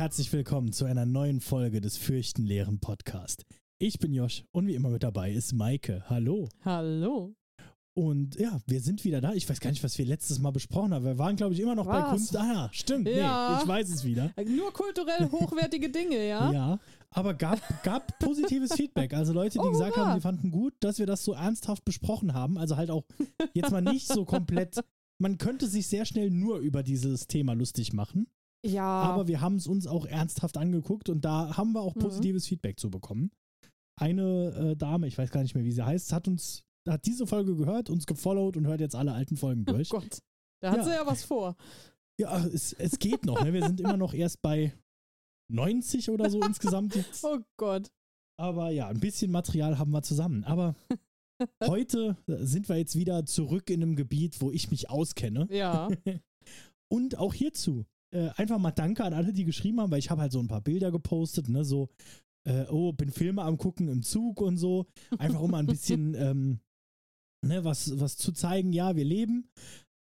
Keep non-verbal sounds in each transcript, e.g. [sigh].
Herzlich willkommen zu einer neuen Folge des Fürchtenleeren Podcast. Ich bin Josh und wie immer mit dabei ist Maike. Hallo. Hallo. Und ja, wir sind wieder da. Ich weiß gar nicht, was wir letztes Mal besprochen haben. Wir waren, glaube ich, immer noch bei Was? Kunst. Ah, ja, stimmt. Ja. Nee, ich weiß es wieder. [laughs] Nur kulturell hochwertige Dinge, ja? [laughs] Ja, aber gab, gab positives Feedback. Also Leute, die Oh, gesagt haben, sie fanden gut, dass wir das so ernsthaft besprochen haben. Also halt auch jetzt mal nicht so komplett. Man könnte sich sehr schnell nur über dieses Thema lustig machen. Ja. Aber wir haben es uns auch ernsthaft angeguckt und da haben wir auch Mhm. positives Feedback zu bekommen. Eine äh, Dame, ich weiß gar nicht mehr, wie sie heißt, hat uns, hat diese Folge gehört, uns gefollowt und hört jetzt alle alten Folgen oh durch. Gott. Da hat Ja. sie ja was vor. Ja, es, es geht noch. Ne? Wir sind immer noch erst bei 90 oder so insgesamt jetzt. [laughs] Oh Gott. Aber ja, ein bisschen Material haben wir zusammen. Aber [laughs] heute sind wir jetzt wieder zurück in einem Gebiet, wo ich mich auskenne. Ja. [laughs] Und auch hierzu äh, einfach mal Danke an alle, die geschrieben haben, weil ich habe halt so ein paar Bilder gepostet, ne, so, äh, oh, bin Filme am gucken im Zug und so. Einfach um mal ein [laughs] bisschen, ähm, ne, was, was zu zeigen, ja, wir leben.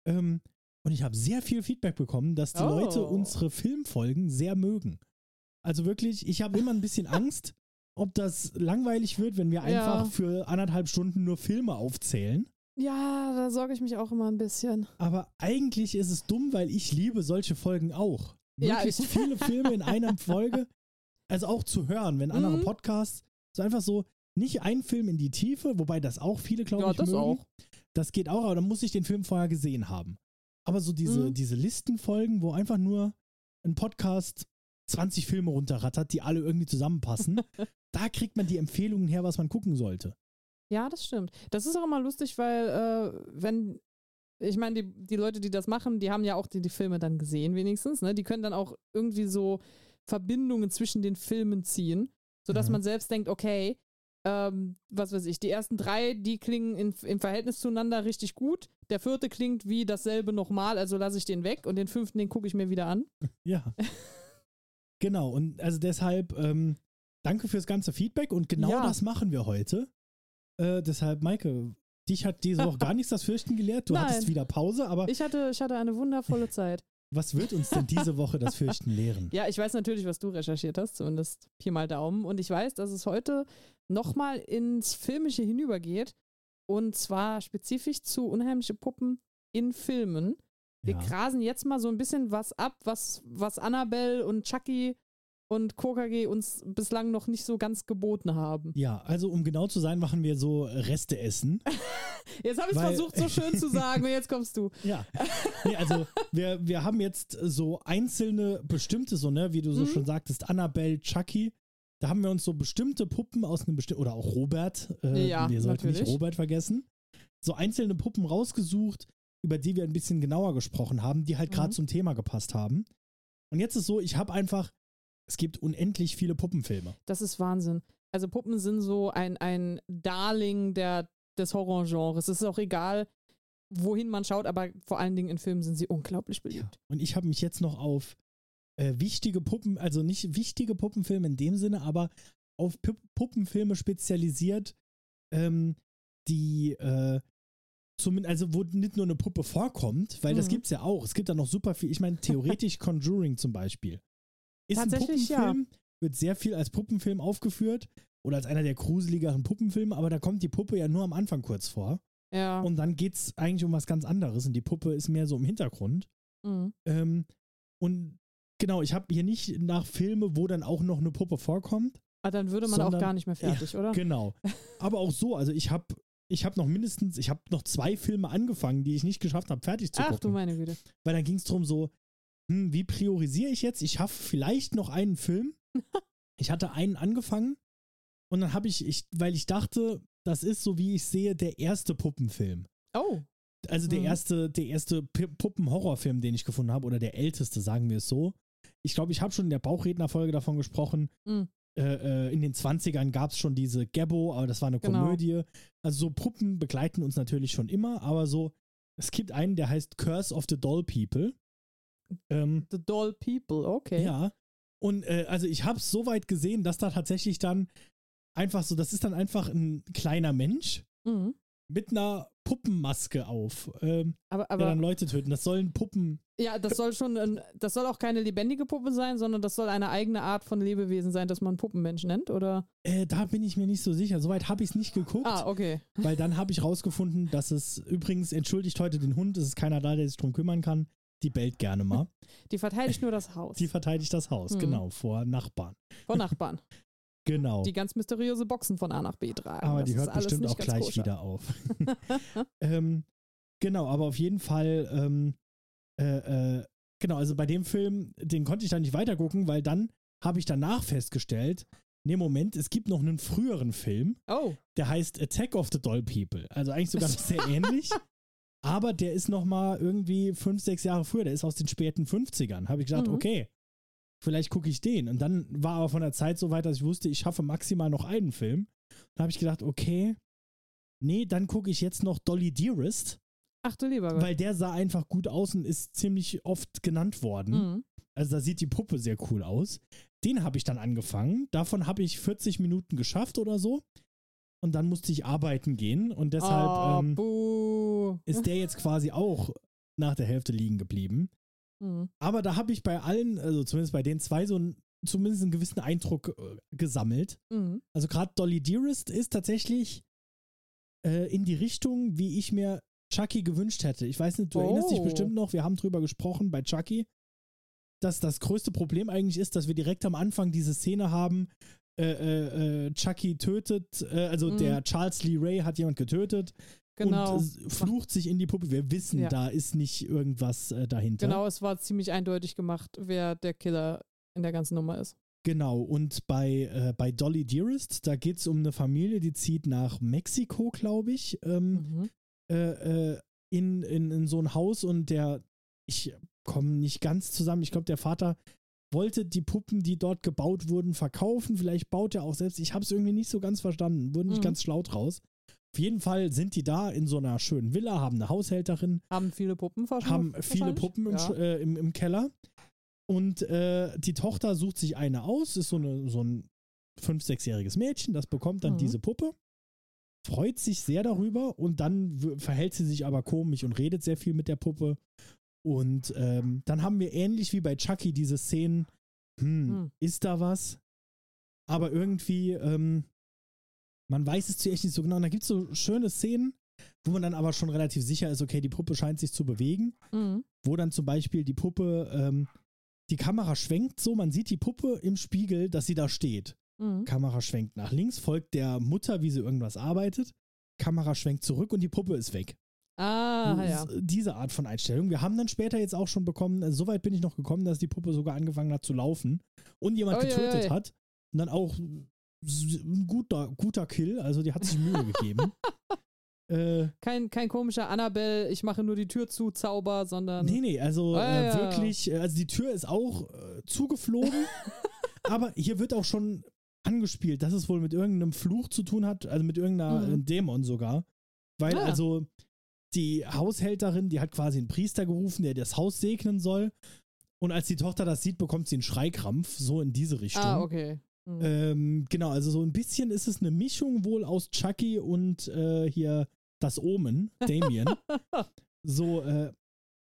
Ähm, und ich habe sehr viel Feedback bekommen, dass die Oh. Leute unsere Filmfolgen sehr mögen. Also wirklich, ich habe immer ein bisschen [laughs] Angst, ob das langweilig wird, wenn wir einfach Ja. für anderthalb Stunden nur Filme aufzählen. Ja, da sorge ich mich auch immer ein bisschen. Aber eigentlich ist es dumm, weil ich liebe solche Folgen auch. Ja, Möglichst ich- viele Filme in einer [laughs] Folge. Also auch zu hören, wenn andere Mhm. Podcasts so einfach so nicht ein Film in die Tiefe, wobei das auch viele, glaube Ja, ich, das mögen. auch. Das geht auch, aber dann muss ich den Film vorher gesehen haben. Aber so diese, Mhm. diese Listenfolgen, wo einfach nur ein Podcast 20 Filme runterrattert, die alle irgendwie zusammenpassen, [laughs] da kriegt man die Empfehlungen her, was man gucken sollte. Ja, das stimmt. Das ist auch immer lustig, weil, äh, wenn, ich meine, die, die Leute, die das machen, die haben ja auch die, die Filme dann gesehen, wenigstens, ne? Die können dann auch irgendwie so Verbindungen zwischen den Filmen ziehen, sodass Mhm. man selbst denkt, okay, ähm, was weiß ich, die ersten drei, die klingen in, im Verhältnis zueinander richtig gut. Der vierte klingt wie dasselbe nochmal, also lasse ich den weg und den fünften, den gucke ich mir wieder an. [laughs] Ja. genau, und also deshalb ähm, danke fürs ganze Feedback und genau Ja. das machen wir heute. Äh, deshalb, Maike, dich hat diese Woche gar nichts das Fürchten gelehrt. Du [laughs] Nein. hattest wieder Pause, aber Ich hatte, ich hatte eine wundervolle Zeit. was wird uns denn diese Woche das Fürchten lehren? [laughs] Ja, ich weiß natürlich, was du recherchiert hast, zumindest Pi mal Daumen. Und ich weiß, dass es heute nochmal ins Filmische hinübergeht. Und zwar spezifisch zu unheimliche Puppen in Filmen. Wir Ja. grasen jetzt mal so ein bisschen was ab, was, was Annabelle und Chucky und KKG uns bislang noch nicht so ganz geboten haben. Ja, also um genau zu sein, machen wir so Reste essen. [laughs] Jetzt habe ich es versucht, so schön zu sagen, und jetzt kommst du. [laughs] Ja. Nee, also wir, wir haben jetzt so einzelne bestimmte, so, ne, wie du so Mhm. schon sagtest, Annabelle, Chucky. Da haben wir uns so bestimmte Puppen aus einem bestimmten, oder auch Robert, äh, Ja, wir sollten nicht natürlich. Robert vergessen, so einzelne Puppen rausgesucht, über die wir ein bisschen genauer gesprochen haben, die halt gerade Mhm. zum Thema gepasst haben. Und jetzt ist so, ich habe einfach, es gibt unendlich viele Puppenfilme. Das ist Wahnsinn. Also Puppen sind so ein, ein Darling der, des Horrorgenres. Es ist auch egal, wohin man schaut, aber vor allen Dingen in Filmen sind sie unglaublich beliebt. Und ich habe mich jetzt noch auf äh, wichtige Puppen, also nicht wichtige Puppenfilme in dem Sinne, aber auf Pu Puppenfilme spezialisiert, ähm, die äh, zumindest, also wo nicht nur eine Puppe vorkommt, weil das Mhm. gibt's ja auch. Es gibt da noch super viel. Ich meine, theoretisch [laughs] Conjuring zum Beispiel. Ist ein Tatsächlich, ja. Puppenfilm, wird sehr viel als Puppenfilm aufgeführt oder als einer der gruseligeren Puppenfilme, aber da kommt die Puppe ja nur am Anfang kurz vor. Ja. Und dann geht's eigentlich um was ganz anderes und die Puppe ist mehr so im Hintergrund. Mhm. Ähm, und genau, ich habe hier nicht nach Filme, wo dann auch noch eine Puppe vorkommt. Ah, dann würde man Sondern- auch gar nicht mehr fertig, oder? Genau. [laughs] Aber auch so, also ich habe ich hab noch mindestens, ich habe noch zwei Filme angefangen, die ich nicht geschafft habe, fertig zu Ach du gucken. meine Güte. Weil dann ging es darum so, hm, wie priorisiere ich jetzt? Ich schaffe vielleicht noch einen Film. [laughs] ich hatte einen angefangen und dann habe ich, ich, weil ich dachte, das ist so, wie ich sehe, der erste Puppenfilm. Oh. Also der Mhm. erste, der erste Puppen-Horrorfilm, den ich gefunden habe, oder der älteste, sagen wir es so. Ich glaube, ich habe schon in der Bauchrednerfolge davon gesprochen. Mhm. Äh, äh, in den 20ern gab es schon diese Gabbo, aber das war eine Genau. Komödie. Also so Puppen begleiten uns natürlich schon immer, aber so, es gibt einen, der heißt Curse of the Doll People. Ähm, The Doll People, okay. ja. Und äh, also ich habe es so weit gesehen, dass da tatsächlich dann einfach so, das ist dann einfach ein kleiner Mensch Mhm. mit einer Puppenmaske auf, ähm, Aber, der dann aber Leute töten. Das sollen Puppen. ja, das soll schon, ein, das soll auch keine lebendige Puppe sein, sondern das soll eine eigene Art von Lebewesen sein, das man Puppenmensch nennt, oder? Äh, da bin ich mir nicht so sicher. Soweit habe ich es nicht geguckt, Ah, okay. weil dann habe ich rausgefunden, dass es übrigens entschuldigt heute den Hund. Es ist keiner da, der sich drum kümmern kann. Die bellt gerne mal. [laughs] Die verteidigt nur das Haus. Die verteidigt das Haus, Mhm. genau, vor Nachbarn. von [laughs] Nachbarn. Genau. Die ganz mysteriöse Boxen von A nach B tragen. aber Das die hört bestimmt auch gleich koscher. wieder auf. [laughs] ähm, genau, aber auf jeden Fall, ähm, äh, äh, genau, also bei dem Film, den konnte ich dann nicht weitergucken, weil dann habe ich danach festgestellt, nee, Moment, es gibt noch einen früheren Film, Oh, der heißt Attack of the Doll People. Also eigentlich sogar sehr ähnlich. Aber der ist noch mal irgendwie fünf, sechs Jahre früher. Der ist aus den späten 50ern. Habe ich gesagt, Mhm. okay, vielleicht gucke ich den. Und dann war aber von der Zeit so weit, dass ich wusste, ich schaffe maximal noch einen Film. Dann habe ich gedacht, okay, nee, dann gucke ich jetzt noch Dolly Dearest, ach du lieber Gott. weil der sah einfach gut aus und ist ziemlich oft genannt worden. Mhm. Also da sieht die Puppe sehr cool aus. Den habe ich dann angefangen. Davon habe ich 40 Minuten geschafft oder so. Und dann musste ich arbeiten gehen. Und deshalb oh, ähm, ist der jetzt quasi auch nach der Hälfte liegen geblieben. Mhm. Aber da habe ich bei allen, also zumindest bei den zwei, so einen, zumindest einen gewissen Eindruck äh, gesammelt. Mhm. Also gerade Dolly Dearest ist tatsächlich äh, in die Richtung, wie ich mir Chucky gewünscht hätte. Ich weiß nicht, du erinnerst dich Oh. bestimmt noch, wir haben drüber gesprochen bei Chucky, dass das größte Problem eigentlich ist, dass wir direkt am Anfang diese Szene haben, äh, äh, äh, Chucky tötet, äh, also Mhm. der Charles Lee Ray hat jemand getötet Genau. und flucht sich in die Puppe. Wir wissen, Ja. da ist nicht irgendwas äh, dahinter. Genau, es war ziemlich eindeutig gemacht, wer der Killer in der ganzen Nummer ist. Genau, und bei, bei Dolly Dearest, da geht es um eine Familie, die zieht nach Mexiko, glaube ich, ähm, Mhm. in, in, in so ein Haus und der, ich komme nicht ganz zusammen, ich glaube, der Vater wollte die Puppen, die dort gebaut wurden, verkaufen. Vielleicht baut er auch selbst. Ich habe es irgendwie nicht so ganz verstanden, wurde nicht Mhm. ganz schlau draus. Auf jeden Fall sind die da in so einer schönen Villa, haben eine Haushälterin, Haben viele Puppen haben viele? Puppen im, ja. Äh, im, im Keller. Und äh, die Tochter sucht sich eine aus, ist so, eine, so ein fünf-, sechsjähriges Mädchen, das bekommt dann Mhm. diese Puppe, freut sich sehr darüber und dann verhält sie sich aber komisch und redet sehr viel mit der Puppe. Und ähm, dann haben wir ähnlich wie bei Chucky diese Szenen, hm, Hm. ist da was? Aber irgendwie, ähm, man weiß es zuerst nicht so genau. Und da gibt es so schöne Szenen, wo man dann aber schon relativ sicher ist, okay, die Puppe scheint sich zu bewegen Mhm. wo dann zum Beispiel die Puppe, ähm, die Kamera schwenkt so, man sieht die Puppe im Spiegel, dass sie da steht. Mhm. Kamera schwenkt nach links, folgt der Mutter, wie sie irgendwas arbeitet. Kamera schwenkt zurück und die Puppe ist weg. Ah, ja. Diese Art von Einstellung. Wir haben dann später jetzt auch schon bekommen, also so weit bin ich noch gekommen, dass die Puppe sogar angefangen hat zu laufen und jemand ui, getötet ui. hat. Und dann auch ein guter, guter Kill, also die hat sich Mühe [laughs] gegeben. Äh, Kein, kein komischer Annabelle, ich mache nur die Tür zu, Zauber, sondern. Nee, nee, also Ah, äh, ja. wirklich, äh, also die Tür ist auch äh, zugeflogen, [laughs] aber hier wird auch schon angespielt, dass es wohl mit irgendeinem Fluch zu tun hat, also mit irgendeiner Mhm. äh, Dämon sogar. Weil Ah. also die Haushälterin, die hat quasi einen Priester gerufen, der das Haus segnen soll. Und als die Tochter das sieht, bekommt sie einen Schreikrampf, so in diese Richtung. Ah, okay. Mhm. Ähm, genau, also so ein bisschen ist es eine Mischung wohl aus Chucky und äh, hier das Omen, Damien. [laughs] so, äh,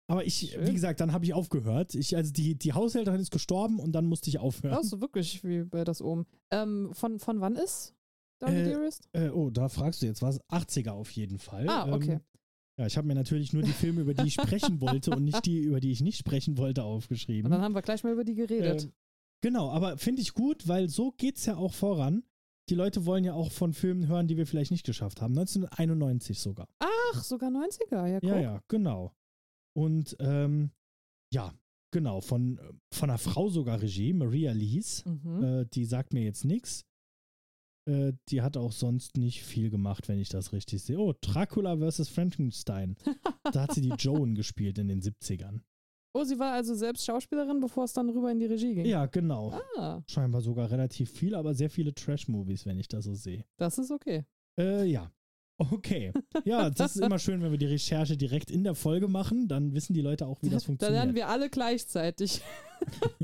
aber ich, Schön. wie gesagt, dann habe ich aufgehört. Ich, also die, die Haushälterin ist gestorben und dann musste ich aufhören. Das ist wirklich wie bei das oben. Ähm, von, von wann ist Dolly Äh, Dearest? Äh, oh, da fragst du jetzt was. 80er auf jeden Fall. Ah, okay. Ähm, ja, ich habe mir natürlich nur die Filme, über die ich sprechen [laughs] wollte und nicht die, über die ich nicht sprechen wollte, aufgeschrieben. Und dann haben wir gleich mal über die geredet. Ähm, genau, aber finde ich gut, weil so geht's ja auch voran. Die Leute wollen ja auch von Filmen hören, die wir vielleicht nicht geschafft haben. 1991 sogar. Ach, sogar 90er, ja, guck. Ja, ja, genau. Und ähm, ja, genau, von, von einer Frau sogar Regie, Maria Lees. Mhm. Äh, die sagt mir jetzt nichts. Äh, die hat auch sonst nicht viel gemacht, wenn ich das richtig sehe. Oh, Dracula vs. Frankenstein. da hat sie die [laughs] Joan gespielt in den 70ern. Oh, sie war also selbst Schauspielerin, bevor es dann rüber in die Regie ging. Ja, genau. Ah, Scheinbar sogar relativ viel, aber sehr viele Trash-Movies, wenn ich das so sehe. das ist okay. Äh, ja. Okay. Ja, das ist immer schön, wenn wir die Recherche direkt in der Folge machen. Dann wissen die Leute auch, wie das [laughs] Da funktioniert. lernen wir alle gleichzeitig. [laughs]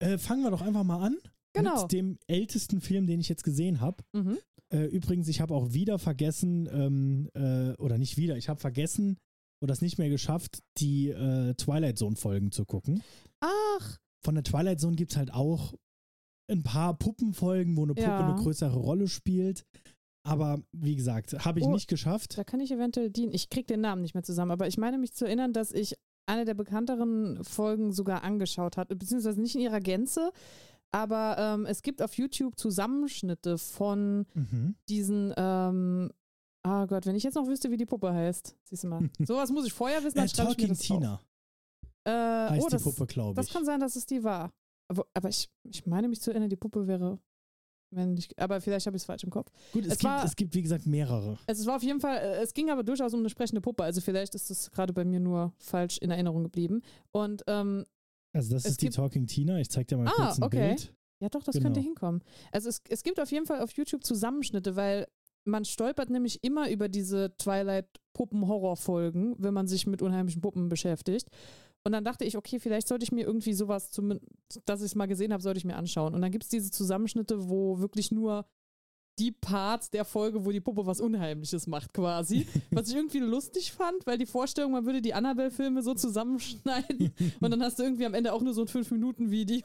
Äh, fangen wir doch einfach mal an Genau. mit dem ältesten Film, den ich jetzt gesehen habe. Mhm. Äh, übrigens, ich habe auch wieder vergessen, ähm, äh, oder nicht wieder, ich habe vergessen oder es nicht mehr geschafft, die äh, Twilight Zone-Folgen zu gucken. Ach, Von der Twilight Zone gibt es halt auch ein paar Puppenfolgen, wo eine Puppe Ja. eine größere Rolle spielt. Aber wie gesagt, habe ich Oh. nicht geschafft. da kann ich eventuell dienen. Ich krieg den Namen nicht mehr zusammen, aber ich meine mich zu erinnern, dass ich eine der bekannteren Folgen sogar angeschaut hatte, beziehungsweise nicht in ihrer Gänze. Aber ähm, es gibt auf YouTube Zusammenschnitte von Mhm. diesen, ähm, ah Gott, wenn ich jetzt noch wüsste, wie die Puppe heißt. Siehst du mal. [laughs] Sowas muss ich vorher wissen, Äh, dann schreibe ich mir das Tina auf. Äh, heißt oh, die das, Puppe, glaube das ich. kann sein, dass es die war. Aber, aber ich, ich meine mich zu erinnern, die Puppe wäre männlich. Aber vielleicht habe ich es falsch im Kopf. Gut, es, es gibt, war- es gibt, wie gesagt, mehrere. Also es war auf jeden Fall, äh, es ging aber durchaus um eine sprechende Puppe. Also vielleicht ist das gerade bei mir nur falsch in Erinnerung geblieben. Und ähm, Also, das Es ist die Talking Tina. Ich zeig dir mal Ah, kurz ein okay. Bild. ja doch, das Genau. könnte hinkommen. Also es, es gibt auf jeden Fall auf YouTube Zusammenschnitte, weil man stolpert nämlich immer über diese Twilight-Puppen-Horror-Folgen, wenn man sich mit unheimlichen Puppen beschäftigt. Und dann dachte ich, okay, vielleicht sollte ich mir irgendwie sowas, zum, dass ich es mal gesehen habe, sollte ich mir anschauen. Und dann gibt es diese Zusammenschnitte, wo wirklich nur die Parts der Folge, wo die Puppe was Unheimliches macht, quasi. [laughs] Was ich irgendwie lustig fand, weil die Vorstellung, man würde die Annabelle-Filme so zusammenschneiden [laughs] und dann hast du irgendwie am Ende auch nur so ein 5-Minuten-Video.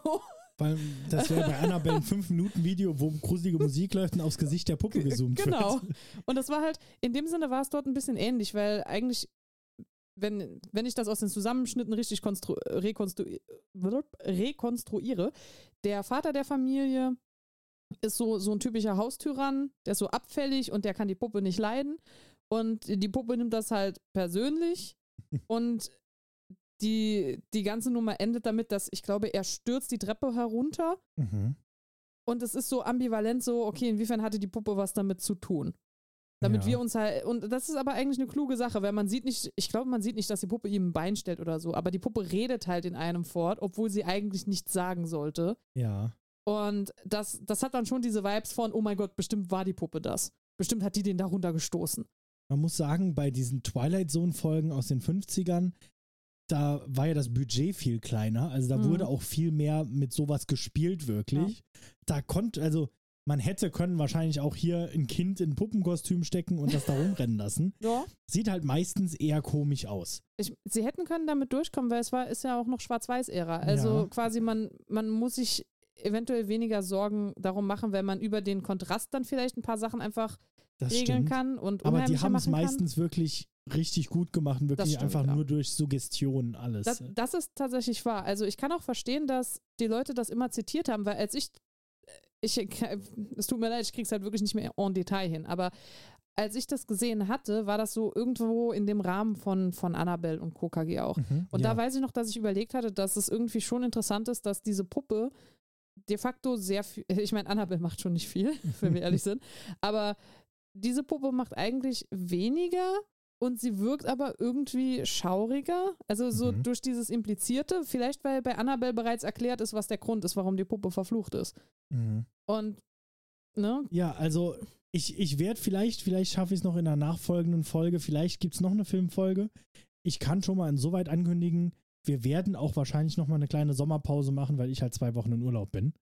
Weil das wäre bei Annabelle ein 5-Minuten-Video, wo gruselige Musik läuft und aufs Gesicht der Puppe gezoomt Genau. wird. Und das war halt, in dem Sinne war es dort ein bisschen ähnlich, weil eigentlich, wenn, wenn ich das aus den Zusammenschnitten richtig konstru rekonstru rekonstruiere, der Vater der Familie ist so, so ein typischer Haustyrann, der ist so abfällig und der kann die Puppe nicht leiden. Und die Puppe nimmt das halt persönlich [laughs] und die, die ganze Nummer endet damit, dass ich glaube, er stürzt die Treppe herunter Mhm. und es ist so ambivalent so, okay, inwiefern hatte die Puppe was damit zu tun? Damit Ja. wir uns halt, und das ist aber eigentlich eine kluge Sache, weil man sieht nicht, ich glaube, man sieht nicht, dass die Puppe ihm ein Bein stellt oder so, aber die Puppe redet halt in einem fort, obwohl sie eigentlich nichts sagen sollte. Ja. Und das, das hat dann schon diese Vibes von, oh mein Gott, bestimmt war die Puppe das. Bestimmt hat die den darunter gestoßen. Man muss sagen, bei diesen Twilight Zone-Folgen aus den 50ern, da war ja das Budget viel kleiner. Also da Mhm. wurde auch viel mehr mit sowas gespielt, wirklich. Da konnte, also man hätte können wahrscheinlich auch hier ein Kind in ein Puppenkostüm stecken und das da rumrennen lassen. [laughs] Ja. Sieht halt meistens eher komisch aus. Ich, sie hätten können damit durchkommen, weil es war, ist ja auch noch Schwarz-Weiß-Ära. Also Ja. quasi man, man muss sich eventuell weniger Sorgen darum machen, wenn man über den Kontrast dann vielleicht ein paar Sachen einfach Das regeln stimmt. kann und Aber die haben es meistens wirklich richtig gut gemacht und wirklich stimmt, einfach ja. nur durch Suggestion alles. Das, das ist tatsächlich wahr. Also ich kann auch verstehen, dass die Leute das immer zitiert haben, weil als ich, ich [laughs] es tut mir leid, ich krieg's halt wirklich nicht mehr en Detail hin, aber als ich das gesehen hatte, war das so irgendwo in dem Rahmen von, von Annabelle und KKG auch. Mhm, Und ja. da weiß ich noch, dass ich überlegt hatte, dass es irgendwie schon interessant ist, dass diese Puppe de facto sehr viel, [laughs] ich meine, Annabelle macht schon nicht viel, [laughs] wenn wir ehrlich sind, aber diese Puppe macht eigentlich weniger und sie wirkt aber irgendwie schauriger. Also so Mhm. durch dieses Implizierte, vielleicht weil bei Annabelle bereits erklärt ist, was der Grund ist, warum die Puppe verflucht ist. Mhm. Und, ne? Ja, also ich, ich werde vielleicht, vielleicht schaffe ich es noch in einer nachfolgenden Folge, vielleicht gibt es noch eine Filmfolge. Ich kann schon mal insoweit ankündigen, wir werden auch wahrscheinlich noch mal eine kleine Sommerpause machen, weil ich halt zwei Wochen in Urlaub bin.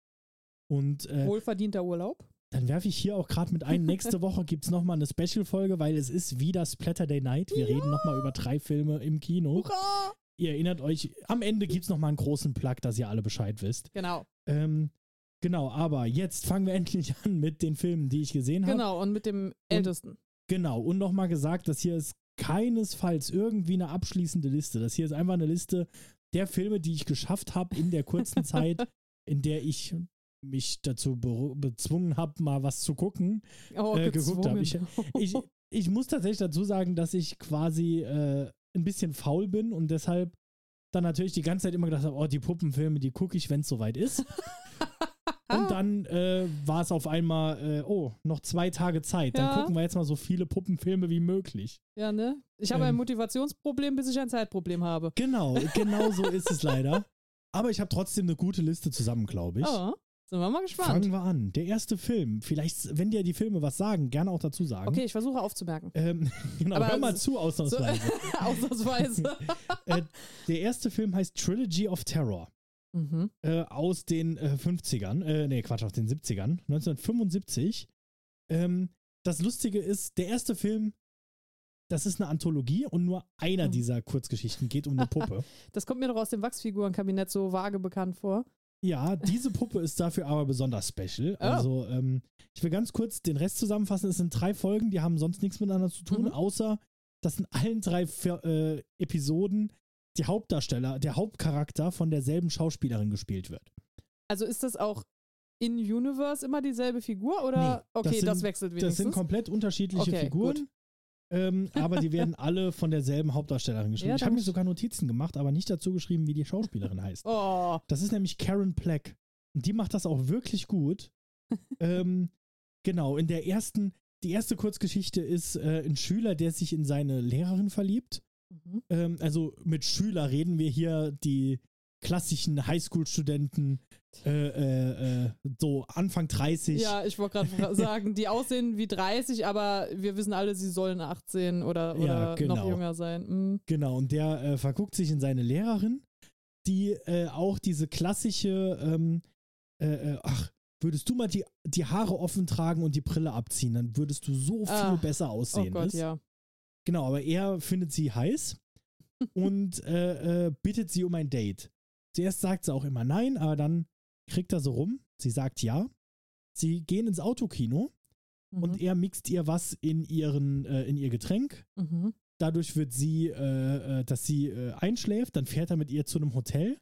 Und äh, Wohlverdienter Urlaub. dann werfe ich hier auch gerade mit ein, [laughs] nächste Woche gibt es noch mal eine Special-Folge, weil es ist wieder Splatter Day Night. Wir reden noch mal über drei Filme im Kino. Hurra! Ihr erinnert euch, am Ende gibt es noch mal einen großen Plug, dass ihr alle Bescheid wisst. Genau, Ähm, genau, aber jetzt fangen wir endlich an mit den Filmen, die ich gesehen habe. genau. Und mit dem Ältesten. Genau, und nochmal gesagt, das hier ist keinesfalls irgendwie eine abschließende Liste. Das hier ist einfach eine Liste der Filme, die ich geschafft habe in der kurzen [laughs] Zeit, in der ich mich dazu be bezwungen habe, mal was zu gucken. Oh, äh, geguckt hab. gezwungen. [laughs] Ich, ich muss tatsächlich dazu sagen, dass ich quasi äh, ein bisschen faul bin und deshalb dann natürlich die ganze Zeit immer gedacht habe, oh, die Puppenfilme, die gucke ich, wenn es soweit ist. [laughs] Und dann äh, war es auf einmal, äh, oh, noch zwei Tage Zeit. Dann Ja. gucken wir jetzt mal so viele Puppenfilme wie möglich. Ja, ne? Ich habe ein Ähm. Motivationsproblem, bis ich ein Zeitproblem habe. Genau, [laughs] genau so ist es leider. Aber ich habe trotzdem eine gute Liste zusammen, glaube ich. Oh, sind wir mal gespannt. Fangen wir an. Der erste Film. Vielleicht, wenn dir die Filme was sagen, gerne auch dazu sagen. Okay, ich versuche aufzumerken. Ähm, [laughs] genau, Aber hör mal so- zu, [laughs] ausnahmsweise. Ausnahmsweise. äh, der erste Film heißt Trilogy of Terror. Mhm. Äh, aus den äh, 50ern. Äh, nee, Quatsch, aus den 70ern. 1975. Ähm, das Lustige ist, der erste Film, das ist eine Anthologie und nur einer Mhm. dieser Kurzgeschichten geht um eine Puppe. [laughs] Das kommt mir doch aus dem Wachsfigurenkabinett so vage bekannt vor. Ja, diese Puppe ist dafür aber besonders special. Oh. Also, ähm, ich will ganz kurz den Rest zusammenfassen. Es sind drei Folgen, die haben sonst nichts miteinander zu tun, Mhm. außer dass in allen drei äh, Episoden die Hauptdarsteller, der Hauptcharakter von derselben Schauspielerin gespielt wird. Also ist das auch in Universe immer dieselbe Figur oder Nee, okay, das das, sind- wechselt Das wenigstens. sind komplett unterschiedliche Okay, Figuren. Ähm, aber die werden alle von derselben Hauptdarstellerin geschrieben. [laughs] Ja, ich habe mir sogar Notizen gemacht, aber nicht dazu geschrieben, wie die Schauspielerin heißt. oh, Das ist nämlich Karen Plack. Und die macht das auch wirklich gut. [laughs] ähm, genau, in der ersten, die erste Kurzgeschichte ist äh, ein Schüler, der sich in seine Lehrerin verliebt. Mhm. Ähm, also mit Schüler reden wir hier die klassischen Highschool-Studenten, äh, äh, äh, so Anfang 30. ja, ich wollte gerade [laughs] sagen, die aussehen wie 30, aber wir wissen alle, sie sollen 18 oder, Ja, oder noch genau. jünger sein. Mhm. Genau, und der äh, verguckt sich in seine Lehrerin, die äh, auch diese klassische, ähm, äh, äh, ach, würdest du mal die, die Haare offen tragen und die Brille abziehen, dann würdest du so viel Ah. besser Oh aussehen. Gott, ist. ja. Genau, aber er findet sie heiß und [laughs] äh, äh, bittet sie um ein Date. Zuerst sagt sie auch immer nein, aber dann kriegt er so rum. Sie sagt ja. Sie gehen ins Autokino Mhm. und er mixt ihr was in, ihren, äh, in ihr Getränk mhm. Dadurch wird sie, äh, äh, dass sie äh, einschläft, dann fährt er mit ihr zu einem Hotel,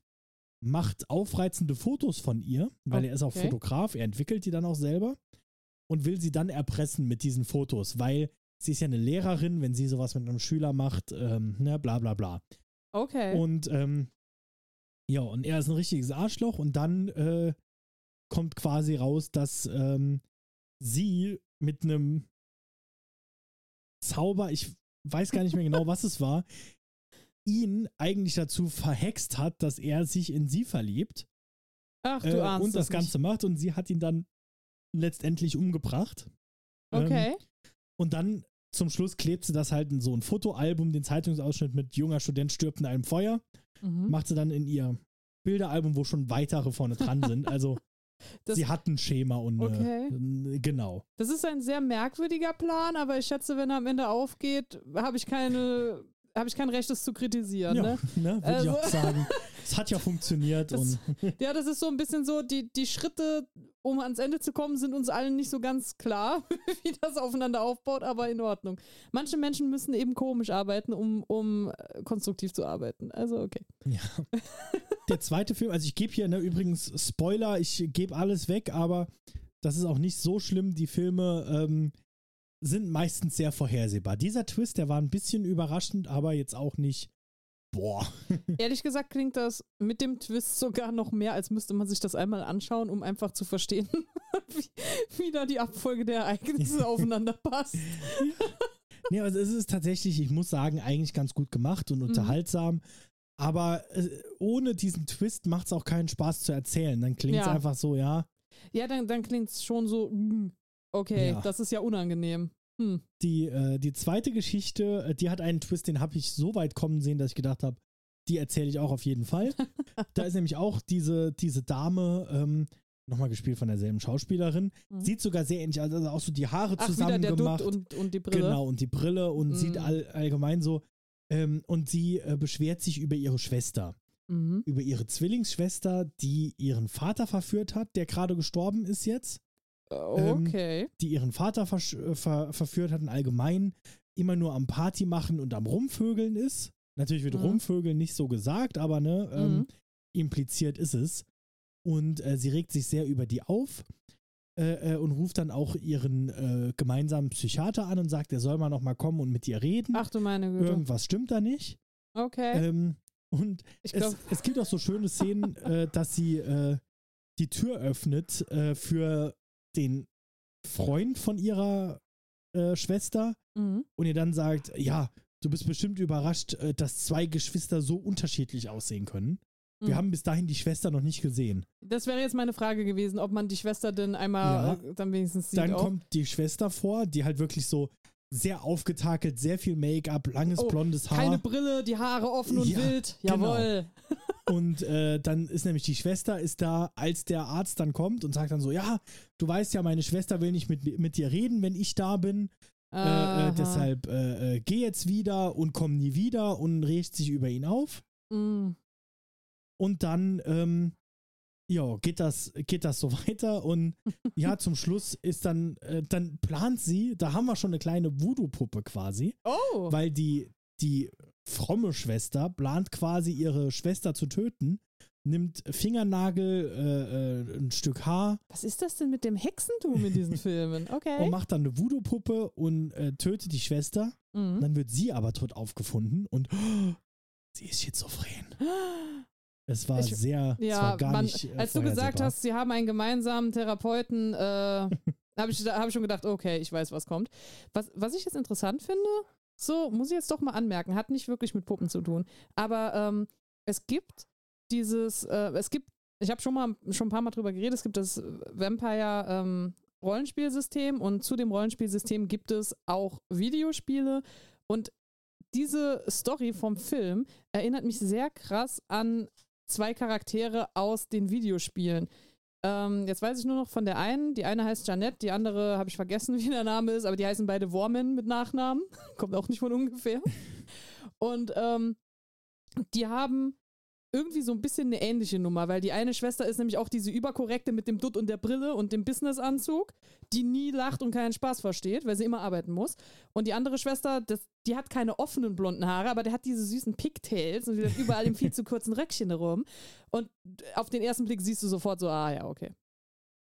macht aufreizende Fotos von ihr, weil er ist auch Okay. Fotograf, er entwickelt die dann auch selber und will sie dann erpressen mit diesen Fotos, weil sie ist ja eine Lehrerin, wenn sie sowas mit einem Schüler macht, ähm, ne, bla bla bla. Okay. Und ähm, ja, und er ist ein richtiges Arschloch und dann äh, kommt quasi raus, dass ähm, sie mit einem Zauber, ich weiß gar nicht mehr genau, was es war, ihn eigentlich dazu verhext hat, dass er sich in sie verliebt Ach, du äh, ahnst und das es Ganze macht und sie hat ihn dann letztendlich umgebracht. Nicht. Ähm, Okay. und dann zum Schluss klebt sie das halt in so ein Fotoalbum, den Zeitungsausschnitt mit junger Student stirbt in einem Feuer Mhm. macht sie dann in ihr Bilderalbum, wo schon weitere vorne dran sind. Also [laughs] Das- sie hat ein Schema und Okay. äh, genau. Das ist ein sehr merkwürdiger Plan, aber ich schätze, wenn er am Ende aufgeht, habe ich keine, habe ich kein Recht, das zu kritisieren. Ja, Ne? [laughs] ne, würde ich Also- auch sagen. [laughs] Es hat ja funktioniert Das- und [laughs] Ja, das ist so ein bisschen so, die, die Schritte, um ans Ende zu kommen, sind uns allen nicht so ganz klar, wie das aufeinander aufbaut, aber in Ordnung. Manche Menschen müssen eben komisch arbeiten, um, um äh, konstruktiv zu arbeiten. Also, okay. ja. Der zweite Film, also ich gebe hier ne, übrigens Spoiler, ich gebe alles weg, aber das ist auch nicht so schlimm. Die Filme ähm, sind meistens sehr vorhersehbar. Dieser Twist, der war ein bisschen überraschend, aber jetzt auch nicht. Boah. [laughs] Ehrlich gesagt klingt das mit dem Twist sogar noch mehr, als müsste man sich das einmal anschauen, um einfach zu verstehen, [laughs] wie, wie da die Abfolge der Ereignisse [laughs] aufeinander passt. Nee, also es ist tatsächlich, ich muss sagen, eigentlich ganz gut gemacht und unterhaltsam. Aber äh, ohne diesen Twist macht es auch keinen Spaß zu erzählen. Dann klingt es Ja. einfach so, ja, Ja, dann, dann klingt es schon so, mm, okay, Ja. das ist ja unangenehm. Hm. die, äh, die zweite Geschichte, äh, die hat einen Twist, den habe ich so weit kommen sehen, dass ich gedacht habe, die erzähle ich auch auf jeden Fall. [laughs] da ist nämlich auch diese, diese Dame, ähm, nochmal gespielt von derselben Schauspielerin, Mhm. sieht sogar sehr ähnlich aus, also auch so die Haare Ach, zusammen gemacht. Und, und die Brille. Genau, und die Brille und Mhm. sieht all, allgemein so. Ähm, und sie äh, beschwert sich über ihre Schwester. Mhm. über ihre Zwillingsschwester, die ihren Vater verführt hat, der gerade gestorben ist jetzt, Ähm, Okay. die ihren Vater versch- äh, ver verführt hat und allgemein immer nur am Party machen und am Rumvögeln ist. Natürlich wird Mhm. Rumvögeln nicht so gesagt, aber ne, ähm, Mhm. impliziert ist es. Und äh, sie regt sich sehr über die auf äh, äh, und ruft dann auch ihren äh, gemeinsamen Psychiater an und sagt, er soll mal noch mal kommen und mit ihr reden. Ach du meine Güte. Irgendwas stimmt da nicht. Okay. Ähm, und es, es gibt auch so schöne Szenen, [laughs] äh, dass sie die Tür öffnet äh, für den Freund von ihrer äh, Schwester mhm. und ihr dann sagt, ja, du bist bestimmt überrascht, äh, dass zwei Geschwister so unterschiedlich aussehen können. Wir Mhm. haben bis dahin die Schwester noch nicht gesehen. das wäre jetzt meine Frage gewesen, ob man die Schwester denn einmal Ja. äh, dann wenigstens sieht. dann auch. kommt die Schwester vor, die halt wirklich so sehr aufgetakelt, sehr viel Make-up, langes Oh, blondes Haar. Keine Brille, die Haare offen und Ja, wild. genau. Und äh, dann ist nämlich die Schwester ist da, als der Arzt dann kommt und sagt dann so, ja, du weißt ja, meine Schwester will nicht mit, mit dir reden, wenn ich da bin. Äh, äh, deshalb äh, äh, geh jetzt wieder und komm nie wieder und regt sich über ihn auf. Mm. Und dann, ähm, ja, geht das, geht das so [laughs] weiter und ja, zum Schluss ist dann, äh, dann plant sie, da haben wir schon eine kleine Voodoo-Puppe quasi, Oh. weil die, die fromme Schwester plant quasi ihre Schwester zu töten, nimmt Fingernagel, äh, äh, ein Stück Haar Was ist das denn mit dem Hexentum in diesen [laughs] Filmen? Okay. und macht dann eine Voodoo-Puppe und äh, tötet die Schwester. Mhm. Dann wird sie aber tot aufgefunden und [gasps] sie ist schizophren. [gasps] Es war Ich- sehr, es Ja, war gar man, nicht. Äh, als du gesagt hast, sie haben einen gemeinsamen Therapeuten, äh, [laughs] habe ich, hab ich schon gedacht, okay, ich weiß, was kommt. Was, was ich jetzt interessant finde, so muss ich jetzt doch mal anmerken, hat nicht wirklich mit Puppen zu tun. Aber ähm, es gibt dieses, äh, es gibt, ich habe schon mal schon ein paar Mal drüber geredet, es gibt das Vampire ähm, Rollenspielsystem und zu dem Rollenspielsystem gibt es auch Videospiele und diese Story vom Film erinnert mich sehr krass an zwei Charaktere aus den Videospielen. Ähm, jetzt weiß ich nur noch von der einen. Die eine heißt Janette, die andere habe ich vergessen, [laughs] wie der Name ist, aber die heißen beide Wormen mit Nachnamen. [laughs] Kommt auch nicht von ungefähr. Und ähm, die haben irgendwie so ein bisschen eine ähnliche Nummer, weil die eine Schwester ist nämlich auch diese überkorrekte mit dem Dutt und der Brille und dem Businessanzug, die nie lacht und keinen Spaß versteht, weil sie immer arbeiten muss. Und die andere Schwester, das, die hat keine offenen blonden Haare, aber der hat diese süßen Pigtails und die läuft überall im viel zu kurzen Röckchen rum. Und auf den ersten Blick siehst du sofort so, ah ja, okay.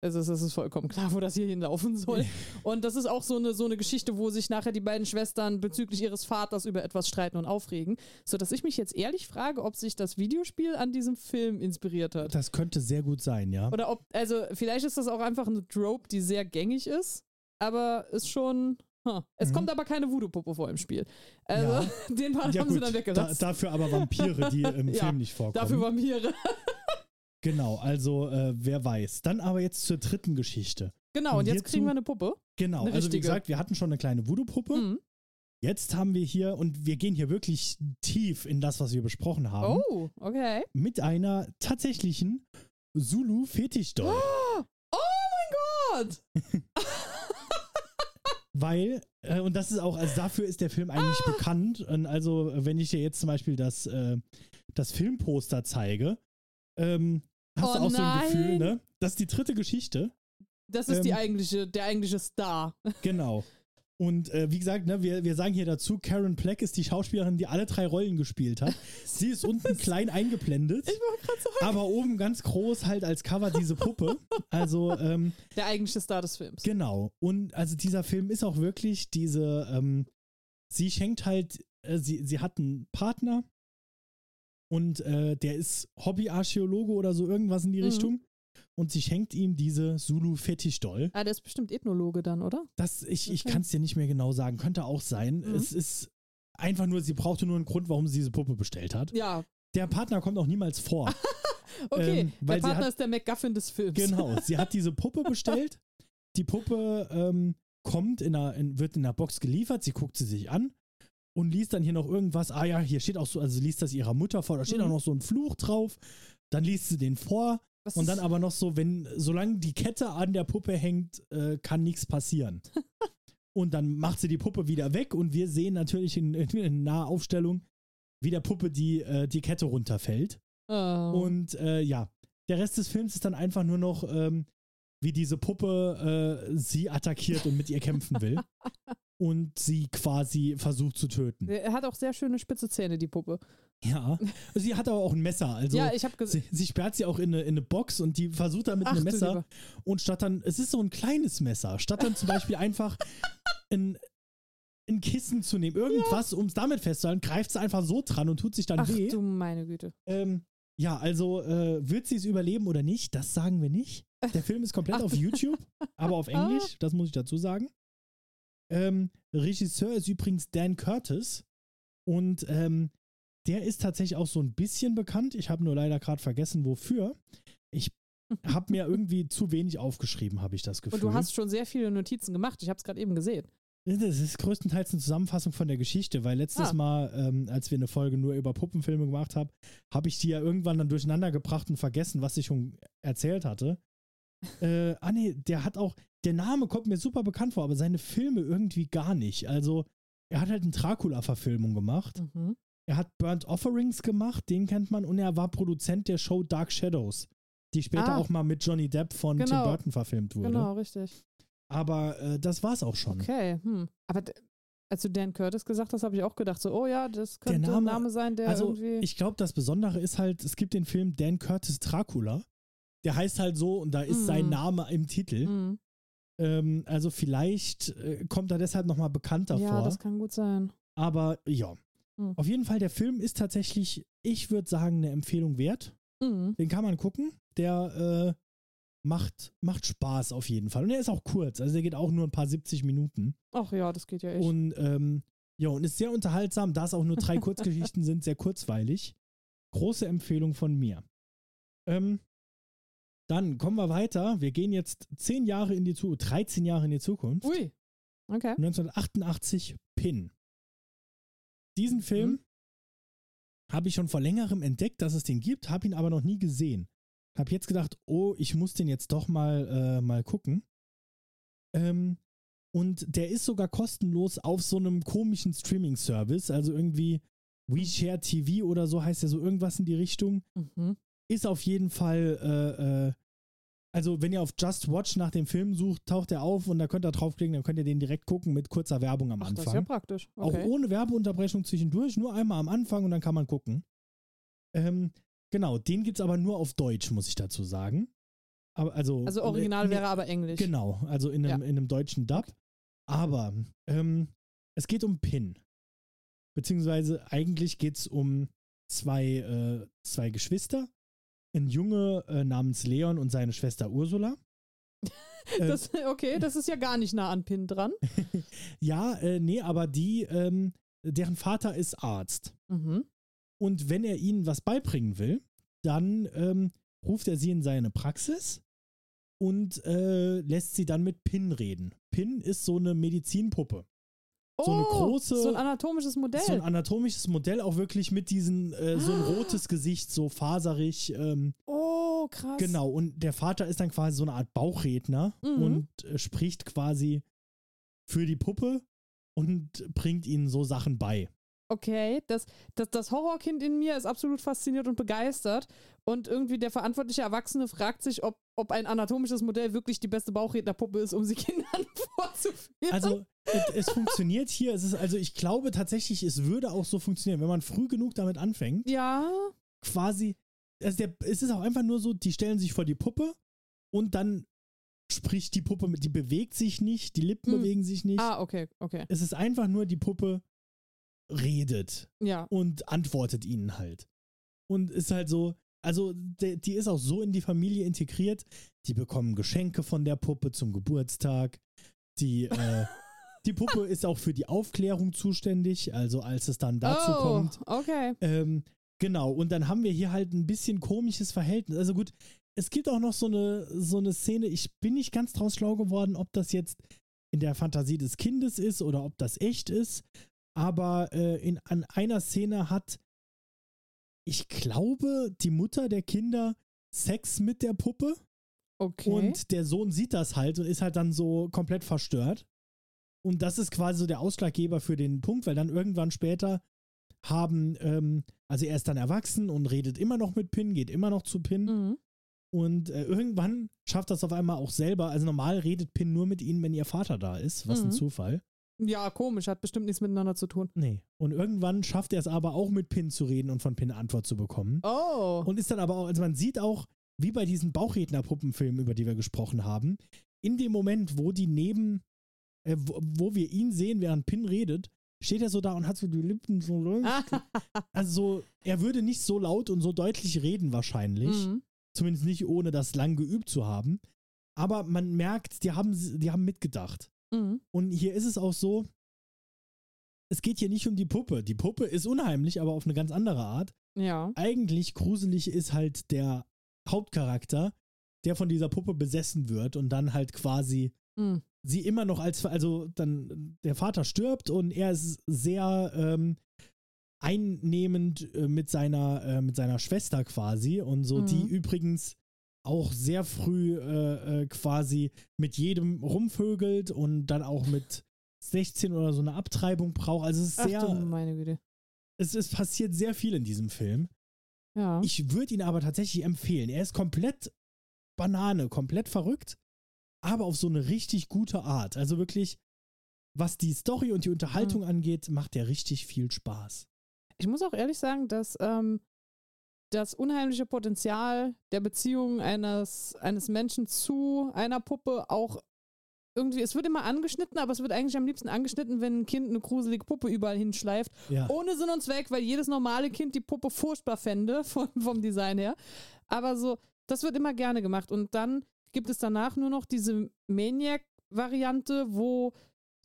Es ist, es ist vollkommen klar, wo das hier hinlaufen soll. Und das ist auch so eine, so eine Geschichte, wo sich nachher die beiden Schwestern bezüglich ihres Vaters über etwas streiten und aufregen. Sodass ich mich jetzt ehrlich frage, ob sich das Videospiel an diesem Film inspiriert hat. Das könnte sehr gut sein, ja. Oder ob, also vielleicht ist das auch einfach eine Trope, die sehr gängig ist, aber ist schon. Huh. Es Mhm. kommt aber keine Voodoo-Puppe vor im Spiel. Also, Ja. [laughs] den Part ja haben sie gut, dann da, weggelassen. dafür aber Vampire, die im [laughs] Ja, Film nicht vorkommen. Dafür Vampire. [laughs] genau, also äh, wer weiß. Dann aber jetzt zur dritten Geschichte. Genau, Und jetzt hierzu- kriegen wir eine Puppe. Genau, Eine also wie gesagt, wir hatten schon eine kleine Voodoo-Puppe. Mhm. Jetzt haben wir hier, und wir gehen hier wirklich tief in das, was wir besprochen haben, Oh, okay. mit einer tatsächlichen Zulu-Fetisch-Doll. [gasps] Oh mein Gott! [laughs] Weil, äh, und das ist auch, also dafür ist der Film eigentlich Ah. bekannt. Und also, wenn ich dir jetzt zum Beispiel das, äh, das Filmposter zeige, ähm, hast Oh du auch so ein Gefühl, nein. ne? Das ist die dritte Geschichte. Das ist die Ähm, eigentliche, der eigentliche Star. [laughs] Genau. Und äh, wie gesagt, ne, wir, wir sagen hier dazu, Karen Pleck ist die Schauspielerin, die alle drei Rollen gespielt hat. Sie ist unten [laughs] klein eingeblendet, Ich gerade sagen. aber oben ganz groß halt als Cover diese Puppe. Also, ähm, Der eigentliche Star des Films. Genau. Und also dieser Film ist auch wirklich diese, ähm, sie schenkt halt, äh, sie, sie hat einen Partner und äh, der ist Hobbyarchäologe oder so irgendwas in die Mhm. Richtung. Und sie schenkt ihm diese Zulu-Fetischdoll. Ah, der ist bestimmt Ethnologe dann, oder? Das, ich, ich Okay. kann es dir nicht mehr genau sagen, könnte auch sein. Mhm. Es ist einfach nur, sie brauchte nur einen Grund, warum sie diese Puppe bestellt hat. Ja, Der Partner kommt auch niemals vor. [laughs] okay. Ähm, der Partner hat- ist der MacGuffin des Films. Genau, [laughs] sie hat diese Puppe bestellt. Die Puppe ähm, kommt in einer, in, wird in der Box geliefert, sie guckt sie sich an und liest dann hier noch irgendwas. Ah ja, hier steht auch so, also liest das ihrer Mutter vor, da steht Mhm. auch noch so ein Fluch drauf. Dann liest sie den vor Was und dann aber noch so, wenn, solange die Kette an der Puppe hängt, äh, kann nichts passieren. [laughs] und dann macht sie die Puppe wieder weg und wir sehen natürlich in, in, in Nahaufstellung, wie der Puppe die, äh, die Kette runterfällt. Oh. Und äh, ja, der Rest des Films ist dann einfach nur noch, ähm, wie diese Puppe äh, sie attackiert und mit ihr kämpfen will. [laughs] und sie quasi versucht zu töten. er hat auch sehr schöne spitze Zähne, die Puppe. Ja. Sie hat aber auch ein Messer. Also ja, ich habe gesehen. sie, sie sperrt sie auch in eine, in eine Box und die versucht dann mit Ach, einem du Messer. lieber. Und statt dann, es ist so ein kleines Messer, statt dann zum Beispiel einfach ein, ein Kissen zu nehmen, irgendwas, um es damit festzuhalten, greift sie einfach so dran und tut sich dann Ach weh. du meine Güte. Ähm, ja, also äh, wird sie es überleben oder nicht, das sagen wir nicht. Der Film ist komplett Ach. auf YouTube, aber auf [laughs] Englisch, das muss ich dazu sagen. Ähm, Regisseur ist übrigens Dan Curtis und ähm, der ist tatsächlich auch so ein bisschen bekannt. Ich habe nur leider gerade vergessen, wofür. Ich [laughs] habe mir irgendwie zu wenig aufgeschrieben, habe ich das Gefühl. Und du hast schon sehr viele Notizen gemacht. Ich habe es gerade eben gesehen. Das ist größtenteils eine Zusammenfassung von der Geschichte, weil letztes Ah. Mal, ähm, als wir eine Folge nur über Puppenfilme gemacht haben, habe ich die ja irgendwann dann durcheinander gebracht und vergessen, was ich schon erzählt hatte. Äh, ah nee, der hat auch, der Name kommt mir super bekannt vor, aber seine Filme irgendwie gar nicht. Also, er hat halt eine Dracula-Verfilmung gemacht. Mhm. Er hat Burnt Offerings gemacht, den kennt man, und er war Produzent der Show Dark Shadows, die später Ah. auch mal mit Johnny Depp von Tim Genau. Burton verfilmt wurde. Genau, richtig. Aber äh, das war's auch schon. Okay, hm. Aber als du Dan Curtis gesagt hast, habe ich auch gedacht, so, oh ja, das könnte Name- ein Name sein, der also irgendwie. ich glaube, das Besondere ist halt, es gibt den Film Dan Curtis Dracula. Der heißt halt so und da ist sein Mhm. Name im Titel. Hm. Ähm, also vielleicht äh, kommt er deshalb nochmal bekannter Ja, vor. das kann gut sein. Aber ja. Mhm. Auf jeden Fall, der Film ist tatsächlich, ich würde sagen, eine Empfehlung wert. Mhm. Den kann man gucken. Der äh, macht, macht Spaß auf jeden Fall. Und er ist auch kurz. Also der geht auch nur ein paar 70 Minuten. Ach ja, das geht ja echt. Und ähm, ja, und ist sehr unterhaltsam, da es auch nur drei [laughs] Kurzgeschichten sind, sehr kurzweilig. Große Empfehlung von mir. Ähm, dann kommen wir weiter. Wir gehen jetzt 10 Jahre in die Zukunft, 13 Jahre in die Zukunft. Ui. Okay. 1988 Pin. Diesen Film Mhm. habe ich schon vor längerem entdeckt, dass es den gibt, habe ihn aber noch nie gesehen. Habe jetzt gedacht, oh, ich muss den jetzt doch mal, äh, mal gucken. Ähm, und der ist sogar kostenlos auf so einem komischen Streaming-Service, also irgendwie WeShare TV oder so heißt der so irgendwas in die Richtung. Mhm. Ist auf jeden Fall, äh, äh, also wenn ihr auf Just Watch nach dem Film sucht, taucht er auf und da könnt ihr draufklicken, dann könnt ihr den direkt gucken mit kurzer Werbung am Ach, Anfang. das ist ja praktisch. Okay. Auch ohne Werbeunterbrechung zwischendurch, nur einmal am Anfang und dann kann man gucken. Ähm, genau, den gibt es aber nur auf Deutsch, muss ich dazu sagen. Aber also, also Original äh, wäre aber Englisch. Genau, also in einem, in einem deutschen Dub. Aber ähm, es geht um Pin. Beziehungsweise eigentlich geht es um zwei, äh, zwei Geschwister. Ein Junge äh, namens Leon und seine Schwester Ursula. [laughs] Das, okay, das ist ja gar nicht nah an Pin dran. [laughs] ja, äh, nee, aber die, ähm, deren Vater ist Arzt. Mhm. Und wenn er ihnen was beibringen will, dann ähm, ruft er sie in seine Praxis und äh, lässt sie dann mit Pin reden. Pin ist so eine Medizinpuppe. So eine Oh, große- So ein anatomisches Modell. So ein anatomisches Modell, auch wirklich mit diesen, äh, so ein Ah. rotes Gesicht, so faserig. Ähm, oh, krass. genau, und der Vater ist dann quasi so eine Art Bauchredner Mhm. und äh, spricht quasi für die Puppe und bringt ihnen so Sachen bei. Okay, das, das, das Horrorkind in mir ist absolut fasziniert und begeistert. Und irgendwie der verantwortliche Erwachsene fragt sich, ob, ob ein anatomisches Modell wirklich die beste Bauchrednerpuppe ist, um sie [laughs] Kindern vorzuführen. Also es, es funktioniert hier. Es ist also ich glaube tatsächlich, es würde auch so funktionieren, wenn man früh genug damit anfängt. ja, Quasi, also der, es ist auch einfach nur so, die stellen sich vor die Puppe und dann spricht die Puppe mit, die bewegt sich nicht, die Lippen Hm. bewegen sich nicht. ah, okay, okay. Es ist einfach nur die Puppe redet Ja. und antwortet ihnen halt. Und ist halt so, also de, die ist auch so in die Familie integriert. Die bekommen Geschenke von der Puppe zum Geburtstag. Die, äh, [laughs] die Puppe ist auch für die Aufklärung zuständig, also als es dann dazu oh, kommt. okay. Ähm, genau, und dann haben wir hier halt ein bisschen komisches Verhältnis. Also gut, es gibt auch noch so eine, so eine Szene, ich bin nicht ganz draus schlau geworden, ob das jetzt in der Fantasie des Kindes ist oder ob das echt ist. Aber äh, in, an einer Szene hat, ich glaube, die Mutter der Kinder Sex mit der Puppe Okay. und der Sohn sieht das halt und ist halt dann so komplett verstört. Und das ist quasi so der Ausschlaggeber für den Punkt, weil dann irgendwann später haben, ähm, also er ist dann erwachsen und redet immer noch mit Pin, geht immer noch zu Pin. mhm. Und äh, irgendwann schafft das auf einmal auch selber. Also normal redet Pin nur mit ihnen, wenn ihr Vater da ist. Was ein Mhm. Zufall. Ja, komisch, hat bestimmt nichts miteinander zu tun. Nee. Und irgendwann schafft er es aber auch mit Pin zu reden und von Pin Antwort zu bekommen. Oh. Und ist dann aber auch, also man sieht auch, wie bei diesen Bauchredner-Puppenfilmen, über die wir gesprochen haben, in dem Moment, wo die neben, äh, wo, wo wir ihn sehen, während Pin redet, steht er so da und hat so die Lippen so. [laughs] Also so, er würde nicht so laut und so deutlich reden wahrscheinlich. Mhm. Zumindest nicht, ohne das lang geübt zu haben. Aber man merkt, die haben, die haben mitgedacht. Mhm. Und hier ist es auch so, es geht hier nicht um die Puppe. Die Puppe ist unheimlich, aber auf eine ganz andere Art. Ja. Eigentlich gruselig ist halt der Hauptcharakter, der von dieser Puppe besessen wird und dann halt quasi Mhm. sie immer noch als, also dann der Vater stirbt und er ist sehr ähm, einnehmend äh, mit seiner, äh, mit seiner Schwester quasi und so, Mhm. die übrigens auch sehr früh äh, äh, quasi mit jedem rumvögelt und dann auch mit 16 oder so eine Abtreibung braucht. Also es ist Ach sehr, du meine Güte. es, es passiert sehr viel in diesem Film. Ja. Ich würde ihn aber tatsächlich empfehlen. Er ist komplett Banane, komplett verrückt, aber auf so eine richtig gute Art. Also wirklich, was die Story und die Unterhaltung Mhm. angeht, macht der richtig viel Spaß. Ich muss auch ehrlich sagen, dass ähm, das unheimliche Potenzial der Beziehung eines, eines Menschen zu einer Puppe auch irgendwie, es wird immer angeschnitten, aber es wird eigentlich am liebsten angeschnitten, wenn ein Kind eine gruselige Puppe überall hinschleift. Ja. Ohne Sinn und Zweck, weil jedes normale Kind die Puppe furchtbar fände, [laughs] vom, vom Design her. Aber so, das wird immer gerne gemacht. Und dann gibt es danach nur noch diese Maniac-Variante, wo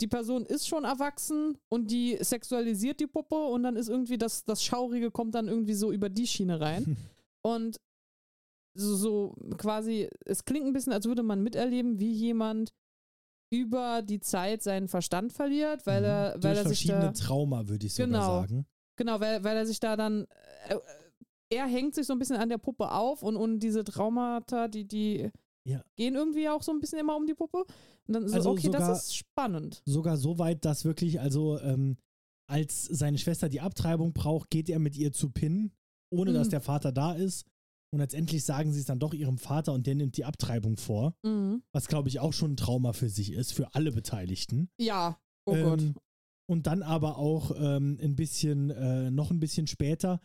die Person ist schon erwachsen und die sexualisiert die Puppe und dann ist irgendwie das, das Schaurige kommt dann irgendwie so über die Schiene rein. [laughs] Und so, so quasi, es klingt ein bisschen, als würde man miterleben, wie jemand über die Zeit seinen Verstand verliert, weil er, Mhm. weil er sich da, verschiedene Trauma, würde ich sogar Genau. sagen. genau, weil, weil er sich da dann, äh, er hängt sich so ein bisschen an der Puppe auf und, und diese Traumata, die, die Ja. gehen irgendwie auch so ein bisschen immer um die Puppe. Und dann so, Also okay, sogar- das ist spannend. Sogar so weit, dass wirklich, also ähm, als seine Schwester die Abtreibung braucht, geht er mit ihr zu Pin, ohne dass Mhm. der Vater da ist. Und letztendlich sagen sie es dann doch ihrem Vater und der nimmt die Abtreibung vor. Mhm. Was, glaube ich, auch schon ein Trauma für sich ist, für alle Beteiligten. Ja, oh Gott. Ähm, Und dann aber auch ähm, ein bisschen, äh, noch ein bisschen später,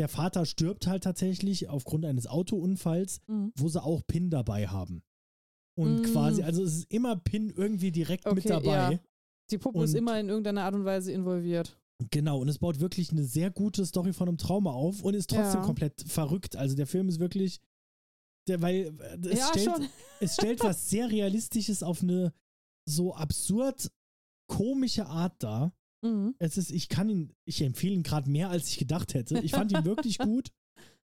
der Vater stirbt halt tatsächlich aufgrund eines Autounfalls, Mhm. wo sie auch Pin dabei haben. Und Mm. quasi, also es ist immer Pin irgendwie direkt mit Okay, dabei. ja. Die Puppe ist Und- immer in irgendeiner Art und Weise involviert. Genau, und es baut wirklich eine sehr gute Story von einem Trauma auf und ist trotzdem Ja. komplett verrückt. Also der Film ist wirklich, der, weil äh, es, ja, stellt, [laughs] es stellt was sehr Realistisches auf eine so absurd komische Art dar. Mhm. Es ist, ich kann ihn, ich empfehle ihn gerade mehr, als ich gedacht hätte. Ich fand ihn wirklich [laughs] gut.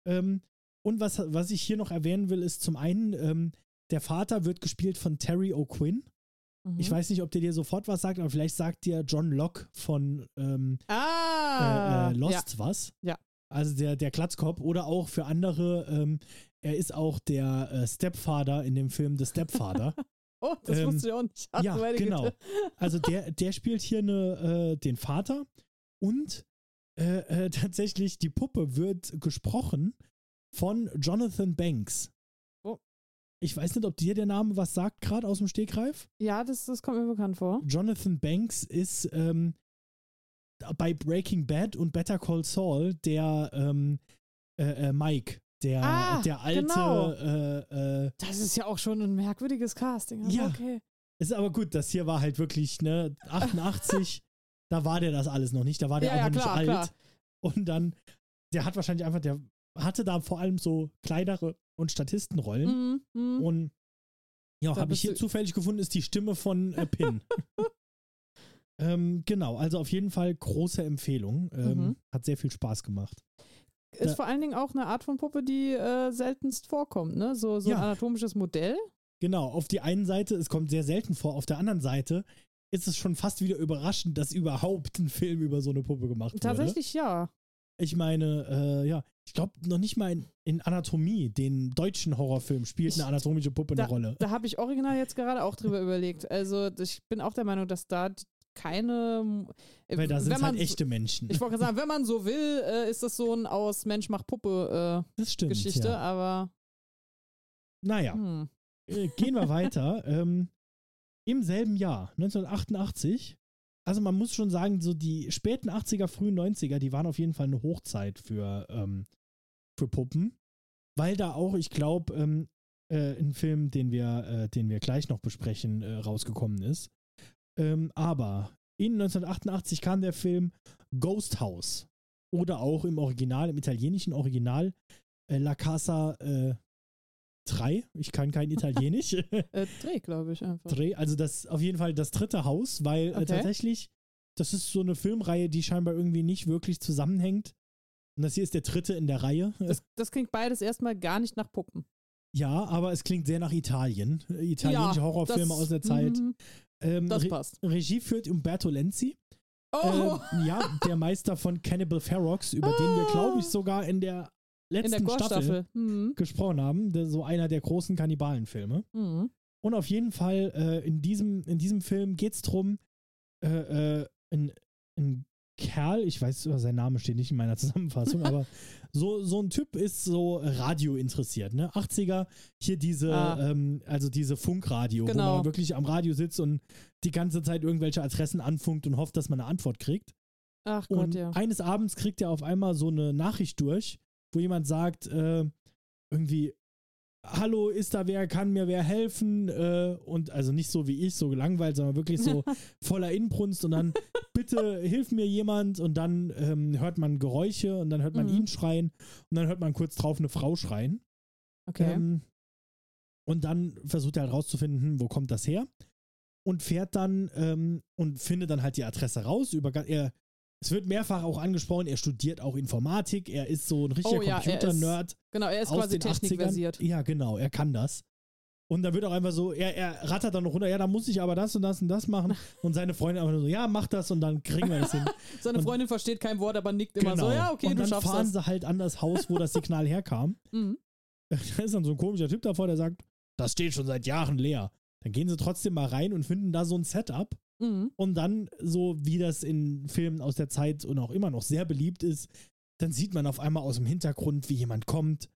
Ähm, und was, was ich hier noch erwähnen will, ist zum einen, ähm, der Vater wird gespielt von Terry O'Quinn. Mhm. Ich weiß nicht, ob der dir sofort was sagt, aber vielleicht sagt dir John Locke von ähm, Ah, äh, äh, ja. Lost was. Ja. Also der, der Glatzkopf oder auch für andere, ähm, er ist auch der äh, Stepfather in dem Film The Stepfather. [laughs] Oh, das ähm, wusste ich auch nicht. Ach, ja, genau. Güte. Also der, der spielt hier eine, äh, den Vater und äh, äh, [laughs] tatsächlich die Puppe wird gesprochen von Jonathan Banks. Oh. Ich weiß nicht, ob dir der Name was sagt, gerade aus dem Stegreif. Ja, das, das kommt mir bekannt vor. Jonathan Banks ist ähm, bei Breaking Bad und Better Call Saul der ähm, äh, äh, Mike, der, Ah, der alte. genau. Äh, äh, Das ist ja auch schon ein merkwürdiges Casting. Ja. Okay. ist aber gut, das hier war halt wirklich ne 88. [laughs] da war der das alles noch nicht, da war der Ja, auch ja, noch klar, nicht alt. klar. Und dann, der hat wahrscheinlich einfach, der hatte da vor allem so kleinere und Statistenrollen. Mhm, mhm. Und ja, habe ich hier zufällig gefunden, ist die Stimme von äh, [laughs] Pin. ähm, genau, also auf jeden Fall große Empfehlung. Ähm, Mhm. Hat sehr viel Spaß gemacht. Ist da- vor allen Dingen auch eine Art von Puppe, die äh, seltenst vorkommt, ne? So, so Ja. ein anatomisches Modell. Genau, auf die einen Seite, es kommt sehr selten vor, auf der anderen Seite ist es schon fast wieder überraschend, dass überhaupt ein Film über so eine Puppe gemacht wurde. Tatsächlich ja. Ich meine, äh, ja, ich glaube noch nicht mal in, in Anatomie, den deutschen Horrorfilm, spielt Ich- eine anatomische Puppe eine Rolle. Da habe ich original jetzt gerade auch drüber überlegt. Also ich bin auch der Meinung, dass da keine. äh, Weil da sind halt so- echte Menschen. Ich wollte gerade sagen, wenn man so will, äh, ist das so ein aus Mensch macht Puppe äh, stimmt. Geschichte, Ja. aber Naja, hm. äh, gehen wir weiter. [laughs] ähm, Im selben Jahr, 1988, also man muss schon sagen, so die späten 80er, frühen 90er, die waren auf jeden Fall eine Hochzeit für, ähm, für Puppen, weil da auch, ich glaube, ähm, äh, ein Film, den wir, äh, den wir gleich noch besprechen, rausgekommen ist. Ähm, aber in 1988 kam der Film Ghost House oder auch im Original, im italienischen Original, äh, La Casa äh, 3. Ich kann kein [laughs] Italienisch. äh, Dreh, glaube ich einfach. Dreh, also das auf jeden Fall das dritte Haus, weil äh, Okay. tatsächlich, das ist so eine Filmreihe, die scheinbar irgendwie nicht wirklich zusammenhängt. Und das hier ist der dritte in der Reihe. [laughs] Das, das klingt beides erstmal gar nicht nach Puppen. Ja, aber es klingt sehr nach Italien. Äh, Italienische Ja, Horrorfilme das- aus der Zeit. Ähm, Das Re passt. Regie führt Umberto Lenzi. Oh, Ähm, ja, der Meister von Cannibal Ferox, über den wir, glaube ich, sogar in der in der letzten Staffel. Mhm. gesprochen haben. Der, so einer der großen Kannibalenfilme. Mhm. Und auf jeden Fall äh, in, diesem, in diesem Film geht es darum, äh, äh, ein, ein Kerl, ich weiß, sein Name steht nicht in meiner [laughs] Zusammenfassung, aber so, so ein Typ ist so Radio interessiert, ne? 80er, hier diese, Ah. ähm, also diese Funkradio, wo Genau. man wirklich am Radio sitzt und die ganze Zeit irgendwelche Adressen anfunkt und hofft, dass man eine Antwort kriegt. Ach Gott, Und ja. eines Abends kriegt er auf einmal so eine Nachricht durch, wo jemand sagt, äh, irgendwie, Hallo, ist da wer, kann mir wer helfen? Äh, und also nicht so wie ich, so gelangweilt, sondern wirklich so [laughs] voller Inbrunst und dann, bitte hilf mir jemand und dann ähm, hört man Geräusche und dann hört man Mhm. ihn schreien und dann hört man kurz drauf eine Frau schreien. Okay. Ähm, und dann versucht er halt rauszufinden, wo kommt das her? Und fährt dann ähm, und findet dann halt die Adresse raus. Über, er, es wird mehrfach auch angesprochen, er studiert auch Informatik, er ist so ein richtiger Oh ja, er ist Computer-Nerd genau, er ist aus quasi den 80ern. technikversiert. Ja, genau, er kann das. Und dann wird auch einfach so, er, er rattert dann noch runter, ja, da muss ich aber das und das und das machen. [laughs] Und seine Freundin einfach nur so, ja, mach das und dann kriegen wir das hin. [laughs] Seine und- Freundin versteht kein Wort, aber nickt immer so, ja, okay, Genau. und dann fahren das. sie halt an das Haus, wo das Signal herkam. [laughs] Mhm. Da ist dann so ein komischer Typ davor, der sagt, das steht schon seit Jahren leer. Dann gehen sie trotzdem mal rein und finden da so ein Setup. Mhm. Und dann, so wie das in Filmen aus der Zeit und auch immer noch sehr beliebt ist, dann sieht man auf einmal aus dem Hintergrund, wie jemand kommt.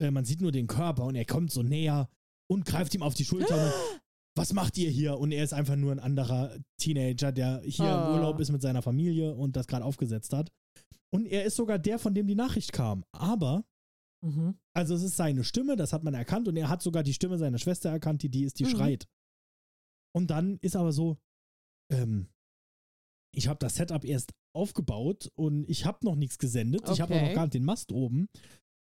Äh, man sieht nur den Körper und er kommt so näher und greift ihm auf die Schulter. [gasps] Was macht ihr hier? Und er ist einfach nur ein anderer Teenager, der hier Ah. im Urlaub ist mit seiner Familie und das gerade aufgesetzt hat. Und er ist sogar der, von dem die Nachricht kam. Aber Mhm. also es ist seine Stimme, das hat man erkannt und er hat sogar die Stimme seiner Schwester erkannt, die die ist, die Mhm. schreit. Und dann ist aber so, ähm, ich habe das Setup erst aufgebaut und ich habe noch nichts gesendet. Ich habe auch Okay. noch gar nicht den Mast oben.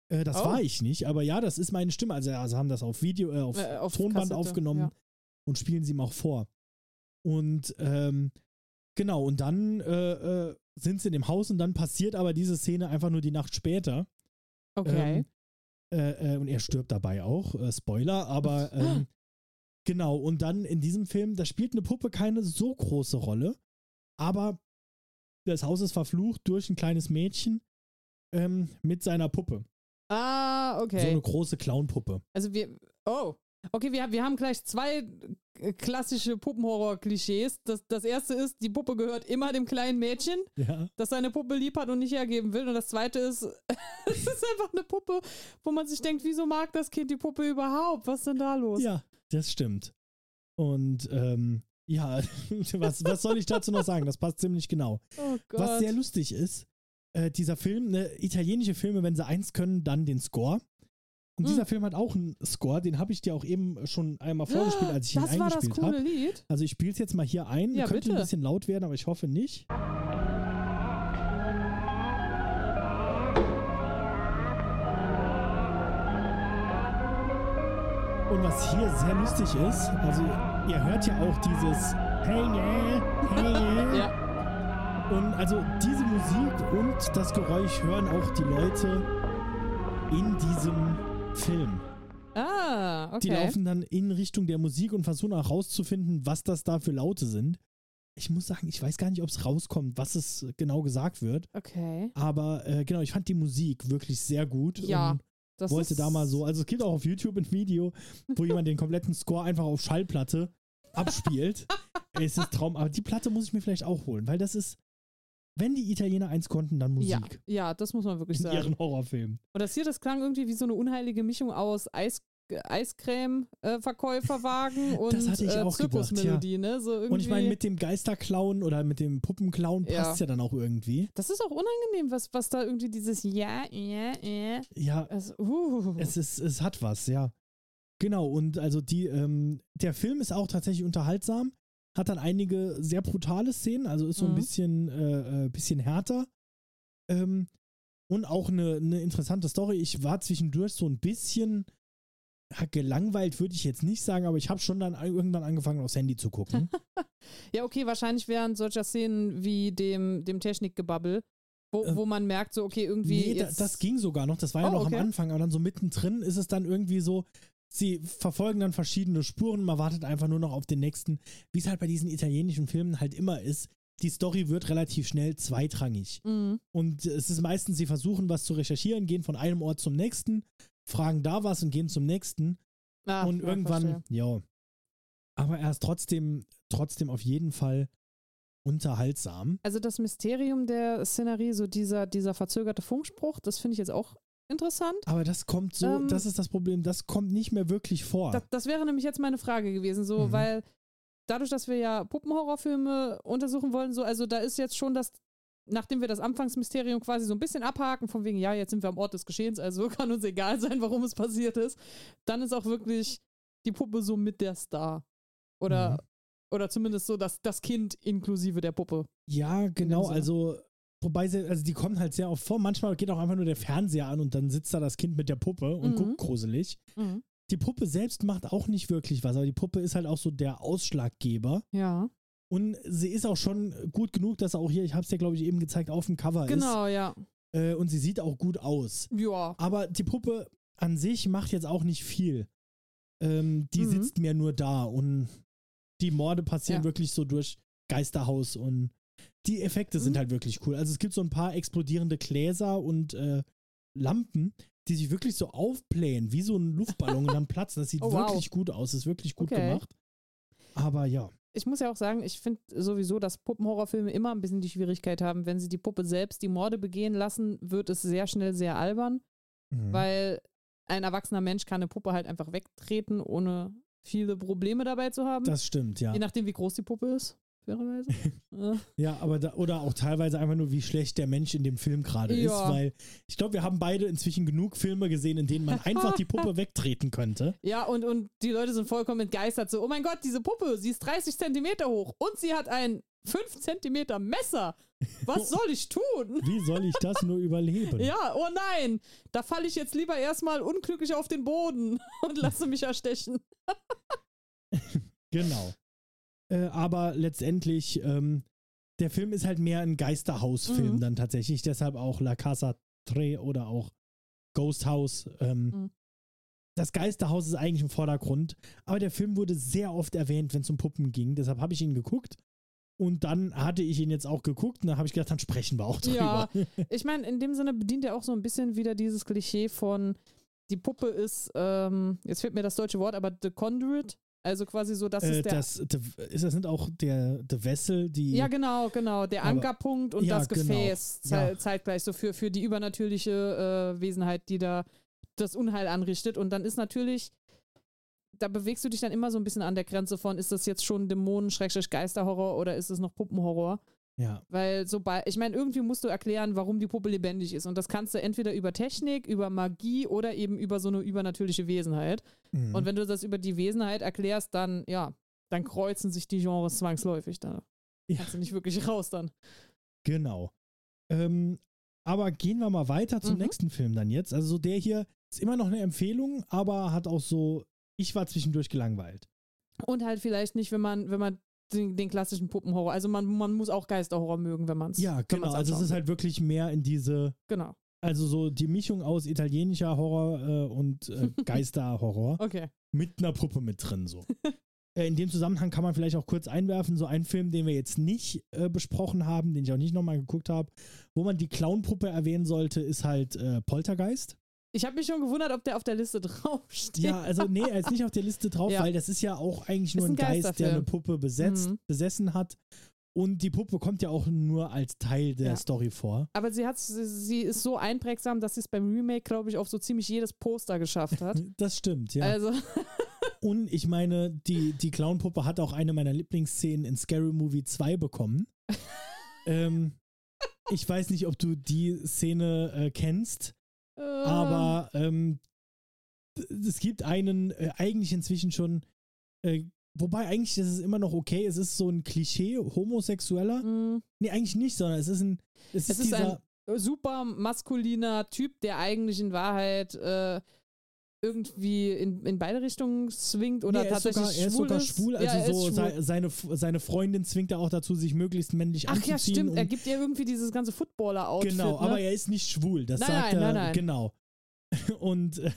Äh, das Oh. war ich nicht, aber ja, das ist meine Stimme. Also, also haben das auf Video, äh, auf, Äh, auf Tonband Kassette, aufgenommen ja. und spielen sie ihm auch vor. Und ähm, genau, und dann äh, äh, sind sie in dem Haus und dann passiert aber diese Szene einfach nur die Nacht später. Okay. Ähm, äh, und er stirbt dabei auch. Spoiler, aber ähm, genau. Und dann in diesem Film, da spielt eine Puppe keine so große Rolle, aber das Haus ist verflucht durch ein kleines Mädchen ähm, mit seiner Puppe. ah, So okay. eine große Clownpuppe. Also wir, oh, okay, wir, wir haben gleich zwei äh, klassische Puppenhorror-Klischees. Das, das erste ist, die Puppe gehört immer dem kleinen Mädchen, Ja. das seine Puppe lieb hat und nicht hergeben will. Und das zweite ist, [laughs] es ist einfach eine Puppe, wo man sich denkt, wieso mag das Kind die Puppe überhaupt? Was ist denn da los? Ja, das stimmt. Und ähm, ja, [laughs] was, was soll ich dazu noch sagen? Das passt ziemlich genau. Oh Gott. Was sehr lustig ist, äh, dieser Film, ne, italienische Filme, wenn sie eins können, dann den Score. Und Hm. dieser Film hat auch einen Score, den habe ich dir auch eben schon einmal vorgespielt, als ich ihn das war das eingespielt coole habe. Lied. Also ich spiele es jetzt mal hier ein. Ja, Könnte ein bitte. bisschen laut werden, aber ich hoffe nicht. Und was hier sehr lustig ist, also ihr hört ja auch dieses Hey yeah, hey yeah. [laughs] Ja. Und also diese Musik und das Geräusch hören auch die Leute in diesem Film. Ah, okay. Die laufen dann in Richtung der Musik und versuchen auch rauszufinden, was das da für Laute sind. Ich muss sagen, ich weiß gar nicht, ob es rauskommt, was es genau gesagt wird. Okay. Aber äh, genau, ich fand die Musik wirklich sehr gut. Ja, Und Das wollte da mal so, also es gibt auch auf YouTube ein Video, wo [laughs] jemand den kompletten Score einfach auf Schallplatte abspielt. [laughs] es ist Traum, aber die Platte muss ich mir vielleicht auch holen, weil das ist, wenn die Italiener eins konnten, dann Ja, Musik. ja, das muss man wirklich In sagen. ihren Horrorfilmen. Und das hier, das klang irgendwie wie so eine unheilige Mischung aus Eis, Eiscreme-Verkäuferwagen [laughs] und äh, auch gedacht, Zirkusmelodie, ne? So irgendwie, Und ich meine, mit dem Geisterclown oder mit dem Puppenclown Ja. passt ja dann auch irgendwie. das ist auch unangenehm, was, was da irgendwie dieses Ja, ja, ja. Ja, Also, uh. es ist, es hat was, ja. Genau, und also die, ähm, der Film ist auch tatsächlich unterhaltsam, hat dann einige sehr brutale Szenen, also ist so ein Mhm. bisschen, äh, äh, bisschen härter. Ähm, und auch eine, eine interessante Story. Ich war zwischendurch so ein bisschen ja, gelangweilt, würde ich jetzt nicht sagen, aber ich habe schon dann irgendwann angefangen, aufs Handy zu gucken. [laughs] ja, okay, wahrscheinlich während solcher Szenen wie dem, dem Technikgebabbel, wo, Äh, wo man merkt, so, okay, irgendwie. nee, da, das ging sogar noch, das war ja Oh, noch okay. am Anfang, aber dann so mittendrin ist es dann irgendwie so, sie verfolgen dann verschiedene Spuren, man wartet einfach nur noch auf den nächsten, wie es halt bei diesen italienischen Filmen halt immer ist. Die Story wird relativ schnell zweitrangig. Mhm. Und es ist meistens, sie versuchen was zu recherchieren, gehen von einem Ort zum nächsten, fragen da was und gehen zum nächsten. Ah, und irgendwann, ja. Aber er ist trotzdem, trotzdem auf jeden Fall unterhaltsam. Also das Mysterium der Szenerie, so dieser, dieser verzögerte Funkspruch, das finde ich jetzt auch interessant. Aber das kommt so, Ähm, das ist das Problem, das kommt nicht mehr wirklich vor. Das, das wäre nämlich jetzt meine Frage gewesen, so, Mhm. weil dadurch, dass wir ja Puppenhorrorfilme untersuchen wollen, so, also da ist jetzt schon das, nachdem wir das Anfangsmysterium quasi so ein bisschen abhaken, von wegen, ja, jetzt sind wir am Ort des Geschehens, also [laughs] kann uns egal sein, warum es passiert ist, dann ist auch wirklich die Puppe so mit der Star. Oder, Mhm. oder zumindest so das, das Kind inklusive der Puppe. Ja, genau, also wobei sie, also die kommen halt sehr oft vor. Manchmal geht auch einfach nur der Fernseher an und dann sitzt da das Kind mit der Puppe und Mhm. guckt gruselig. Mhm. Die Puppe selbst macht auch nicht wirklich was, aber die Puppe ist halt auch so der Ausschlaggeber. Ja, Und sie ist auch schon gut genug, dass auch hier, ich habe es dir, glaube ich, eben gezeigt, auf dem Cover genau, ja. ist. Äh, und sie sieht auch gut aus. Ja. Aber die Puppe an sich macht jetzt auch nicht viel. Ähm, die Mhm. sitzt mir nur da und die Morde passieren Ja. wirklich so durch Geisterhaus und die Effekte sind Mhm. halt wirklich cool. Also es gibt so ein paar explodierende Gläser und äh, Lampen, die sich wirklich so aufblähen, wie so ein Luftballon und dann platzen. Das sieht [laughs] Oh, wow. wirklich gut aus, ist wirklich gut Okay. gemacht. Aber ja, ich muss ja auch sagen, ich finde sowieso, dass Puppenhorrorfilme immer ein bisschen die Schwierigkeit haben, wenn sie die Puppe selbst die Morde begehen lassen, wird es sehr schnell sehr albern, mhm. weil ein erwachsener Mensch kann eine Puppe halt einfach wegtreten, ohne viele Probleme dabei zu haben. das stimmt, ja. Je nachdem, wie groß die Puppe ist, fairerweise. [laughs] Ja, aber da, oder auch teilweise einfach nur, wie schlecht der Mensch in dem Film gerade ist, Ja. weil ich glaube, wir haben beide inzwischen genug Filme gesehen, in denen man einfach die Puppe [laughs] wegtreten könnte. ja, und, und die Leute sind vollkommen entgeistert. So, oh mein Gott, diese Puppe, sie ist 30 Zentimeter hoch und sie hat ein 5 Zentimeter Messer. Was [laughs] soll ich tun? Wie soll ich das nur überleben? Ja, oh nein, da falle ich jetzt lieber erstmal unglücklich auf den Boden und lasse mich erstechen. Genau. Äh, aber letztendlich, ähm, der Film ist halt mehr ein Geisterhausfilm Mhm. dann tatsächlich, deshalb auch La Casa Tre oder auch Ghost House. Ähm, Mhm. Das Geisterhaus ist eigentlich im Vordergrund, aber der Film wurde sehr oft erwähnt, wenn es um Puppen ging. Deshalb habe ich ihn geguckt. Und dann hatte ich ihn jetzt auch geguckt und dann habe ich gedacht, dann sprechen wir auch Ja. drüber. [laughs] Ich meine, in dem Sinne bedient er auch so ein bisschen wieder dieses Klischee von, die Puppe ist, ähm, jetzt fehlt mir das deutsche Wort, aber The Conduit. Also quasi so, das äh, ist der. das, ist das nicht auch der, der Wessel, die. ja, genau, genau. Der Ankerpunkt und Ja, das genau. Gefäß zei Ja. zeitgleich so für, für die übernatürliche äh, Wesenheit, die da das Unheil anrichtet. Und dann ist natürlich, da bewegst du dich dann immer so ein bisschen an der Grenze von, ist das jetzt schon Dämonen-Geisterhorror oder ist es noch Puppenhorror? Ja. Weil sobald, ich meine, irgendwie musst du erklären, warum die Puppe lebendig ist. Und das kannst du entweder über Technik, über Magie oder eben über so eine übernatürliche Wesenheit. Mhm. Und wenn du das über die Wesenheit erklärst, dann, ja, dann kreuzen sich die Genres zwangsläufig. Da Ja. kannst du nicht wirklich raus dann. Genau. Ähm, aber gehen wir mal weiter zum Mhm. nächsten Film dann jetzt. Also so der hier ist immer noch eine Empfehlung, aber hat auch so, ich war zwischendurch gelangweilt. Und halt vielleicht nicht, wenn man, wenn man den, den klassischen Puppenhorror, also man, man muss auch Geisterhorror mögen, wenn man es. Ja, genau. Also es ist halt wirklich mehr in diese, Genau. also so die Mischung aus italienischer Horror äh, und äh, [laughs] Geisterhorror Okay. mit einer Puppe mit drin so. [laughs] Äh, In dem Zusammenhang kann man vielleicht auch kurz einwerfen, so ein Film, den wir jetzt nicht äh, besprochen haben, den ich auch nicht nochmal geguckt habe, wo man die Clownpuppe erwähnen sollte, ist halt äh, Poltergeist. Ich habe mich schon gewundert, ob der auf der Liste [laughs] draufsteht. Ja, also nee, er ist nicht auf der Liste drauf, [laughs] Ja. weil das ist ja auch eigentlich nur ein, ein Geist, der Geisterfilm. eine Puppe besetzt, Mhm. besessen hat. Und die Puppe kommt ja auch nur als Teil der Ja. Story vor. Aber sie hat, sie, sie ist so einprägsam, dass sie es beim Remake, glaube ich, auf so ziemlich jedes Poster geschafft hat. [laughs] Das stimmt, ja. Also, Und ich meine, die, die Clownpuppe hat auch eine meiner Lieblingsszenen in Scary Movie 2 bekommen. ähm, ich weiß nicht, ob du die Szene äh, kennst, äh, aber ähm, es gibt einen äh, eigentlich inzwischen schon, äh, wobei eigentlich ist es immer noch okay, es ist so ein Klischee homosexueller. mh, Nee, eigentlich nicht, sondern es ist ein, es, Es ist ist dieser, super maskuliner Typ, der eigentlich in Wahrheit äh, irgendwie in, in beide Richtungen swingt oder nee, ist tatsächlich sogar, er ist schwul sogar ist. schwul, Ja, also ist so schwul. sei- seine, seine Freundin zwingt er auch dazu, sich möglichst männlich Ach anzuziehen. ja, stimmt. Er gibt ihr irgendwie dieses ganze Footballer-Outfit. Genau, ne? aber er ist nicht schwul. Das Nein, sagt nein, er. nein, nein. Genau. [laughs] Und äh,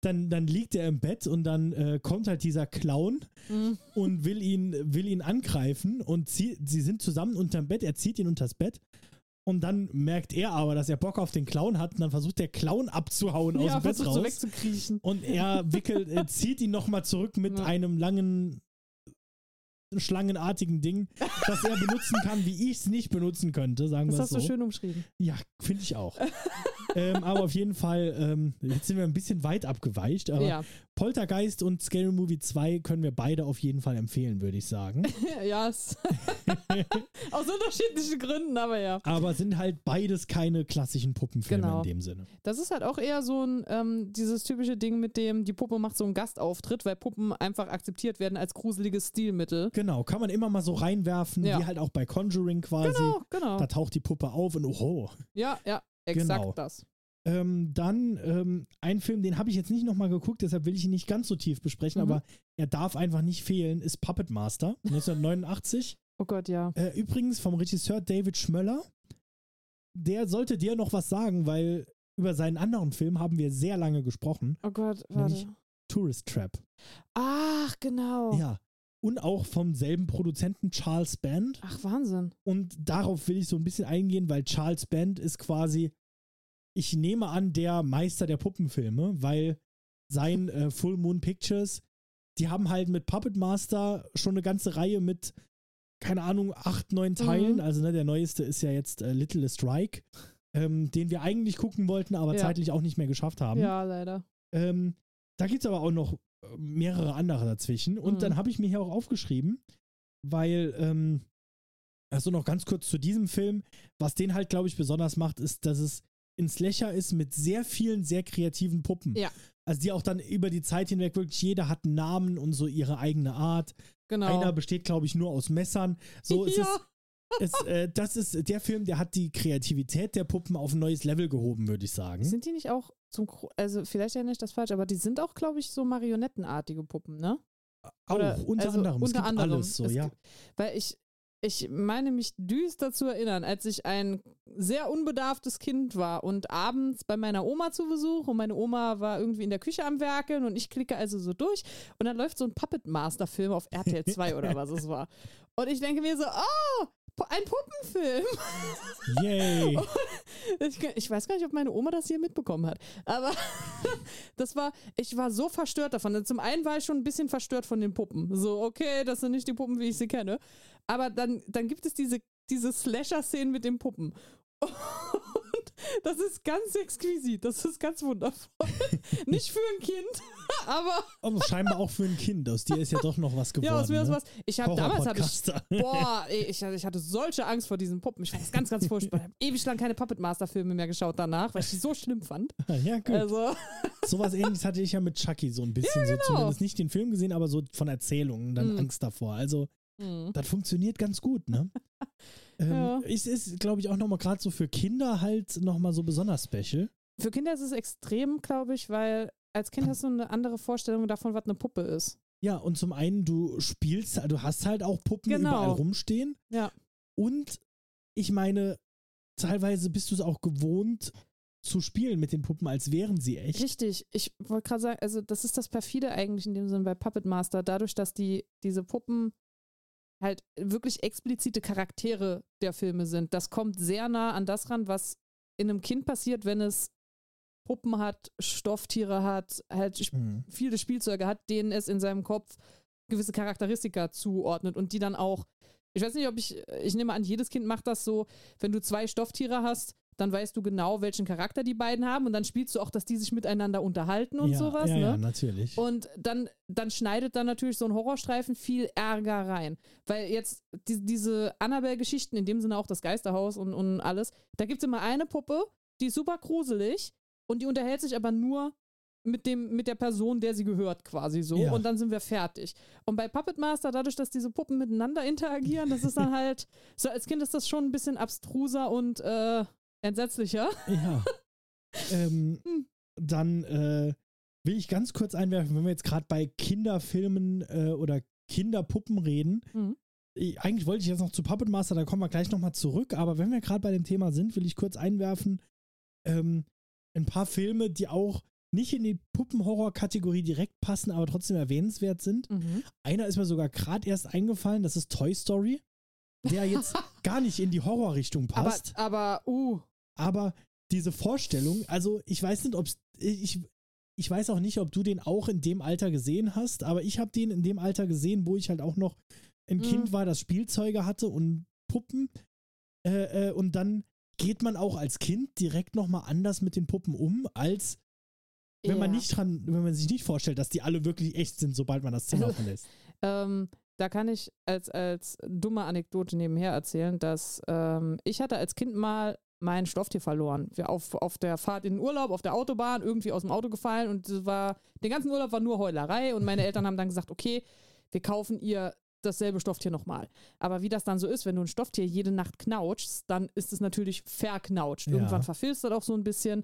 dann, dann liegt er im Bett und dann äh, kommt halt dieser Clown Mhm. und will ihn, will ihn angreifen und sie, sie sind zusammen unterm Bett, er zieht ihn unters Bett und dann merkt er aber, dass er Bock auf den Clown hat und dann versucht der Clown abzuhauen aus Ja, dem Bett versucht so raus wegzukriechen. und er wickelt, er zieht ihn nochmal zurück mit Ja. einem langen schlangenartigen Ding, das er benutzen kann, wie ich es nicht benutzen könnte, sagen Das wir hast so. du schön umschrieben. Ja, finde ich auch. ähm, aber auf jeden Fall, ähm, jetzt sind wir ein bisschen weit abgeweicht, aber Ja. Poltergeist und Scary Movie 2 können wir beide auf jeden Fall empfehlen, würde ich sagen. [laughs] ja, es [laughs] aus unterschiedlichen Gründen, aber ja. aber sind halt beides keine klassischen Puppenfilme Genau. in dem Sinne. Das ist halt auch eher so ein, ähm, dieses typische Ding, mit dem die Puppe macht so einen Gastauftritt, weil Puppen einfach akzeptiert werden als gruseliges Stilmittel. Genau, kann man immer mal so reinwerfen, Ja. wie halt auch bei Conjuring quasi. Genau, genau. Da taucht die Puppe auf und oho. Ja, ja, exakt Genau. das. Ähm, dann ähm, ein Film, den habe ich jetzt nicht nochmal geguckt, deshalb will ich ihn nicht ganz so tief besprechen, Mhm. aber er darf einfach nicht fehlen, ist Puppet Master [laughs] 1989. Oh Gott, ja. Äh, übrigens vom Regisseur David Schmöller. Der sollte dir noch was sagen, weil über seinen anderen Film haben wir sehr lange gesprochen. Oh Gott, warte. Tourist Trap. Ach, genau. Ja. Und auch vom selben Produzenten Charles Band. Ach, Wahnsinn. Und darauf will ich so ein bisschen eingehen, weil Charles Band ist quasi, ich nehme an, der Meister der Puppenfilme, weil sein [laughs] äh, Full Moon Pictures, die haben halt mit Puppet Master schon eine ganze Reihe mit, keine Ahnung, acht, neun Teilen. Mhm. Also ne, der neueste ist ja jetzt äh, Little Strike, ähm, den wir eigentlich gucken wollten, aber Ja. zeitlich auch nicht mehr geschafft haben. Ja, leider. Ähm, da gibt es aber auch noch mehrere andere dazwischen. Und Mhm. dann habe ich mir hier auch aufgeschrieben, weil, ähm, also noch ganz kurz zu diesem Film, was den halt, glaube ich, besonders macht, ist, dass es ein Slasher ist mit sehr vielen, sehr kreativen Puppen. Ja. Also die auch dann über die Zeit hinweg wirklich, jeder hat einen Namen und so ihre eigene Art. Genau. Einer besteht, glaube ich, nur aus Messern. So, es [laughs] ja. ist, es, äh, das ist der Film, der hat die Kreativität der Puppen auf ein neues Level gehoben, würde ich sagen. Sind die nicht auch zum, also vielleicht erinnere ich das falsch, aber die sind auch, glaube ich, so marionettenartige Puppen, ne? auch, Oder- unter also anderem. es unter gibt anderem. alles so, Es ja. gibt- Weil ich, ich meine mich düster zu erinnern, als ich ein sehr unbedarftes Kind war und abends bei meiner Oma zu Besuch und meine Oma war irgendwie in der Küche am Werkeln und ich klicke also so durch und dann läuft so ein Puppet Master Film auf [laughs] RTL 2 oder was es war. Und ich denke mir so, oh, ein Puppenfilm. [laughs] Yay. Ich, ich weiß gar nicht, ob meine Oma das hier mitbekommen hat. Aber [laughs] das war, ich war so verstört davon. Also Zum einen war ich schon ein bisschen verstört von den Puppen. So, okay, das sind nicht die Puppen, wie ich sie kenne. Aber dann, dann gibt es diese, diese Slasher-Szenen mit den Puppen. [laughs] Das ist ganz exquisit. Das ist ganz wundervoll. [laughs] Nicht für ein Kind, [laughs] aber Aber scheinbar auch für ein Kind. Aus dir ist ja doch noch was geworden. ja, aus mir ist ne? was. Ich habe damals habe ich. [laughs] Boah, ich, ich hatte solche Angst vor diesen Puppen. Ich fand das ganz, ganz furchtbar. Ich habe ewig lang keine Puppet Master Filme mehr geschaut danach, weil ich die so schlimm fand. ja, gut. Also, Sowas ähnliches hatte ich ja mit Chucky so ein bisschen. So zumindest nicht den Film gesehen, aber so von Erzählungen dann Mhm. Angst davor. Also, hm. das funktioniert ganz gut, ne? Ähm, Ja. Es ist, glaube ich, auch nochmal gerade so für Kinder halt nochmal so besonders special. für Kinder ist es extrem, glaube ich, weil als Kind hast du eine andere Vorstellung davon, was eine Puppe ist. Ja, und zum einen, du spielst, du hast halt auch Puppen Genau. überall rumstehen. Ja. Und ich meine, teilweise bist du es auch gewohnt zu spielen mit den Puppen, als wären sie echt. Richtig. Ich wollte gerade sagen, also das ist das perfide eigentlich in dem Sinn bei Puppet Master, dadurch, dass die diese Puppen halt wirklich explizite Charaktere der Filme sind. Das kommt sehr nah an das ran, was in einem Kind passiert, wenn es Puppen hat, Stofftiere hat, halt Mhm. viele Spielzeuge hat, denen es in seinem Kopf gewisse Charakteristika zuordnet und die dann auch, ich weiß nicht, ob ich, ich nehme an, jedes Kind macht das so, wenn du zwei Stofftiere hast, dann weißt du genau, welchen Charakter die beiden haben und dann spielst du auch, dass die sich miteinander unterhalten und ja, sowas, ja, ne? ja, natürlich. Und dann, dann schneidet dann natürlich so ein Horrorstreifen viel Ärger rein. Weil jetzt die, diese Annabelle-Geschichten, in dem Sinne auch das Geisterhaus und, und alles, da gibt es immer eine Puppe, die ist super gruselig und die unterhält sich aber nur mit, dem, mit der Person, der sie gehört, quasi so. Ja. Und dann sind wir fertig. Und bei Puppet Master, dadurch, dass diese Puppen miteinander interagieren, das ist dann [laughs] halt, so als Kind ist das schon ein bisschen abstruser und äh, entsetzlicher. Ja. ähm, [laughs] Hm. dann äh, will ich ganz kurz einwerfen, wenn wir jetzt gerade bei Kinderfilmen äh, oder Kinderpuppen reden. Mhm. Ich, eigentlich wollte ich jetzt noch zu Puppet Master, da kommen wir gleich nochmal zurück, aber wenn wir gerade bei dem Thema sind, will ich kurz einwerfen. Ähm, ein paar Filme, die auch nicht in die Puppenhorror-Kategorie direkt passen, aber trotzdem erwähnenswert sind. Mhm. Einer ist mir sogar gerade erst eingefallen, das ist Toy Story, der jetzt [laughs] gar nicht in die Horrorrichtung Aber, passt. aber, uh, Aber diese Vorstellung, also ich weiß nicht, ob ich, ich weiß auch nicht, ob du den auch in dem Alter gesehen hast, aber ich habe den in dem Alter gesehen, wo ich halt auch noch ein Mhm. Kind war, das Spielzeuge hatte und Puppen. Äh, äh, und dann geht man auch als Kind direkt nochmal anders mit den Puppen um, als wenn man ja. nicht dran, wenn man sich nicht vorstellt, dass die alle wirklich echt sind, sobald man das Zimmer [laughs] verlässt. Ähm, da kann ich als, als dumme Anekdote nebenher erzählen, dass ähm, ich hatte als Kind mal mein Stofftier verloren. Wir auf, auf der Fahrt in den Urlaub, auf der Autobahn, irgendwie aus dem Auto gefallen und es war, den ganzen Urlaub war nur Heulerei und meine Eltern haben dann gesagt, okay, wir kaufen ihr dasselbe Stofftier nochmal. Aber wie das dann so ist, wenn du ein Stofftier jede Nacht knautschst, dann ist es natürlich verknautscht. Ja. Irgendwann verfilzt das auch so ein bisschen.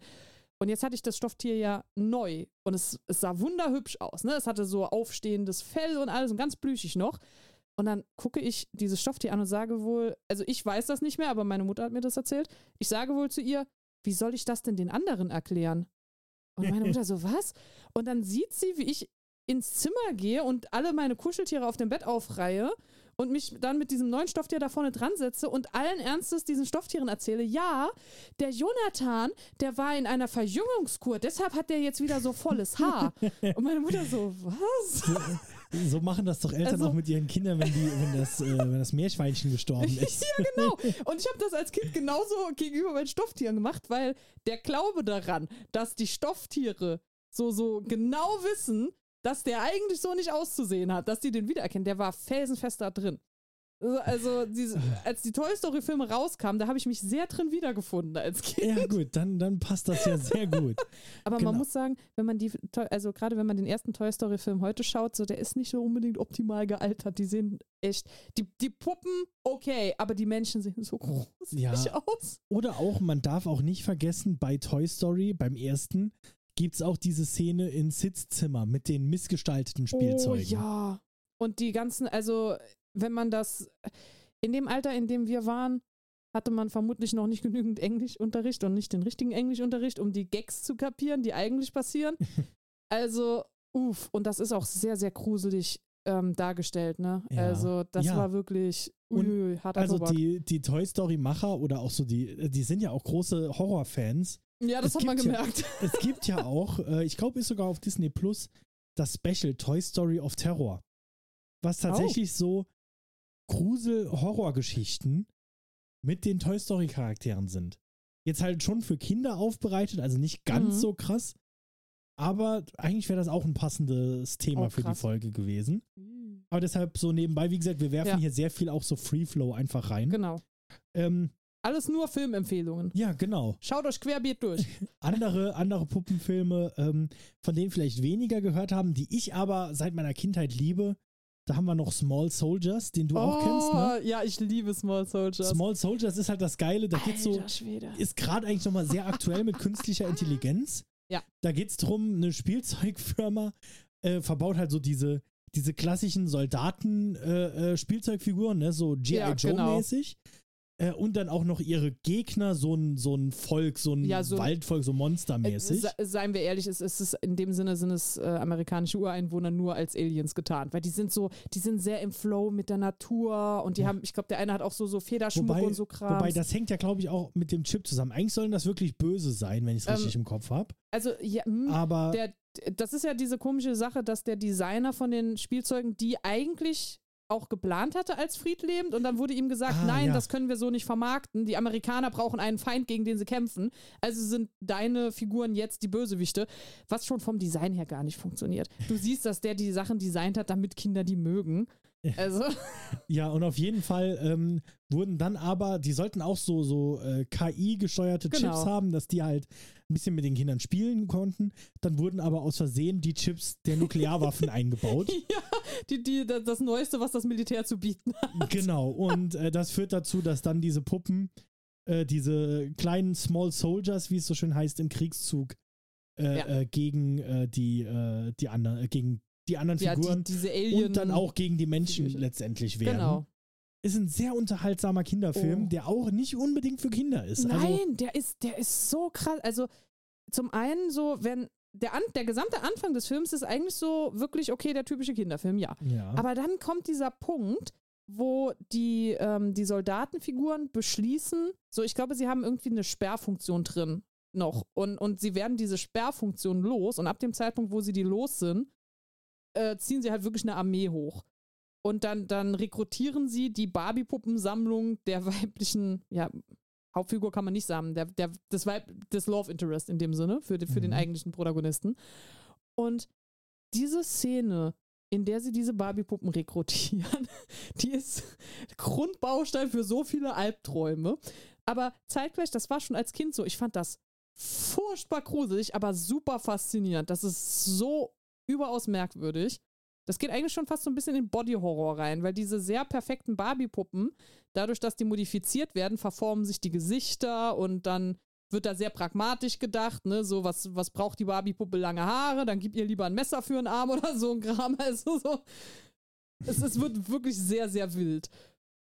Und jetzt hatte ich das Stofftier ja neu und es, es sah wunderhübsch aus. Ne? Es hatte so aufstehendes Fell und alles und ganz plüschig noch. Und dann gucke ich dieses Stofftier an und sage wohl, also ich weiß das nicht mehr, aber meine Mutter hat mir das erzählt. Ich sage wohl zu ihr, wie soll ich das denn den anderen erklären? Und meine Mutter so, was? Und dann sieht sie, wie ich ins Zimmer gehe und alle meine Kuscheltiere auf dem Bett aufreihe und mich dann mit diesem neuen Stofftier da vorne dran setze und allen Ernstes diesen Stofftieren erzähle, ja, der Jonathan, der war in einer Verjüngungskur, deshalb hat der jetzt wieder so volles Haar. [laughs] Und meine Mutter so, was? So machen das doch Eltern Also- auch mit ihren Kindern, wenn, die, wenn, das, äh, wenn das Meerschweinchen gestorben [laughs] ist. ja, genau. [laughs] Und ich habe das als Kind genauso gegenüber meinen Stofftieren gemacht, weil der Glaube daran, dass die Stofftiere so, so genau wissen, dass der eigentlich so nicht auszusehen hat, dass die den wiedererkennen, der war felsenfest da drin. Also, Also, diese, als die Toy Story-Filme rauskamen, da habe ich mich sehr drin wiedergefunden als Kind. Ja, gut, dann, dann passt das ja sehr gut. [laughs] Aber genau. man muss sagen, wenn man die, also gerade wenn man den ersten Toy Story-Film heute schaut, so der ist nicht so unbedingt optimal gealtert. Die sehen echt, die, die Puppen okay, aber die Menschen sehen so gruselig Ja. aus. Oder auch, man darf auch nicht vergessen, bei Toy Story, beim ersten, gibt es auch diese Szene in Sids Zimmer mit den missgestalteten Spielzeugen. Oh ja. Und die ganzen, also wenn man das in dem Alter, in dem wir waren, hatte man vermutlich noch nicht genügend Englischunterricht und nicht den richtigen Englischunterricht, um die Gags zu kapieren, die eigentlich passieren. [laughs] also, uff, und das ist auch sehr, sehr gruselig ähm, dargestellt, ne? Ja. Also, das Ja. war wirklich uiui, harter Also Tobak. die, die Toy Story-Macher oder auch so die, die sind ja auch große Horrorfans. Ja, das es hat man gibt ja- gemerkt. [laughs] Es gibt ja auch, äh, ich glaube, ist sogar auf Disney Plus das Special Toy Story of Terror. Was tatsächlich so Grusel-Horrorgeschichten mit den Toy Story-Charakteren sind. Jetzt halt schon für Kinder aufbereitet, also nicht ganz Mhm. so krass. Aber eigentlich wäre das auch ein passendes Thema Oh, für die. Folge gewesen. Aber deshalb so nebenbei, wie gesagt, wir werfen Ja. hier sehr viel auch so Free Flow einfach rein. Genau. Ähm, Alles nur Filmempfehlungen. ja, genau. Schaut euch querbeet durch. [laughs] andere, andere Puppenfilme, ähm, von denen vielleicht weniger gehört haben, die ich aber seit meiner Kindheit liebe. Da haben wir noch Small Soldiers, den du auch kennst, ne? Oh, Ja, ich liebe Small Soldiers. Small Soldiers ist halt das Geile, da geht's so, Alter Schwede. ist gerade eigentlich nochmal sehr aktuell mit künstlicher [laughs] Intelligenz. Ja. Da geht's drum, eine Spielzeugfirma äh, verbaut halt so diese, diese klassischen Soldaten-Spielzeugfiguren, äh, Spielzeugfiguren, ne? so G.I. Ja, genau. Äh, und dann auch noch ihre Gegner, so ein, so ein Volk, so ein Ja, so- Waldvolk, so Äh, monstermäßig. se- seien wir ehrlich, es ist es in dem Sinne sind es äh, amerikanische Ureinwohner nur als Aliens getarnt, weil die sind so, die sind sehr im Flow mit der Natur und die Ja. haben, ich glaube, der eine hat auch so so Federschmuck Wobei, und so Kram. wobei, das hängt ja, glaube ich, auch mit dem Chip zusammen. Eigentlich sollen das wirklich böse sein, wenn ich es Ähm, richtig im Kopf habe. also ja, hm, Aber der, das ist ja diese komische Sache, dass der Designer von den Spielzeugen die eigentlich auch geplant hatte als friedlebend und dann wurde ihm gesagt, Ah, nein, ja. das können wir so nicht vermarkten. Die Amerikaner brauchen einen Feind, gegen den sie kämpfen. Also sind deine Figuren jetzt die Bösewichte, was schon vom Design her gar nicht funktioniert. Du siehst, dass der die Sachen designt hat, damit Kinder die mögen. Also, [laughs] ja, und auf jeden Fall ähm, wurden dann aber, die sollten auch so, so äh, KI-gesteuerte Genau. Chips haben, dass die halt ein bisschen mit den Kindern spielen konnten. Dann wurden aber aus Versehen die Chips der Nuklearwaffen [laughs] eingebaut. ja, die, die, das Neueste, was das Militär zu bieten hat. Genau. Und äh, das führt dazu, dass dann diese Puppen, äh, diese kleinen Small Soldiers, wie es so schön heißt, im Kriegszug äh, Ja. äh, gegen äh, die, die anderen, gegen die anderen Ja, die, Figuren Alien. und dann auch gegen die Menschen Figürchen. letztendlich werden. Genau. Ist ein sehr unterhaltsamer Kinderfilm, Oh. der auch nicht unbedingt für Kinder ist. Nein, Also, der ist, der ist so krass. Also, zum einen so, wenn der, An der gesamte Anfang des Films ist eigentlich so wirklich, okay, der typische Kinderfilm, ja. Ja. Aber dann kommt dieser Punkt, wo die, ähm, die Soldatenfiguren beschließen, so ich glaube, sie haben irgendwie eine Sperrfunktion drin noch und, und sie werden diese Sperrfunktion los und ab dem Zeitpunkt, wo sie die los sind, äh, ziehen sie halt wirklich eine Armee hoch. Und dann, dann rekrutieren sie die Barbie-Puppensammlung der [laughs] weiblichen, ja, Hauptfigur kann man nicht sagen, der, der, des, Weib des Love Interest in dem Sinne, für, den- für den Mhm. eigentlichen Protagonisten. Und diese Szene, in der sie diese Barbie-Puppen rekrutieren, [laughs] die ist Grundbaustein für so viele Albträume. Aber zeitgleich, das war schon als Kind so, ich fand das furchtbar gruselig, aber super faszinierend. Das ist so überaus merkwürdig. Das geht eigentlich schon fast so ein bisschen in Body-Horror rein, weil diese sehr perfekten Barbie-Puppen, dadurch, dass die modifiziert werden, verformen sich die Gesichter und dann wird da sehr pragmatisch gedacht, ne, so was, was braucht die Barbie-Puppe lange Haare, dann gib ihr lieber ein Messer für einen Arm oder so ein Kram, [laughs] also so. Es, es wird wirklich sehr, sehr wild.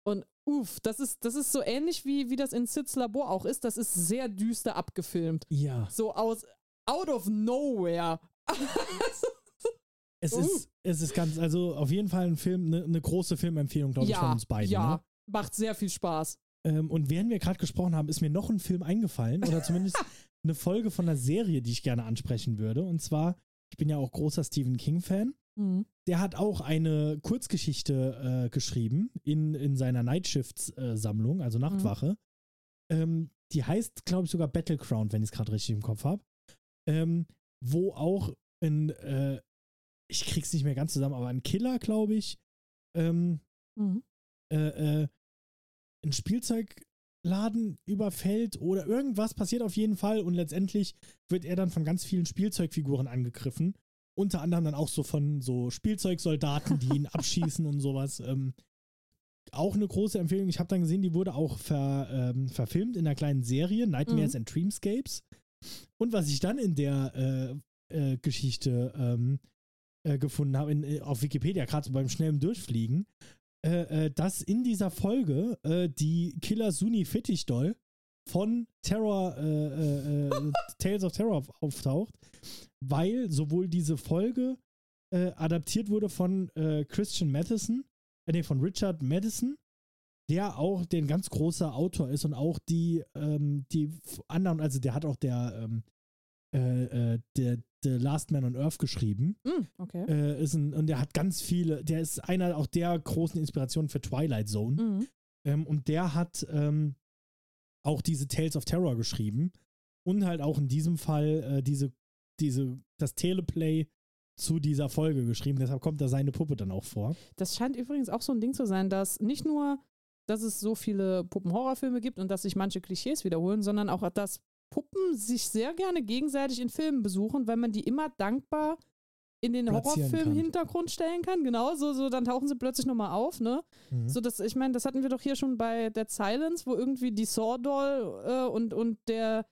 Und uff, das ist, das ist so ähnlich wie, wie das in Sids Labor auch ist, das ist sehr düster abgefilmt. ja. So aus, out of nowhere. [laughs] Es Uh. ist, es ist ganz, also auf jeden Fall ein Film, eine ne große Filmempfehlung, glaube ich, von uns beiden. ja, Ne? macht sehr viel Spaß. Ähm, und während wir gerade gesprochen haben, ist mir noch ein Film eingefallen oder zumindest [laughs] eine Folge von einer Serie, die ich gerne ansprechen würde. Und zwar, ich bin ja auch großer Stephen King-Fan. Mhm. Der hat auch eine Kurzgeschichte äh, geschrieben in, in seiner Nightshifts-Sammlung, also Nachtwache. Ähm, die heißt, glaube ich, sogar Battleground, wenn ich es gerade richtig im Kopf habe. Ähm, wo auch ein, äh, ich krieg's nicht mehr ganz zusammen, aber ein Killer, glaube ich, ähm, Mhm. äh, äh, ein Spielzeugladen überfällt oder irgendwas passiert auf jeden Fall und letztendlich wird er dann von ganz vielen Spielzeugfiguren angegriffen. Unter anderem dann auch so von so Spielzeugsoldaten, die ihn [laughs] abschießen und sowas. Ähm, auch eine große Empfehlung. Ich habe dann gesehen, die wurde auch ver, ähm, verfilmt in einer kleinen Serie, Nightmares Mhm. and Dreamscapes. Und was ich dann in der äh, äh, Geschichte ähm, äh, gefunden habe, in, äh, auf Wikipedia, gerade so beim schnellen Durchfliegen, äh, äh, dass in dieser Folge die Killer Suni Fittichdoll von Terror, [laughs] Tales of Terror auf- auftaucht, weil sowohl diese Folge äh, adaptiert wurde von Christian Matheson, äh, nee, von Richard Madison, der auch der ein ganz großer Autor ist und auch die, ähm, die anderen, also der hat auch der, ähm, äh, äh, der The Last Man on Earth geschrieben. Mhm, okay. Äh, ist ein, und der hat ganz viele, der ist einer auch der großen Inspirationen für Twilight Zone. Mhm. Ähm, und der hat ähm, auch diese Tales of Terror geschrieben und halt auch in diesem Fall äh, diese, diese, das Teleplay zu dieser Folge geschrieben. Deshalb kommt da seine Puppe dann auch vor. Das scheint übrigens auch so ein Ding zu sein, dass nicht nur, dass es so viele Puppen-Horrorfilme gibt und dass sich manche Klischees wiederholen, sondern auch, dass Puppen sich sehr gerne gegenseitig in Filmen besuchen, weil man die immer dankbar in den. Horrorfilm-Hintergrund stellen kann. Genau, so, so dann tauchen sie plötzlich nochmal auf, ne? Mhm. So, das, ich meine, das hatten wir doch hier schon bei Dead Silence, wo irgendwie die Saw-Doll äh, und, und der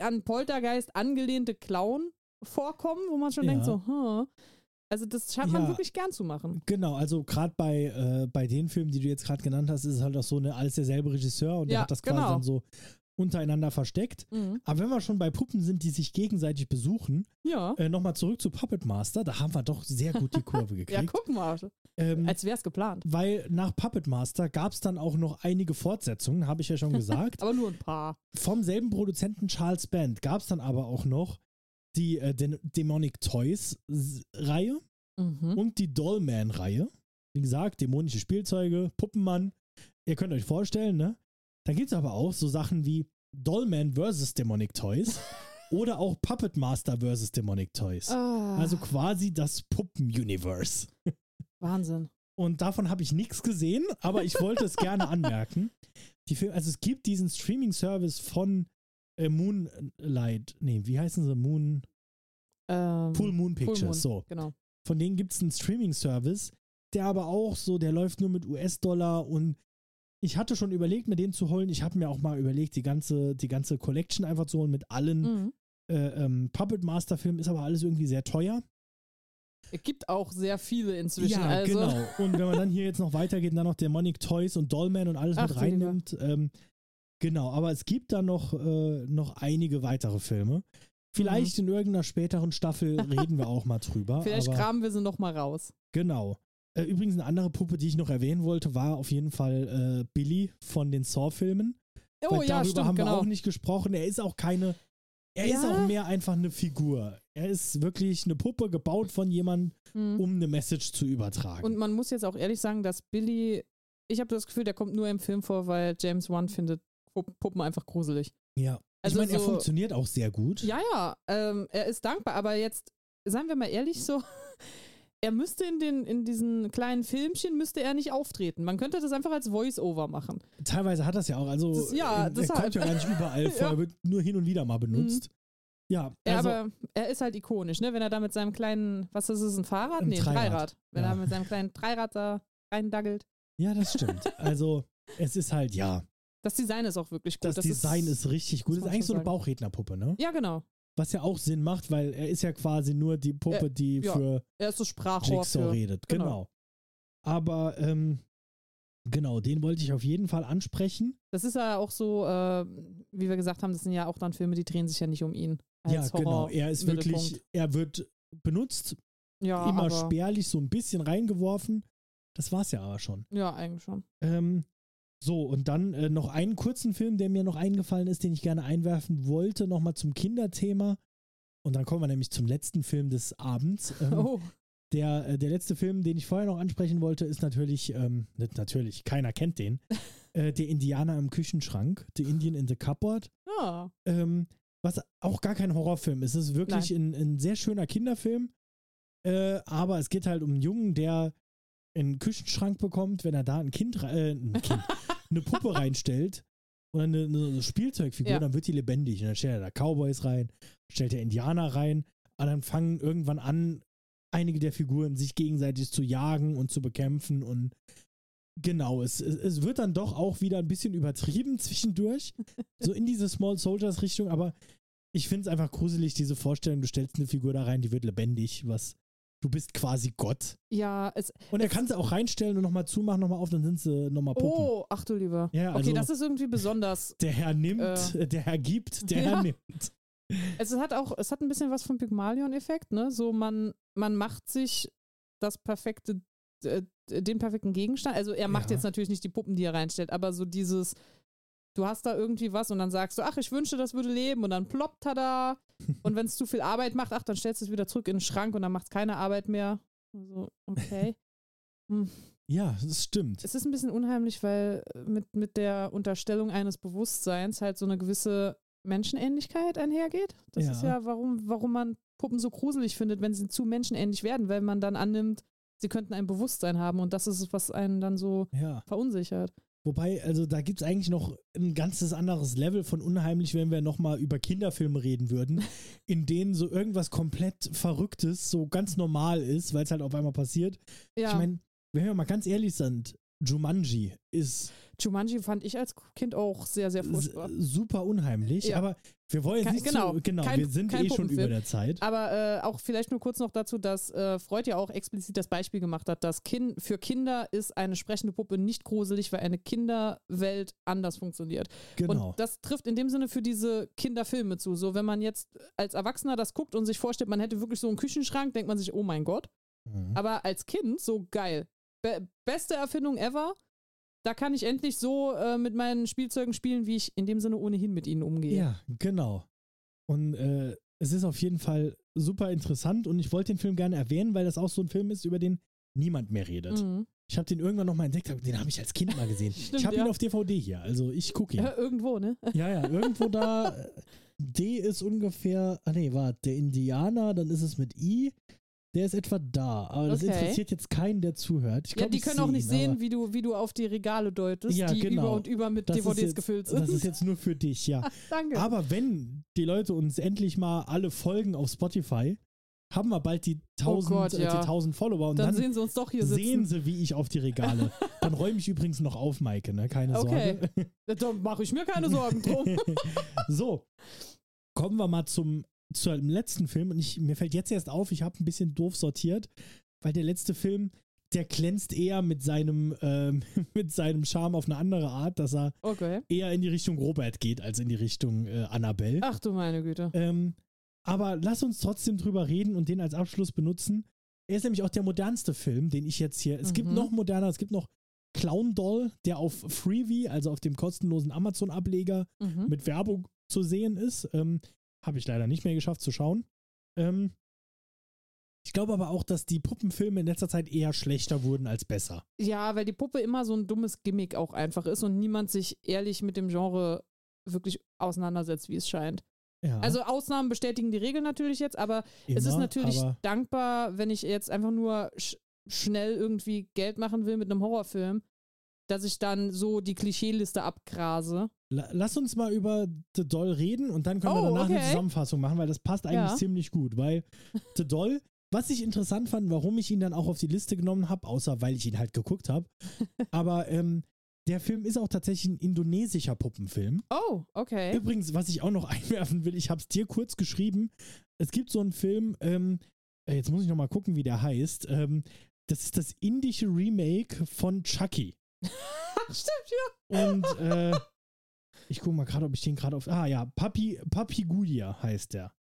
an Poltergeist angelehnte Clown vorkommen, wo man schon Ja. denkt so, hm. Also das scheint man Ja. wirklich gern zu machen. Genau, also gerade bei, äh, bei den Filmen, die du jetzt gerade genannt hast, ist es halt auch so eine, alles derselbe Regisseur und der Ja, hat das quasi genau. dann so untereinander versteckt. Mhm. Aber wenn wir schon bei Puppen sind, die sich gegenseitig besuchen, Ja. äh, nochmal zurück zu Puppet Master, da haben wir doch sehr gut die Kurve [laughs] Ja, gekriegt. guck mal. ähm, Als wäre es geplant. weil nach Puppet Master gab es dann auch noch einige Fortsetzungen, habe ich ja schon [laughs] gesagt. Aber nur ein paar. Vom selben Produzenten Charles Band gab es dann aber auch noch die äh, Den- Demonic Toys S- Reihe Mhm. und die Dollman Reihe. Wie gesagt, dämonische Spielzeuge, Puppenmann. Ihr könnt euch vorstellen, ne? Dann gibt es aber auch so Sachen wie Dollman vs. Demonic Toys [laughs] oder auch Puppet Master vs. Demonic Toys. Ah, Also quasi das Puppen-Universe. [laughs] Wahnsinn. Und davon habe ich nichts gesehen, aber ich wollte es gerne [laughs] anmerken. Die Film, also es gibt diesen Streaming-Service von äh, Moonlight, nee, wie heißen sie? Moon, Ähm, Full Moon Pictures, Moon, so. Genau. Von denen gibt es einen Streaming-Service, der aber auch so, der läuft nur mit US-Dollar und ich hatte schon überlegt, mir den zu holen. Ich habe mir auch mal überlegt, die ganze, die ganze Collection einfach zu holen mit allen Mhm. äh, ähm, Puppet Master-Filmen, ist aber alles irgendwie sehr teuer. Es gibt auch sehr viele inzwischen. ja, also. genau. Und wenn man dann hier jetzt noch weitergeht und dann noch Demonic Toys und Dollman und alles Ach mit reinnimmt, ähm, Genau, aber es gibt da noch, äh, noch einige weitere Filme. Vielleicht in irgendeiner späteren Staffel [laughs] reden wir auch mal drüber. Vielleicht aber, kramen wir sie nochmal raus. Genau. Äh, übrigens, eine andere Puppe, die ich noch erwähnen wollte, war auf jeden Fall äh, Billy von den Saw-Filmen. Oh Weil ja, darüber stimmt, haben wir genau. auch nicht gesprochen. Er ist auch keine. Er ist Ja. auch mehr einfach eine Figur. Er ist wirklich eine Puppe gebaut von jemandem, Hm. um eine Message zu übertragen. Und man muss jetzt auch ehrlich sagen, dass Billy, ich habe das Gefühl, der kommt nur im Film vor, weil James Wan findet Pup- Puppen einfach gruselig. ja. Also ich meine, er so- funktioniert auch sehr gut. Ja, ja, ähm, er ist dankbar, aber jetzt, seien wir mal ehrlich, so, er müsste in, den, in diesen kleinen Filmchen, müsste er nicht auftreten. Man könnte das einfach als Voice-Over machen. Teilweise hat das ja auch. Also, Das- ja, äh, er deshalb. kommt ja gar nicht überall [laughs] vor. Ja. Mhm. Er wird nur hin und wieder mal benutzt. Ja, Ja, also, aber er ist halt ikonisch, ne? Wenn er da mit seinem kleinen, was ist es, ein Fahrrad? Ein nee, ein Dreirad. Dreirad. Wenn Ja. er mit seinem kleinen Dreirad da reindaggelt. ja, das stimmt. [laughs] Also, es ist halt, ja, Das Design ist auch wirklich gut. das, Design ist, richtig gut. muss Das ist eigentlich so eine. Bauchrednerpuppe, ne? Ja, genau. Was ja auch Sinn macht, weil er ist ja quasi nur die Puppe, Äh, die ja. für Er ist das Sprachrohr Jigsaw für. redet. genau. Genau. Aber, ähm, genau, den wollte ich auf jeden Fall ansprechen. Das ist ja auch so, äh, wie wir gesagt haben, das sind ja auch dann Filme, die drehen sich ja nicht um ihn. Als ja, genau. Horror Er ist wirklich, er wird benutzt, ja, immer spärlich so ein bisschen reingeworfen. Das war's ja aber schon. Ja, eigentlich schon. Ähm, so, und dann äh, noch einen kurzen Film, der mir noch eingefallen ist, den ich gerne einwerfen wollte, nochmal zum Kinderthema. Und dann kommen wir nämlich zum letzten Film des Abends. Ähm, Oh, der, äh, der letzte Film, den ich vorher noch ansprechen wollte, ist natürlich, ähm, nicht natürlich, keiner kennt den, [laughs] äh, Der Indianer im Küchenschrank, The Indian in the Cupboard. ja. Ähm, was auch gar kein Horrorfilm ist. Es ist wirklich ein, ein sehr schöner Kinderfilm. Äh, aber es geht halt um einen Jungen, der einen Küchenschrank bekommt, wenn er da ein Kind, äh, ein kind [laughs] eine Puppe reinstellt oder eine, eine Spielzeugfigur, Ja. dann wird die lebendig. Und dann stellt er da Cowboys rein, stellt er Indianer rein. Und dann fangen irgendwann an, einige der Figuren sich gegenseitig zu jagen und zu bekämpfen. Und genau, es, es, es wird dann doch auch wieder ein bisschen übertrieben zwischendurch. [laughs] so in diese Small Soldiers Richtung, aber ich finde es einfach gruselig, diese Vorstellung, du stellst eine Figur da rein, die wird lebendig, was du bist quasi Gott. Ja, es. Und er kann sie auch reinstellen und nochmal zumachen, nochmal auf, dann sind sie nochmal Puppen. Oh, ach du lieber. Ja, also- okay, das ist irgendwie besonders. Der Herr nimmt, Äh. der Herr gibt, der [laughs] Ja. Herr nimmt. Es hat auch, es hat ein bisschen was vom Pygmalion-Effekt, ne? So, man, man macht sich das perfekte, äh, den perfekten Gegenstand. Also er macht Ja. jetzt natürlich nicht die Puppen, die er reinstellt, aber so dieses, du hast da irgendwie was und dann sagst du, ach, ich wünschte, das würde leben und dann ploppt er da. [laughs] und wenn es zu viel Arbeit macht, ach, dann stellst du es wieder zurück in den Schrank und dann macht es keine Arbeit mehr. Also, okay. [laughs] Hm. Ja, das stimmt. Es ist ein bisschen unheimlich, weil äh, mit, mit der Unterstellung eines Bewusstseins halt so eine gewisse Menschenähnlichkeit einhergeht. Das Ja. ist ja, warum, warum man Puppen so gruselig findet, wenn sie zu menschenähnlich werden, weil man dann annimmt, sie könnten ein Bewusstsein haben und das ist es, was einen dann so Ja. verunsichert. Wobei, also da gibt es eigentlich noch ein ganzes anderes Level von unheimlich, wenn wir nochmal über Kinderfilme reden würden, [laughs] in denen so irgendwas komplett Verrücktes so ganz normal ist, weil es halt auf einmal passiert. Ja, Ich meine, wenn wir mal ganz ehrlich sind, Jumanji ist Jumanji fand ich als Kind auch sehr, sehr furchtbar. super unheimlich, Ja. aber wir wollen jetzt nicht genau, zu, genau, kein- wir sind eh schon über der Zeit. Aber äh, auch vielleicht nur kurz noch dazu, dass äh, Freud ja auch explizit das Beispiel gemacht hat, dass kind, für Kinder ist eine sprechende Puppe nicht gruselig, weil eine Kinderwelt anders funktioniert. Genau. Und das trifft in dem Sinne für diese Kinderfilme zu. So, wenn man jetzt als Erwachsener das guckt und sich vorstellt, man hätte wirklich so einen Küchenschrank, denkt man sich, oh mein Gott. Mhm. Aber als Kind, so geil. Be beste Erfindung ever. Da kann ich endlich so äh, mit meinen Spielzeugen spielen, wie ich in dem Sinne ohnehin mit ihnen umgehe. Ja, genau. Und äh, es ist auf jeden Fall super interessant und ich wollte den Film gerne erwähnen, weil das auch so ein Film ist, über den niemand mehr redet. Mhm. Ich habe den irgendwann nochmal entdeckt, den habe ich als Kind mal gesehen. [laughs] Stimmt, ich habe ja. ihn auf DVD hier, also ich gucke ihn. Ja, irgendwo, ne? [laughs] Ja, ja, irgendwo da. äh, D ist ungefähr, ah nee, warte, der Indianer, dann ist es mit I. Der ist etwa da, aber das Okay. interessiert jetzt keinen, der zuhört. Ich Ja, glaub, die können auch nicht sehen, wie du, wie du auf die Regale deutest, Ja, die genau. über und über mit das DVDs jetzt, gefüllt sind. Das ist jetzt nur für dich, ja. [laughs] Danke. Aber wenn die Leute uns endlich mal alle folgen auf Spotify, haben wir bald die 1000, Oh Gott, äh, ja. die 1000 Follower und dann, dann, sehen sie uns doch hier sehen sitzen. sie, wie ich auf die Regale. [laughs] dann räume ich übrigens noch auf, Maike, ne? Keine Okay. Sorge. Da mache ich mir keine [laughs] Sorgen drum. so, kommen wir mal zum, zum letzten Film. Und ich, mir fällt jetzt erst auf, ich habe ein bisschen doof sortiert, weil der letzte Film, der glänzt eher mit seinem, ähm, [laughs] mit seinem Charme auf eine andere Art, dass er Okay. eher in die Richtung Robert geht als in die Richtung äh, Annabelle. Ach du meine Güte. Ähm, aber lass uns trotzdem drüber reden und den als Abschluss benutzen. Er ist nämlich auch der modernste Film, den ich jetzt hier. Es gibt Mhm. noch moderner, es gibt noch Clown Doll, der auf Freevee, also auf dem kostenlosen Amazon-Ableger, Mhm. mit Werbung zu sehen ist. Ähm, Habe ich leider nicht mehr geschafft zu schauen. Ähm, ich glaube aber auch, dass die Puppenfilme in letzter Zeit eher schlechter wurden als besser. Ja, weil die Puppe immer so ein dummes Gimmick auch einfach ist und niemand sich ehrlich mit dem Genre wirklich auseinandersetzt, wie es scheint. Ja, Also Ausnahmen bestätigen die Regel natürlich jetzt, aber es ist immer, natürlich dankbar, wenn ich jetzt einfach nur sch schnell irgendwie Geld machen will mit einem Horrorfilm, dass ich dann so die Klischeeliste abgrase. La- Lass uns mal über The Doll reden und dann können wir Oh, danach eine okay. Zusammenfassung machen, weil das passt eigentlich Ja. ziemlich gut. Weil The Doll, was ich interessant fand, warum ich ihn dann auch auf die Liste genommen habe, außer weil ich ihn halt geguckt habe, [laughs] aber ähm, der Film ist auch tatsächlich ein indonesischer Puppenfilm. Oh, okay. Übrigens, was ich auch noch [laughs] einwerfen will, ich habe es dir kurz geschrieben. Es gibt so einen Film, ähm, äh, jetzt muss ich noch mal gucken, wie der heißt. Ähm, das ist das indische Remake von Chucky. [laughs] Stimmt, ja. Und äh, ich gucke mal gerade, ob ich den gerade auf. Ah ja, Papi, Papi Gudia heißt der.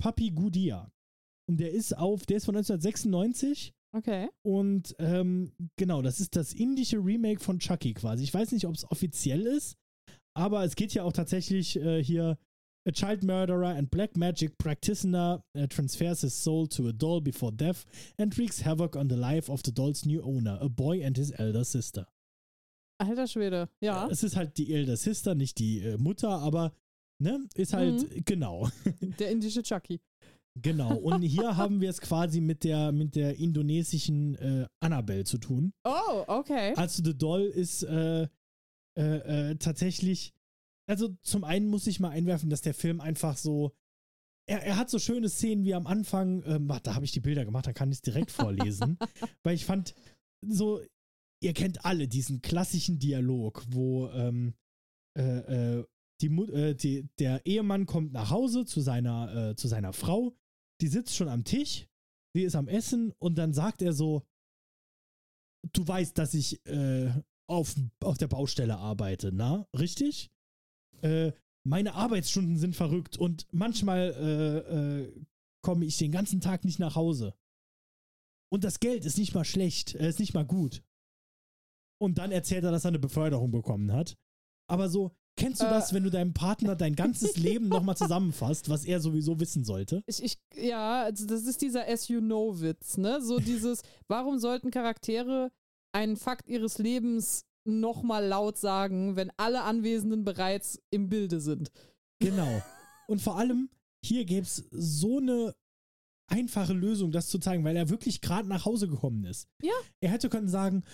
Papi Gudia. Und der ist auf, der ist von 1996 Okay. und ähm, genau, das ist das indische Remake von Chucky quasi. Ich weiß nicht, ob es offiziell ist, aber es geht ja auch tatsächlich äh, hier. A child murderer and black magic practitioner uh, transfers his soul to a doll before death and wreaks havoc on the life of the doll's new owner, a boy and his elder sister. Alter Schwede. Ja. Es ist halt die Elder Sister, nicht die äh, Mutter, aber ne, ist halt Mhm. genau, [laughs] Der indische Chucky. genau. Und hier [laughs] haben wir es quasi mit der mit der indonesischen äh, Annabelle zu tun. Oh, okay. Also The Doll ist äh, äh, äh, tatsächlich, also zum einen muss ich mal einwerfen, dass der Film einfach so er, er hat so schöne Szenen wie am Anfang, ähm, warte, da habe ich die Bilder gemacht, da kann ich es direkt [laughs] vorlesen, weil ich fand so, ihr kennt alle diesen klassischen Dialog, wo ähm, äh, äh, die, äh, die, der Ehemann kommt nach Hause zu seiner, äh, zu seiner Frau, die sitzt schon am Tisch, sie ist am Essen und dann sagt er so, du weißt, dass ich äh, auf, auf der Baustelle arbeite, na? Richtig? Äh, meine Arbeitsstunden sind verrückt und manchmal komme ich den ganzen Tag nicht nach Hause. Und das Geld ist nicht mal schlecht, äh, ist nicht mal gut. Und dann erzählt er, dass er eine Beförderung bekommen hat. Aber so, kennst du Äh. das, wenn du deinem Partner dein ganzes [laughs] Leben nochmal zusammenfasst, was er sowieso wissen sollte? Ich, ich, ja, also das ist dieser As You Know-Witz, ne? So [laughs] dieses, warum sollten Charaktere einen Fakt ihres Lebens nochmal laut sagen, wenn alle Anwesenden bereits im Bilde sind? Genau. Und vor allem, hier gäbe es so eine einfache Lösung, das zu zeigen, weil er wirklich gerade nach Hause gekommen ist. Ja. Er hätte können sagen,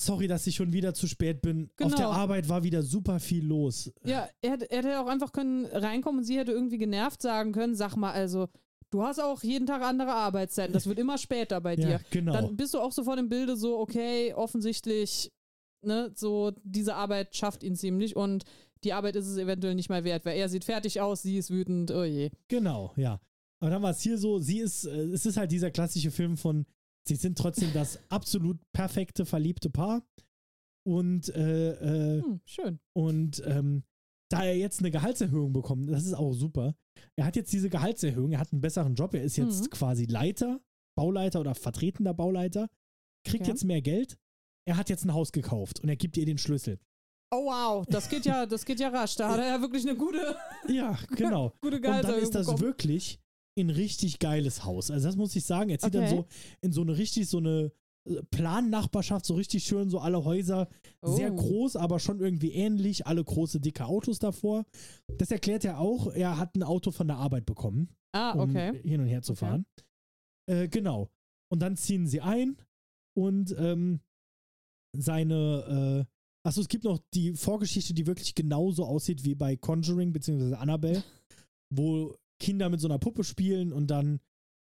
sorry, dass ich schon wieder zu spät bin. Auf Genau. der Arbeit war wieder super viel los. Ja, er, hätte- er hätte auch einfach können reinkommen und sie hätte irgendwie genervt sagen können, sag mal, also, du hast auch jeden Tag andere Arbeitszeiten, das wird immer später bei [laughs] dir. Ja, genau. Dann bist du auch sofort im Bilde so, okay, offensichtlich, ne, so, diese Arbeit schafft ihn ziemlich und die Arbeit ist es eventuell nicht mal wert, weil er sieht fertig aus, sie ist wütend, oh je. Genau, ja. Aber dann war es hier so, sie ist, äh, es ist halt dieser klassische Film von, sie sind trotzdem das absolut perfekte, verliebte Paar. Und, äh, äh, Hm, schön. und ähm, da er jetzt eine Gehaltserhöhung bekommt, das ist auch super. Er hat jetzt diese Gehaltserhöhung, er hat einen besseren Job, er ist jetzt Mhm. quasi Leiter, Bauleiter oder vertretender Bauleiter, kriegt Okay. jetzt mehr Geld. Er hat jetzt ein Haus gekauft und er gibt ihr den Schlüssel. Oh wow, das geht ja, das geht ja rasch. Da hat er ja wirklich eine gute, Ja, [laughs] genau. gute Und dann Gehaltserhöhung ist das bekommen. wirklich ein richtig geiles Haus. Also das muss ich sagen. Er zieht dann Okay. so in so eine richtig so eine äh, Plannachbarschaft, so richtig schön, so alle Häuser sehr Oh. groß, aber schon irgendwie ähnlich, alle große, dicke Autos davor. Das erklärt er auch. Er hat ein Auto von der Arbeit bekommen, Ah, um okay. hin und her zu Okay. fahren. Äh, genau. Und dann ziehen sie ein und ähm, seine, äh, achso, es gibt noch die Vorgeschichte, die wirklich genauso aussieht wie bei Conjuring bzw. Annabelle, [laughs] wo Kinder mit so einer Puppe spielen und dann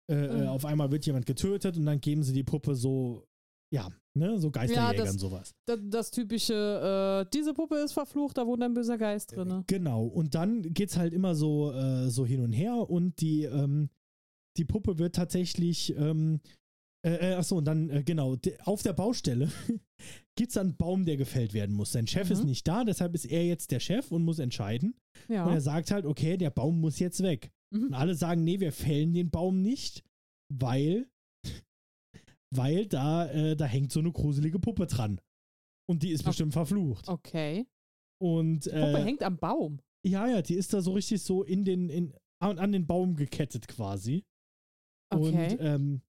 äh, äh, Mhm. auf einmal wird jemand getötet und dann geben sie die Puppe so, ja, ne, so Geisterjägern das- sowas. Das, das typische, äh, diese Puppe ist verflucht, da wohnt ein böser Geist drin. Genau. Und dann geht's halt immer so, äh, so hin und her und die, ähm, die Puppe wird tatsächlich ähm, Äh, äh, achso, und dann, äh, genau, auf der Baustelle [laughs] gibt es einen Baum, der gefällt werden muss. Sein Chef Mhm. ist nicht da, deshalb ist er jetzt der Chef und muss entscheiden. Und Ja. er sagt halt, okay, der Baum muss jetzt weg. Mhm. Und alle sagen, nee, wir fällen den Baum nicht, weil, [laughs] weil da, äh, da hängt so eine gruselige Puppe dran. Und die ist Okay. bestimmt verflucht. Okay. Und Die Puppe äh, hängt am Baum. ja, ja, die ist da so richtig so in den, in, an, an den Baum gekettet quasi. Okay. Und ähm,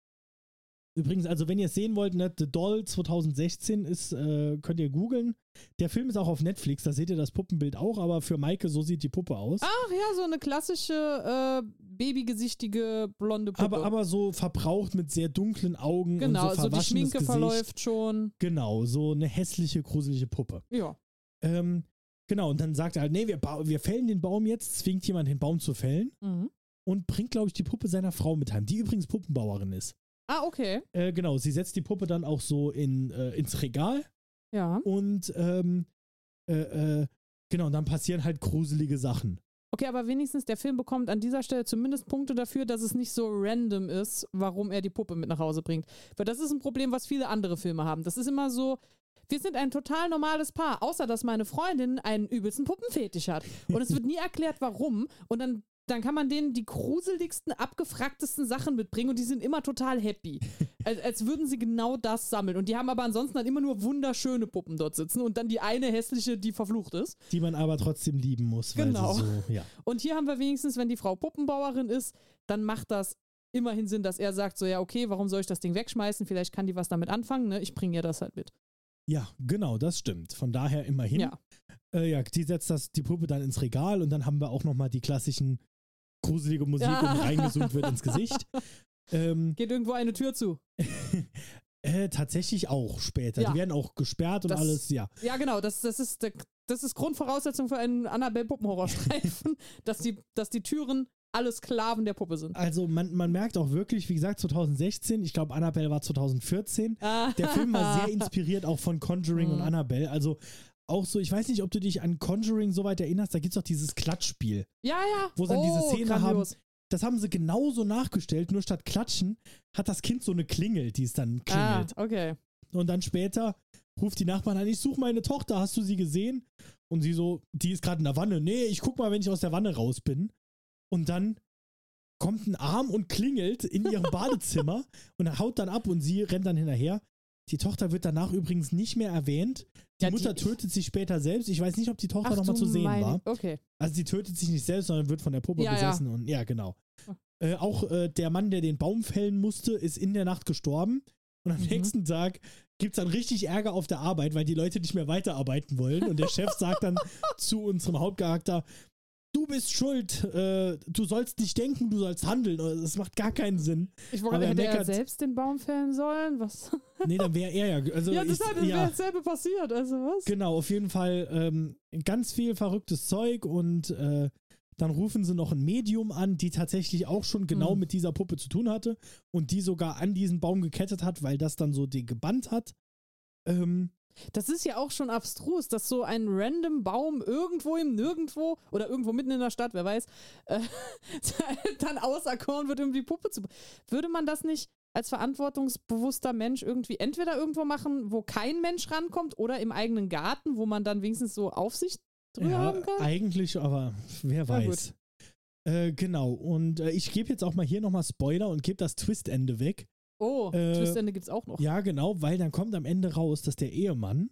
übrigens, also wenn ihr es sehen wollt, ne, The Doll 2016 ist, äh, könnt ihr googeln. Der Film ist auch auf Netflix, da seht ihr das Puppenbild auch, aber für Maike, so sieht die Puppe aus. Ach ja, so eine klassische äh, babygesichtige blonde Puppe. aber, aber so verbraucht mit sehr dunklen Augen genau, und so so die verwaschenes Schminke Gesicht. verläuft schon. Genau, so eine hässliche, gruselige Puppe. Ja. Ähm, genau, und dann sagt er halt, nee, wir, wir fällen den Baum jetzt, zwingt jemand den Baum zu fällen Mhm. und bringt, glaube ich, die Puppe seiner Frau mit heim, die übrigens Puppenbauerin ist. Ah, okay. Äh, genau, sie setzt die Puppe dann auch so in, äh, ins Regal Ja. und ähm, äh, äh, genau, und dann passieren halt gruselige Sachen. Okay, aber wenigstens der Film bekommt an dieser Stelle zumindest Punkte dafür, dass es nicht so random ist, warum er die Puppe mit nach Hause bringt. Weil das ist ein Problem, was viele andere Filme haben. Das ist immer so, wir sind ein total normales Paar, außer dass meine Freundin einen übelsten Puppenfetisch hat. Und es wird nie erklärt, warum. Und dann, dann kann man denen die gruseligsten, abgefragtesten Sachen mitbringen und die sind immer total happy. [laughs] Als, als würden sie genau das sammeln. Und die haben aber ansonsten dann immer nur wunderschöne Puppen dort sitzen und dann die eine hässliche, die verflucht ist. Die man aber trotzdem lieben muss, Genau. so, ja. Und hier haben wir wenigstens, wenn die Frau Puppenbauerin ist, dann macht das immerhin Sinn, dass er sagt, so ja, okay, warum soll ich das Ding wegschmeißen? Vielleicht kann die was damit anfangen, ne? Ich bringe ihr das halt mit. Ja, genau, das stimmt. Von daher immerhin. Ja. Äh, ja, die setzt das, die Puppe dann ins Regal und dann haben wir auch nochmal die klassischen gruselige Musik Ja. und reingezoomt wird ins Gesicht. [laughs] Ähm, Geht irgendwo eine Tür zu. [laughs] äh, tatsächlich auch später. Ja. Die werden auch gesperrt und Das- alles, ja. Ja, genau, das, das, ist, der, das ist Grundvoraussetzung für einen Annabelle-Puppenhorrorstreifen, [laughs] dass die, dass die Türen alle Sklaven der Puppe sind. Also man, man merkt auch wirklich, wie gesagt, 2016, ich glaube Annabelle war 2014. Ah. Der Film war sehr inspiriert auch von Conjuring und Mhm. Annabelle. Also auch so, ich weiß nicht, ob du dich an Conjuring so weit erinnerst, da gibt es doch dieses Klatschspiel. Ja, ja. Wo sie dann diese oh, Szene grandios. Das haben sie genauso nachgestellt, nur statt Klatschen hat das Kind so eine Klingel, die es dann Ah, klingelt. okay. Und dann später ruft die Nachbarn an, ich suche meine Tochter, hast du sie gesehen? Und sie so, die ist gerade in der Wanne. Nee, ich guck mal, wenn ich aus der Wanne raus bin. Und dann kommt ein Arm und klingelt in ihrem [laughs] Badezimmer und haut dann ab und sie rennt dann hinterher. Die Tochter wird danach übrigens nicht mehr erwähnt. Die Ja, die- Mutter tötet sich später selbst. Ich weiß nicht, ob die Tochter nochmal zu sehen meine- war. Okay. Also sie tötet sich nicht selbst, sondern wird von der Puppe Ja, ja. besessen und ja, genau. Oh. Äh, auch äh, der Mann, der den Baum fällen musste, ist in der Nacht gestorben. Und am Mhm. nächsten Tag gibt es dann richtig Ärger auf der Arbeit, weil die Leute nicht mehr weiterarbeiten wollen. Und der Chef sagt dann [laughs] zu unserem Hauptcharakter, du bist schuld, äh, du sollst nicht denken, du sollst handeln. Das macht gar keinen Sinn. Ich wollte, Aber er hätte er meckert- selbst den Baum fällen sollen? Was? Nee, dann wäre er ja. Also ja, ich, deshalb wäre ja, dasselbe passiert. Also was? Genau, auf jeden Fall ähm, ganz viel verrücktes Zeug und äh, dann rufen sie noch ein Medium an, die tatsächlich auch schon genau Hm. mit dieser Puppe zu tun hatte und die sogar an diesen Baum gekettet hat, weil das dann so die gebannt hat. Ähm, Das ist ja auch schon abstrus, dass so ein random Baum irgendwo im Nirgendwo oder irgendwo mitten in der Stadt, wer weiß, äh, [laughs] dann auserkoren wird, um die Puppe zu. Würde man das nicht als verantwortungsbewusster Mensch irgendwie entweder irgendwo machen, wo kein Mensch rankommt oder im eigenen Garten, wo man dann wenigstens so Aufsicht drüber ja, haben kann? eigentlich, aber wer weiß. Äh, genau, und äh, ich gebe jetzt auch mal hier nochmal Spoiler und gebe das Twistende weg. Oh, äh, Twistende gibt's auch noch. Ja, genau, weil dann kommt am Ende raus, dass der Ehemann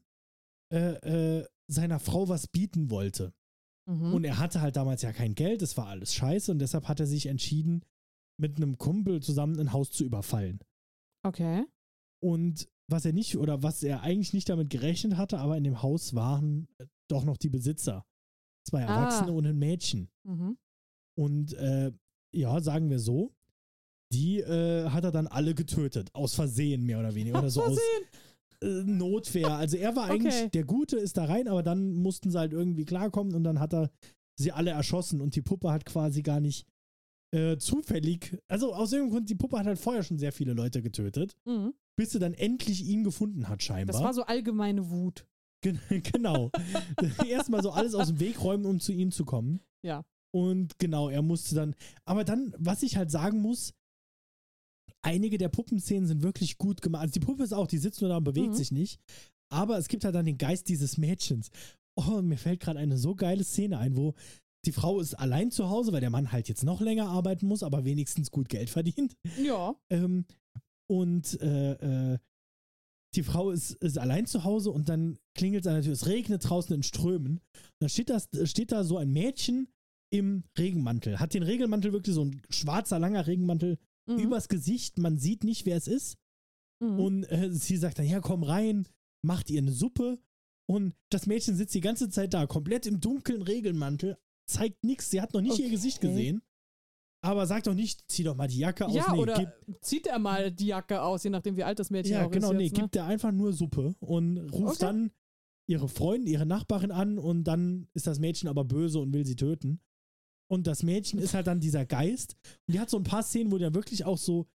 äh, äh, seiner Frau was bieten wollte. Mhm. Und er hatte halt damals ja kein Geld, es war alles scheiße und deshalb hat er sich entschieden, mit einem Kumpel zusammen ein Haus zu überfallen. okay. Und was er nicht, oder was er eigentlich nicht damit gerechnet hatte, aber in dem Haus waren äh, doch noch die Besitzer. Zwei Ah. Erwachsene und ein Mädchen. Mhm. Und äh, ja, sagen wir so, die äh, hat er dann alle getötet. Aus Versehen mehr oder weniger. Oder so aus Versehen. äh, Notwehr. Also er war eigentlich Okay. der Gute, ist da rein, aber dann mussten sie halt irgendwie klarkommen und dann hat er sie alle erschossen und die Puppe hat quasi gar nicht äh, zufällig, also aus irgendeinem Grund, die Puppe hat halt vorher schon sehr viele Leute getötet, Mhm. bis sie dann endlich ihn gefunden hat scheinbar. Das war so allgemeine Wut. Gen- [laughs] genau. [laughs] Erstmal so alles aus dem Weg räumen, um zu ihm zu kommen. Ja. Und genau, er musste dann, aber dann, was ich halt sagen muss, einige der Puppenszenen sind wirklich gut gemacht. Also die Puppe ist auch, die sitzt nur da und bewegt Mhm. sich nicht. Aber es gibt halt dann den Geist dieses Mädchens. Oh, mir fällt gerade eine so geile Szene ein, wo die Frau ist allein zu Hause, weil der Mann halt jetzt noch länger arbeiten muss, aber wenigstens gut Geld verdient. Ja. Ähm, und äh, äh, die Frau ist, ist allein zu Hause und dann klingelt es an der Tür. Es regnet draußen in Strömen. Und dann steht, das, steht da so ein Mädchen im Regenmantel. Hat den Regenmantel wirklich so ein schwarzer, langer Regenmantel Mhm. übers Gesicht. Man sieht nicht, wer es ist. Mhm. Und äh, sie sagt dann: Ja, komm rein, macht ihr eine Suppe. Und das Mädchen sitzt die ganze Zeit da, komplett im dunklen Regenmantel, zeigt nichts. Sie hat noch nicht ihr Gesicht Okay. gesehen. Aber sagt doch nicht, zieh doch mal die Jacke aus. ja, nee, oder gib, zieht er mal die Jacke aus, je nachdem, wie alt das Mädchen Ja, auch genau, ist. nee, jetzt, ne? gibt er einfach nur Suppe und ruft Okay. dann ihre Freundin, ihre Nachbarin an und dann ist das Mädchen aber böse und will sie töten. Und das Mädchen ist halt dann dieser Geist. Und die hat so ein paar Szenen, wo der wirklich auch so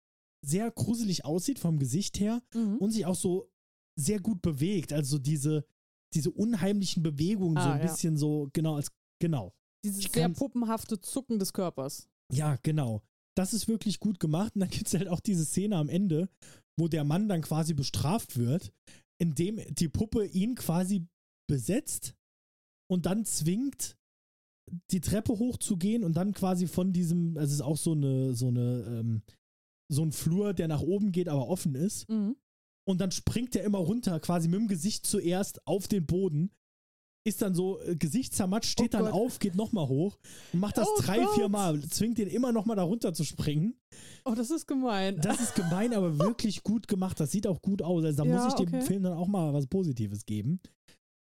sehr gruselig aussieht vom Gesicht her Mhm. und sich auch so sehr gut bewegt. Also diese, diese unheimlichen Bewegungen, so Ah, ein ja. bisschen so, genau, als, genau. Dieses ich sehr puppenhafte Zucken des Körpers. Ja, genau. Das ist wirklich gut gemacht. Und dann gibt es halt auch diese Szene am Ende, wo der Mann dann quasi bestraft wird, indem die Puppe ihn quasi besetzt und dann zwingt, die Treppe hochzugehen und dann quasi von diesem, also es ist auch so eine, so eine, ähm, so ein Flur, der nach oben geht, aber offen ist. Mhm. Und dann springt er immer runter, quasi mit dem Gesicht zuerst auf den Boden. Ist dann so äh, Gesicht zermatscht, steht Oh dann Gott. auf, geht nochmal hoch und macht das Oh drei, Gott. vier Mal. Zwingt den immer nochmal da runter zu springen. Oh, das ist gemein. Das ist gemein, aber [laughs] wirklich gut gemacht. Das sieht auch gut aus. Also da Ja, muss ich dem okay. Film dann auch mal was Positives geben.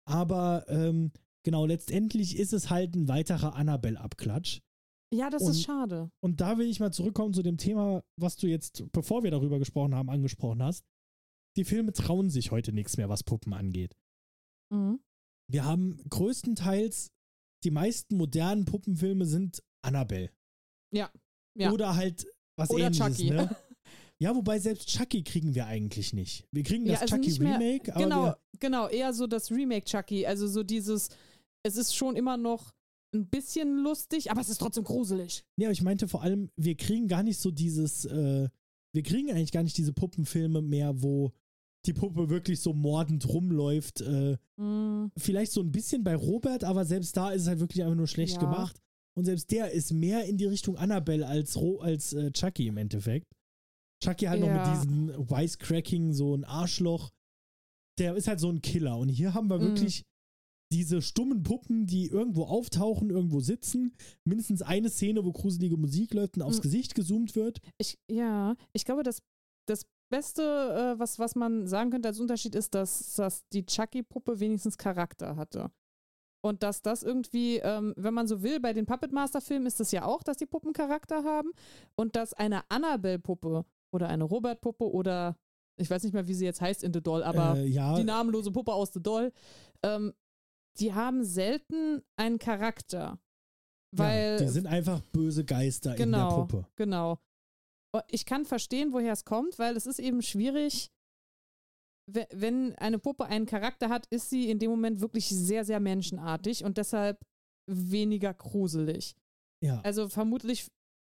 Aber ähm, genau, letztendlich ist es halt ein weiterer Annabelle-Abklatsch. ja, das und- ist schade. Und da will ich mal zurückkommen zu dem Thema, was du jetzt, bevor wir darüber gesprochen haben, angesprochen hast. Die Filme trauen sich heute nichts mehr, was Puppen angeht. Mhm. Wir haben größtenteils, die meisten modernen Puppenfilme sind Annabelle. Ja. Ja. Oder halt was Oder ähnliches, Chucky. ne? [laughs] Ja, wobei selbst Chucky kriegen wir eigentlich nicht. Wir kriegen Ja, das also Chucky mehr- Remake, aber Genau, wir, genau, eher so das Remake Chucky. Also so dieses, es ist schon immer noch ein bisschen lustig, aber es ist trotzdem gruselig. nee, aber ich meinte vor allem, wir kriegen gar nicht so dieses, äh, wir kriegen eigentlich gar nicht diese Puppenfilme mehr, wo die Puppe wirklich so mordend rumläuft. Äh, Mhm. vielleicht so ein bisschen bei Robert, aber selbst da ist es halt wirklich einfach nur schlecht Ja. gemacht. Und selbst der ist mehr in die Richtung Annabelle als, Ro als äh, Chucky im Endeffekt. Chucky halt noch Ja. mit diesem Wisecracking, so ein Arschloch. Der ist halt so ein Killer. Und hier haben wir Mhm. wirklich diese stummen Puppen, die irgendwo auftauchen, irgendwo sitzen. Mindestens eine Szene, wo gruselige Musik läuft und aufs Mhm. Gesicht gezoomt wird. Ich, ja, ich glaube, das, das Beste, äh, was, was man sagen könnte als Unterschied ist, dass, dass die Chucky-Puppe wenigstens Charakter hatte. Und dass das irgendwie, ähm, wenn man so will, bei den Puppet Master-Filmen ist es ja auch, dass die Puppen Charakter haben. Und dass eine Annabelle-Puppe oder eine Robert-Puppe oder ich weiß nicht mehr, wie sie jetzt heißt in The Doll, aber äh, ja, die namenlose Puppe aus The Doll, ähm, die haben selten einen Charakter. Weil ja, die sind einfach böse Geister in der Genau. Puppe. Genau. Und Ich kann verstehen, woher es kommt, weil es ist eben schwierig, we- wenn eine Puppe einen Charakter hat, ist sie in dem Moment wirklich sehr, sehr menschenartig und deshalb weniger gruselig. Ja. Also vermutlich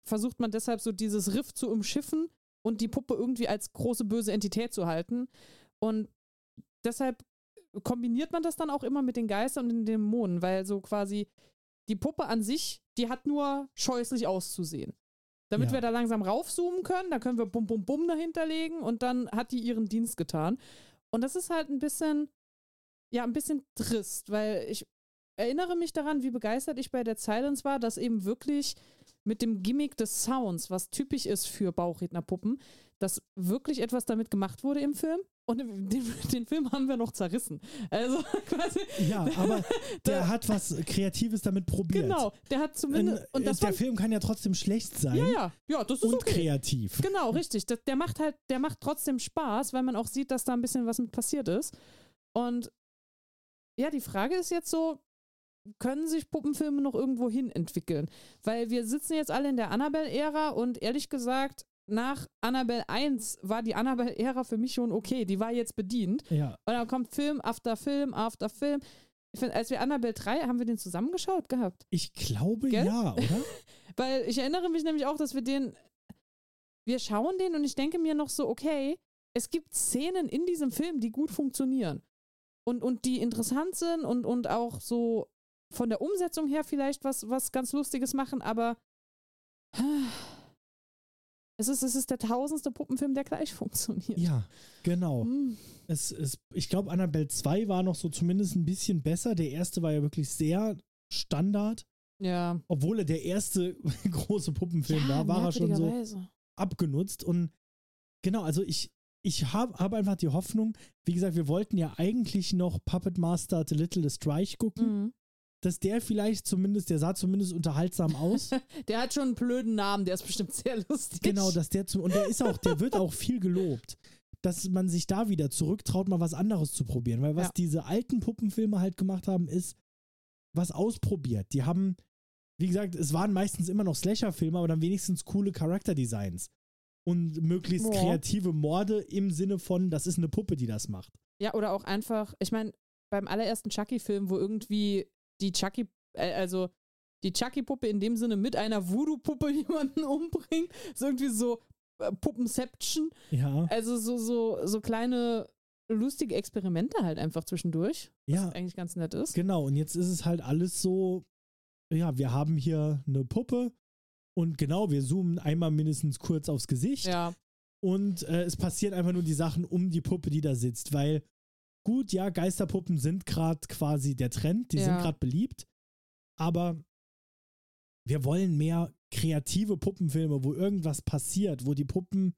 versucht man deshalb so dieses Riff zu umschiffen und die Puppe irgendwie als große böse Entität zu halten. Und deshalb kombiniert man das dann auch immer mit den Geistern und den Dämonen, weil so quasi die Puppe an sich, die hat nur scheußlich auszusehen. Damit Ja. wir da langsam raufzoomen können, da können wir Bum Bum Bum dahinter legen und dann hat die ihren Dienst getan. Und das ist halt ein bisschen, ja, ein bisschen trist, weil ich erinnere mich daran, wie begeistert ich bei der Silence war, dass eben wirklich mit dem Gimmick des Sounds, was typisch ist für Bauchrednerpuppen, dass wirklich etwas damit gemacht wurde im Film. Und den, den Film haben wir noch zerrissen. Also [laughs] quasi, Ja, aber [laughs] der hat was Kreatives damit probiert. genau, der hat zumindest, und das der war, Film kann ja trotzdem schlecht sein ja, ja, ja, das ist und okay. kreativ. Genau, richtig. Das, der macht halt, der macht trotzdem Spaß, weil man auch sieht, dass da ein bisschen was mit passiert ist. Und ja, die Frage ist jetzt so, können sich Puppenfilme noch irgendwo hin entwickeln? Weil wir sitzen jetzt alle in der Annabelle-Ära und ehrlich gesagt, nach Annabelle 1 war die Annabelle-Ära für mich schon okay. Die war jetzt bedient. Ja, Und dann kommt Film after Film after Film. Ich find, als wir Annabelle 3, haben wir den zusammengeschaut gehabt? ich glaube Gell? ja, [laughs] oder? Weil ich erinnere mich nämlich auch, dass wir den. wir schauen den und ich denke mir noch so, okay, es gibt Szenen in diesem Film, die gut funktionieren und, und die interessant sind und, und auch so von der Umsetzung her vielleicht was, was ganz Lustiges machen, aber [sighs] es ist, es ist der tausendste Puppenfilm, der gleich [laughs] funktioniert. Ja, genau. Hm. Es, es, ich glaube, Annabelle 2 war noch so zumindest ein bisschen besser. Der erste war ja wirklich sehr Standard. Ja. Obwohl er der erste [laughs] große Puppenfilm war, war er schon so abgenutzt. Und genau, also ich, ich habe hab einfach die Hoffnung, wie gesagt, wir wollten ja eigentlich noch Puppet Master The Little Strike gucken, Mhm. Dass der vielleicht zumindest, der sah zumindest unterhaltsam aus. [laughs] Der hat schon einen blöden Namen, der ist bestimmt sehr lustig. genau, dass der zum, und der ist auch, der wird auch viel gelobt. Dass man sich da wieder zurücktraut, mal was anderes zu probieren. Weil was Ja. diese alten Puppenfilme halt gemacht haben, ist was ausprobiert. Die haben, wie gesagt, es waren meistens immer noch Slasher-Filme, aber dann wenigstens coole Charakterdesigns. Und möglichst Ja. kreative Morde im Sinne von, das ist eine Puppe, die das macht. Ja, oder auch einfach, ich meine, beim allerersten Chucky-Film, wo irgendwie die Chucky, äh, also die Chucky-Puppe in dem Sinne mit einer Voodoo-Puppe [laughs] jemanden umbringt, ist irgendwie so äh, Puppenception. Ja, Also so, so, so kleine lustige Experimente halt einfach zwischendurch. ja, Was eigentlich ganz nett ist. genau. Und jetzt ist es halt alles so, ja, wir haben hier eine Puppe und genau, wir zoomen einmal mindestens kurz aufs Gesicht. Ja, Und äh, es passieren einfach nur die Sachen um die Puppe, die da sitzt, weil gut, ja, Geisterpuppen sind gerade quasi der Trend, die sind Ja. gerade beliebt, aber wir wollen mehr kreative Puppenfilme, wo irgendwas passiert, wo die Puppen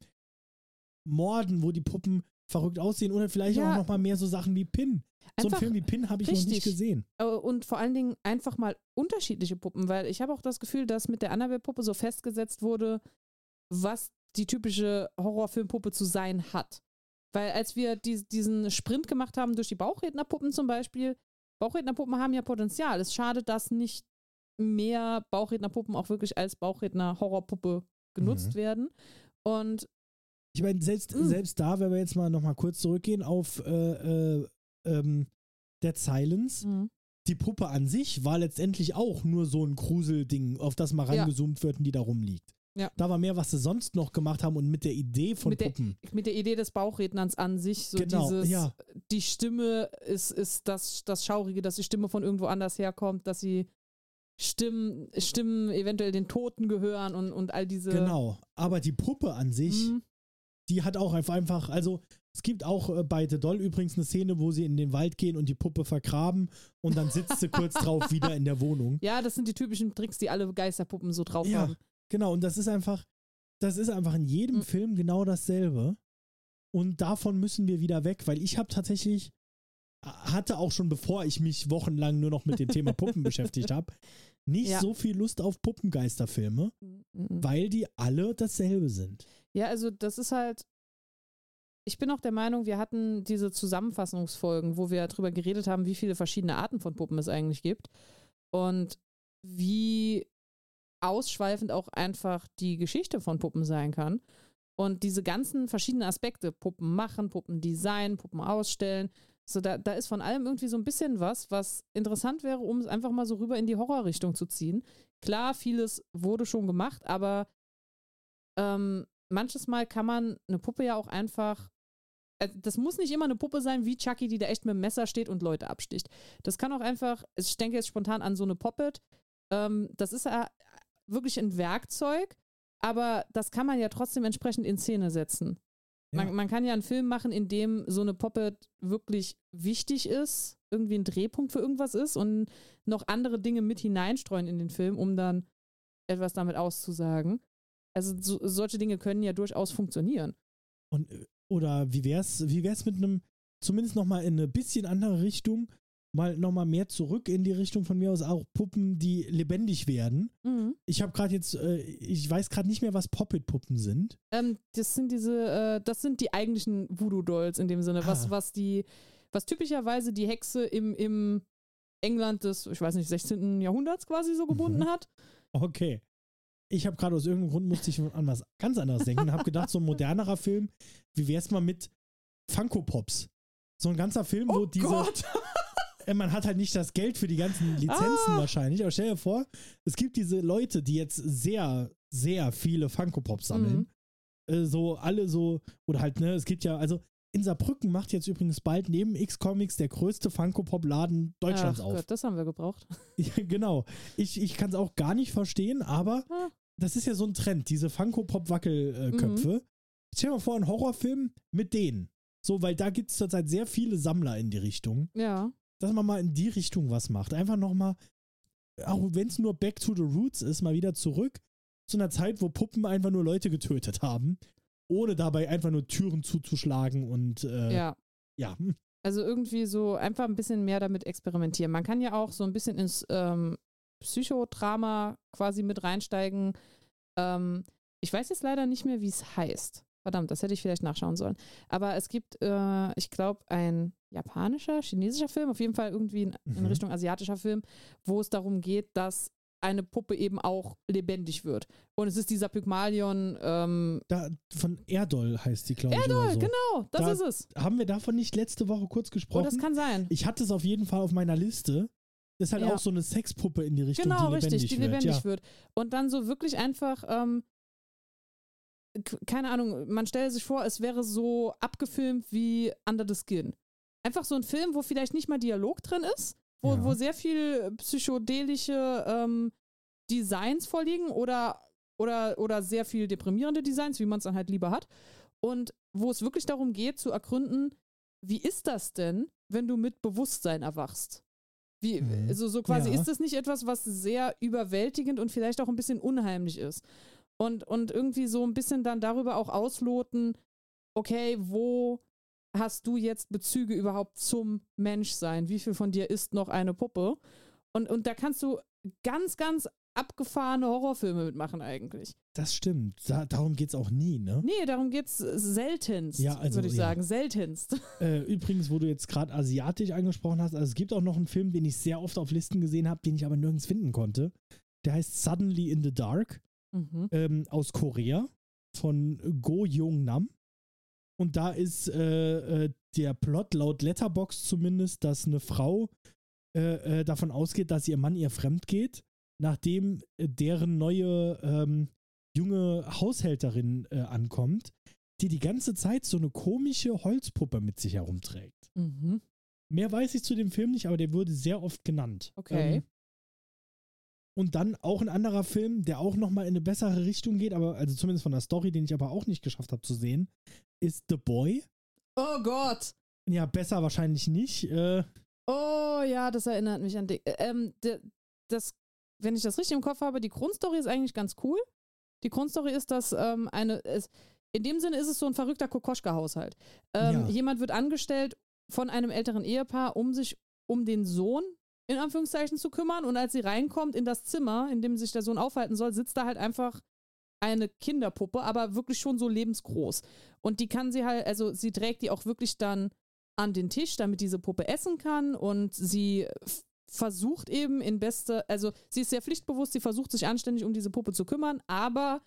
morden, wo die Puppen verrückt aussehen oder vielleicht Ja. auch noch mal mehr so Sachen wie Pin. So einen Einfach Film wie Pin habe ich noch nicht richtig. gesehen. Äh, und vor allen Dingen einfach mal unterschiedliche Puppen, weil ich habe auch das Gefühl, dass mit der Annabelle-Puppe so festgesetzt wurde, was die typische Horrorfilmpuppe zu sein hat. Weil als wir dies- diesen Sprint gemacht haben durch die Bauchrednerpuppen zum Beispiel, Bauchrednerpuppen haben ja Potenzial. Es ist schade, dass nicht mehr Bauchrednerpuppen auch wirklich als Bauchredner-Horrorpuppe genutzt Mhm. werden. Und Ich meine, selbst, Mm. selbst da, wenn wir jetzt mal noch mal kurz zurückgehen auf äh, äh, ähm, Dead Silence, mh, die Puppe an sich war letztendlich auch nur so ein Gruselding, auf das mal Ja. rangezoomt wird und die da rumliegt. Ja. Da war mehr, was sie sonst noch gemacht haben und mit der Idee von Mit der- Puppen. mit der Idee des Bauchredners an sich, so Genau, dieses, ja. die Stimme ist, ist das, das Schaurige, dass die Stimme von irgendwo anders herkommt, dass sie Stimmen, Stimmen eventuell den Toten gehören und, und all diese. Genau. Aber die Puppe an sich, Mhm. die hat auch einfach, einfach also es gibt auch äh, bei The Doll übrigens eine Szene, wo sie in den Wald gehen und die Puppe vergraben und dann sitzt sie kurz [laughs] drauf wieder in der Wohnung. Ja, das sind die typischen Tricks, die alle Geisterpuppen so drauf Ja. haben. Genau, und das ist einfach, das ist einfach in jedem Mhm. Film genau dasselbe. Und davon müssen wir wieder weg, weil ich habe tatsächlich, hatte auch schon bevor ich mich wochenlang nur noch mit dem Thema Puppen [laughs] beschäftigt habe, nicht Ja. so viel Lust auf Puppengeisterfilme, Mhm. weil die alle dasselbe sind. Ja, also das ist halt. Ich bin auch der Meinung, wir hatten diese Zusammenfassungsfolgen, wo wir darüber geredet haben, wie viele verschiedene Arten von Puppen es eigentlich gibt und wie ausschweifend auch einfach die Geschichte von Puppen sein kann. Und diese ganzen verschiedenen Aspekte, Puppen machen, Puppen designen, Puppen ausstellen, so da, da ist von allem irgendwie so ein bisschen was, was interessant wäre, um es einfach mal so rüber in die Horrorrichtung zu ziehen. Klar, vieles wurde schon gemacht, aber ähm, manches Mal kann man eine Puppe ja auch einfach. äh, Das muss nicht immer eine Puppe sein wie Chucky, die da echt mit dem Messer steht und Leute absticht. Das kann auch einfach, ich denke jetzt spontan an so eine Poppet. Ähm, das ist ja wirklich ein Werkzeug, aber das kann man ja trotzdem entsprechend in Szene setzen. Ja. Man, man kann ja einen Film machen, in dem so eine Poppet wirklich wichtig ist, irgendwie ein Drehpunkt für irgendwas ist und noch andere Dinge mit hineinstreuen in den Film, um dann etwas damit auszusagen. Also so, solche Dinge können ja durchaus funktionieren. Und, äh, oder wie wär's, wie wär's mit einem, zumindest nochmal in eine bisschen andere Richtung, mal nochmal mehr zurück in die Richtung von mir aus auch Puppen, die lebendig werden. Ich habe gerade jetzt, äh, ich weiß gerade nicht mehr, was Poppet-Puppen sind. Ähm, das sind diese, äh, das sind die eigentlichen Voodoo-Dolls in dem Sinne, was, Ah. was die, was typischerweise die Hexe im, im England des, ich weiß nicht, 16. Jahrhunderts quasi so gebunden Mhm. hat. Okay. Ich habe gerade aus irgendeinem Grund musste ich an was ganz anderes denken und habe gedacht, so ein modernerer Film, wie wär's mal mit Funko Pops? So ein ganzer Film, wo diese, äh, man hat halt nicht das Geld für die ganzen Lizenzen Ah. wahrscheinlich, aber stell dir vor, es gibt diese Leute, die jetzt sehr, sehr viele Funko Pops sammeln. Mhm. äh, so alle so, oder halt, ne, es gibt ja, also in Saarbrücken macht jetzt übrigens bald neben X-Comics der größte Funko-Pop-Laden Deutschlands Ach auf. Gott, das haben wir gebraucht. [laughs] Ja, genau. Ich, ich kann es auch gar nicht verstehen, aber Ah. das ist ja so ein Trend, diese Funko-Pop-Wackelköpfe. Stell dir mal vor, ein Horrorfilm mit denen. So, weil da gibt es zurzeit sehr viele Sammler in die Richtung. Ja. Dass man mal in die Richtung was macht. Einfach nochmal, auch wenn es nur Back to the Roots ist, mal wieder zurück zu einer Zeit, wo Puppen einfach nur Leute getötet haben, ohne dabei einfach nur Türen zuzuschlagen und äh, Ja. ja. Also irgendwie so einfach ein bisschen mehr damit experimentieren. Man kann ja auch so ein bisschen ins ähm, Psychodrama quasi mit reinsteigen. Ähm, ich weiß jetzt leider nicht mehr, wie es heißt. Verdammt, das hätte ich vielleicht nachschauen sollen. Aber es gibt, äh, ich glaube, ein japanischer, chinesischer Film, auf jeden Fall irgendwie in, in Mhm. Richtung asiatischer Film, wo es darum geht, dass eine Puppe eben auch lebendig wird. Und es ist dieser Pygmalion, ähm, Da, von Erdol heißt die, glaube ich. Erdol, so. genau, das Da- ist es. Haben wir davon nicht letzte Woche kurz Oh, gesprochen? das kann sein. ich hatte es auf jeden Fall auf meiner Liste. Das ist halt Ja. auch so eine Sexpuppe in die Richtung, Genau, die lebendig richtig, die wird. lebendig ja. wird. Und dann so wirklich einfach, ähm, keine Ahnung, man stelle sich vor, es wäre so abgefilmt wie Under the Skin. Einfach so ein Film, wo vielleicht nicht mal Dialog drin ist, wo, Ja. wo sehr viel psychedelische ähm, Designs vorliegen oder, oder, oder sehr viel deprimierende Designs, wie man es dann halt lieber hat. Und wo es wirklich darum geht, zu ergründen, wie ist das denn, wenn du mit Bewusstsein erwachst? Wie, also so quasi, Ja. ist das nicht etwas, was sehr überwältigend und vielleicht auch ein bisschen unheimlich ist? Und, und irgendwie so ein bisschen dann darüber auch ausloten, okay, wo hast du jetzt Bezüge überhaupt zum Menschsein? Wie viel von dir ist noch eine Puppe? Und, und da kannst du ganz, ganz abgefahrene Horrorfilme mitmachen eigentlich. Das stimmt. Da, darum geht es auch nie, ne? Nee, darum geht's seltenst, Ja, also, würde ich ja. sagen. Seltenst. [laughs] Äh, übrigens, wo du jetzt gerade asiatisch angesprochen hast, also es gibt auch noch einen Film, den ich sehr oft auf Listen gesehen habe, den ich aber nirgends finden konnte. Der heißt Suddenly in the Dark Mhm. ähm, aus Korea von Go Jung Nam. Und da ist äh, äh, der Plot laut Letterbox zumindest, dass eine Frau äh, äh, davon ausgeht, dass ihr Mann ihr fremd geht, nachdem äh, deren neue ähm, junge Haushälterin äh, ankommt, die die ganze Zeit so eine komische Holzpuppe mit sich herumträgt. Mhm. Mehr weiß ich zu dem Film nicht, aber der wurde sehr oft genannt. Okay. Ähm, und dann auch ein anderer Film, der auch nochmal in eine bessere Richtung geht, aber also zumindest von der Story, den ich aber auch nicht geschafft habe zu sehen, ist The Boy. Oh Gott. Ja, besser wahrscheinlich nicht. Äh, Oh ja, das erinnert mich an dich. Ähm, d- das, wenn ich das richtig im Kopf habe, die Grundstory ist eigentlich ganz cool. Die Grundstory ist, dass ähm, eine, es, in dem Sinne ist es so ein verrückter Kokoschka-Haushalt. Ähm, Ja. Jemand wird angestellt von einem älteren Ehepaar, um sich um den Sohn in Anführungszeichen zu kümmern. Und als sie reinkommt in das Zimmer, in dem sich der Sohn aufhalten soll, sitzt da halt einfach eine Kinderpuppe, aber wirklich schon so lebensgroß. Und die kann sie halt, also sie trägt die auch wirklich dann an den Tisch, damit diese Puppe essen kann und sie versucht eben in beste, also sie ist sehr pflichtbewusst, sie versucht sich anständig um diese Puppe zu kümmern, aber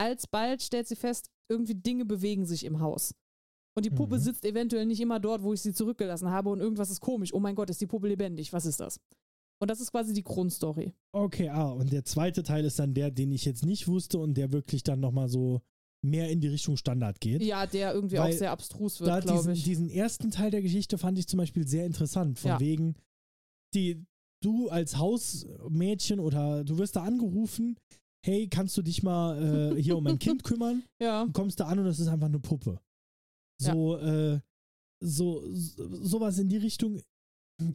alsbald stellt sie fest, irgendwie Dinge bewegen sich im Haus. Und die Puppe Mhm. sitzt eventuell nicht immer dort, wo ich sie zurückgelassen habe und irgendwas ist komisch. Oh mein Gott, ist die Puppe lebendig? Was ist das? Und das ist quasi die Grundstory. okay, ah, und der zweite Teil ist dann der, den ich jetzt nicht wusste und der wirklich dann nochmal so mehr in die Richtung Standard geht. Ja, der irgendwie Weil auch sehr abstrus wird, glaube diesen, ich. diesen ersten Teil der Geschichte fand ich zum Beispiel sehr interessant. Von Ja. wegen, die, du als Hausmädchen oder du wirst da angerufen, hey, kannst du dich mal äh, hier um mein Kind [laughs] kümmern? ja. Und kommst da an und das ist einfach eine Puppe. So, äh, so, so, sowas in die Richtung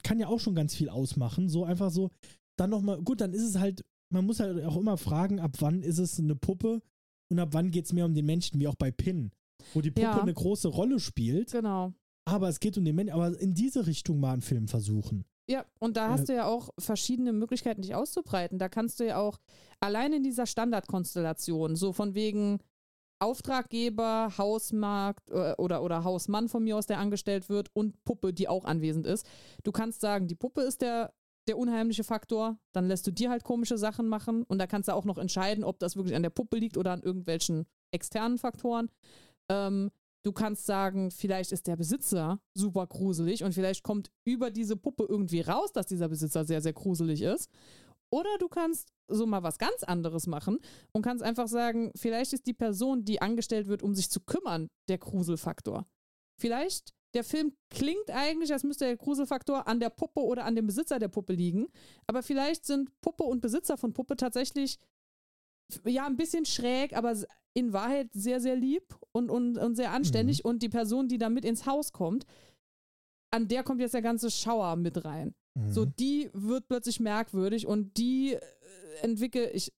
kann ja auch schon ganz viel ausmachen. So einfach so, dann nochmal, gut, dann ist es halt, man muss halt auch immer fragen, ab wann ist es eine Puppe und ab wann geht es mehr um den Menschen, wie auch bei Pin, wo die Puppe Ja. eine große Rolle spielt, Genau. aber es geht um den Menschen, aber in diese Richtung mal einen Film versuchen. Ja, und da Äh, hast du ja auch verschiedene Möglichkeiten, dich auszubreiten. Da kannst du ja auch allein in dieser Standardkonstellation, so von wegen Auftraggeber, Hausmarkt äh, oder, oder Hausmann von mir aus, der angestellt wird und Puppe, die auch anwesend ist. Du kannst sagen, die Puppe ist der, der unheimliche Faktor, dann lässt du dir halt komische Sachen machen und da kannst du auch noch entscheiden, ob das wirklich an der Puppe liegt oder an irgendwelchen externen Faktoren. Ähm, du kannst sagen, vielleicht ist der Besitzer super gruselig und vielleicht kommt über diese Puppe irgendwie raus, dass dieser Besitzer sehr, sehr gruselig ist. Oder du kannst so mal was ganz anderes machen und kannst einfach sagen, vielleicht ist die Person, die angestellt wird, um sich zu kümmern, der Gruselfaktor. Vielleicht, der Film klingt eigentlich, als müsste der Gruselfaktor an der Puppe oder an dem Besitzer der Puppe liegen, aber vielleicht sind Puppe und Besitzer von Puppe tatsächlich ja ein bisschen schräg, aber in Wahrheit sehr, sehr lieb und, und, und sehr anständig mhm. und die Person, die da mit ins Haus kommt, an der kommt jetzt der ganze Schauer mit rein. Mhm. So, die wird plötzlich merkwürdig und die äh, entwickle ich.